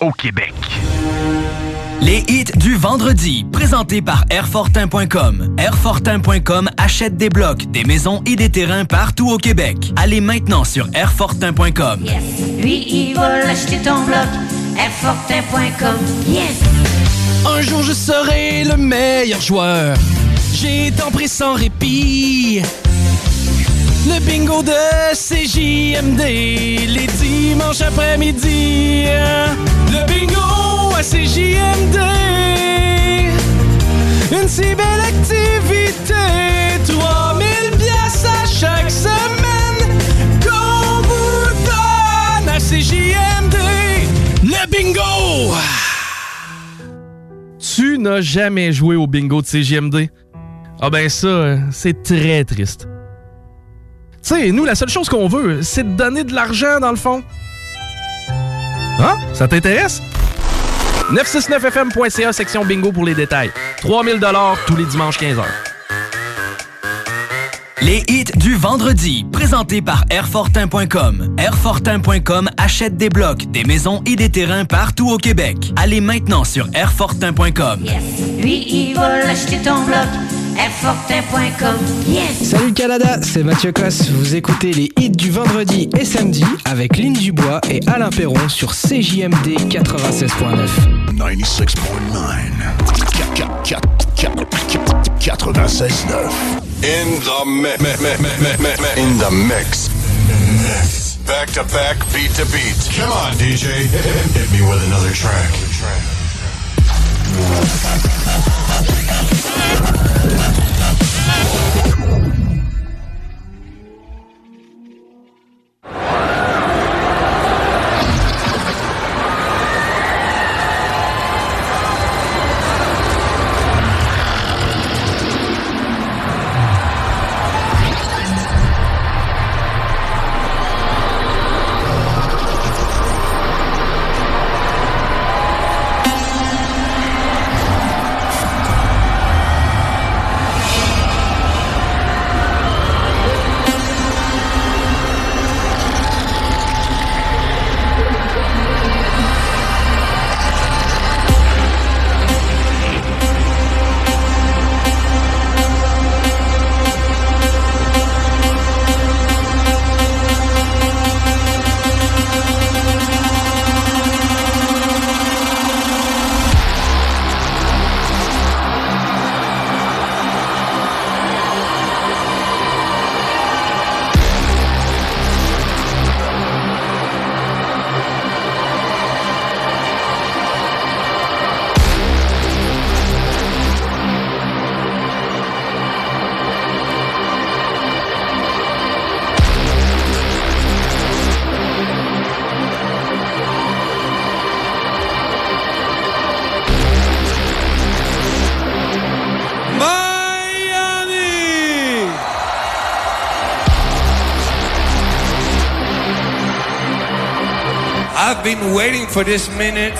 au Québec. Les hits du vendredi, présentés par Airfortin.com. Airfortin.com achète des blocs, des maisons et des terrains partout au Québec. Allez maintenant sur Airfortin.com. Lui, il va l'acheter ton bloc. Airfortin.com. Yes! Un jour je serai le meilleur joueur. J'ai tant pris sans répit. Le bingo de CJMD, les dimanches après-midi. Le bingo à CJMD. Une si belle activité. 3000 pièces à chaque semaine. Qu'on vous donne à CJMD. Le bingo! Tu n'as jamais joué au bingo de CGMD? Ah ben ça, c'est très triste. Tu sais, nous, la seule chose qu'on veut, c'est de donner de l'argent, dans le fond. Ça t'intéresse? 969fm.ca, section bingo pour les détails. 3000 tous les dimanches 15h. Les hits du vendredi, présentés par Airfortin.com. Airfortin.com achète des blocs, des maisons et des terrains partout au Québec. Allez maintenant sur Airfortin.com. Lui, il va l'acheter ton bloc. Yes! Salut Canada, c'est Mathieu Cosse. Vous écoutez les hits du vendredi et samedi avec Lynn Dubois et Alain Perron sur CJMD 96.9. 96.9. 96.9. In the mi- mi- mi- mi- mi- mi- mi- in the mix. Back to back, beat to beat. Come on, DJ. Hit me with another track. For this minute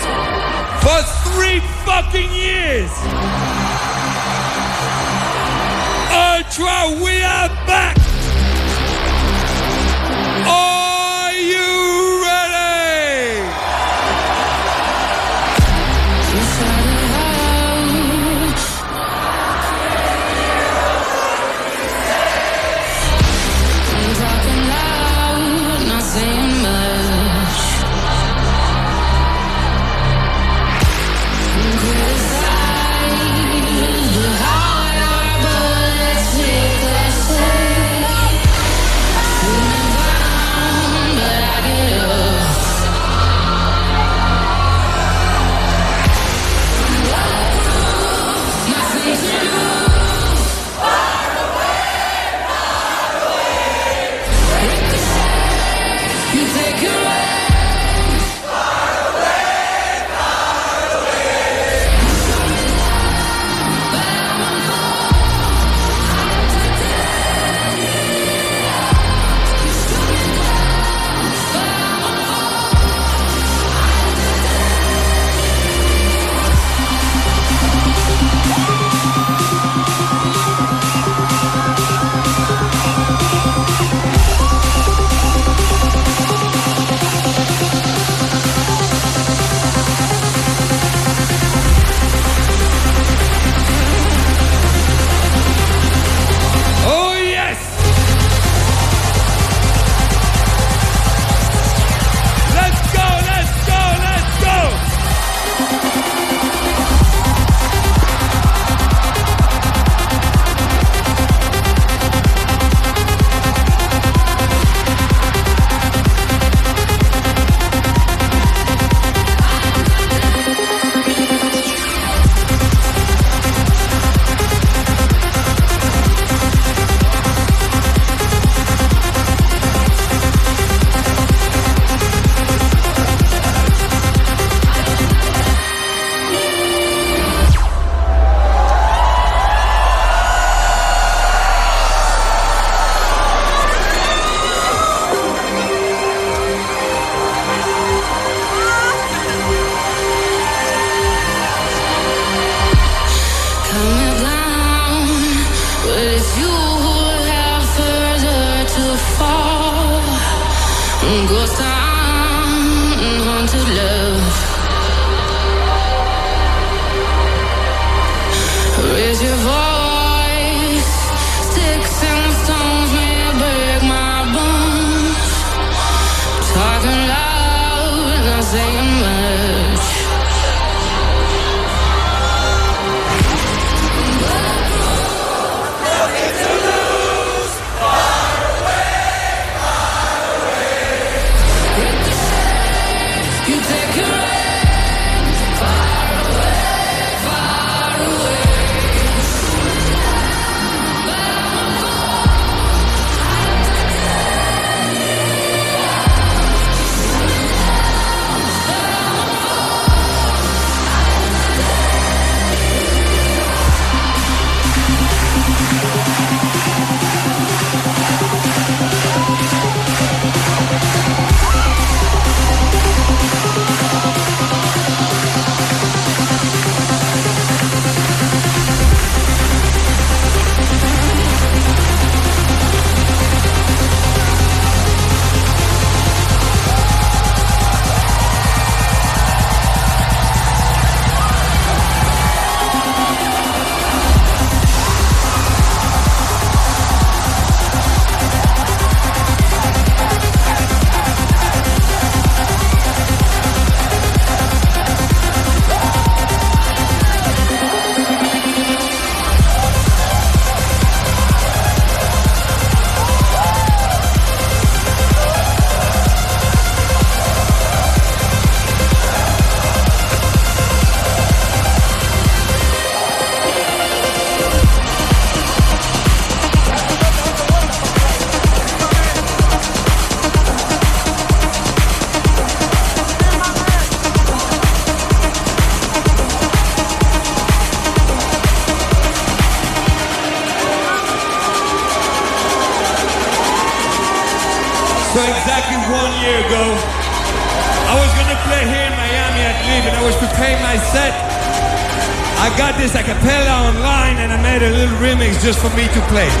just for me to play.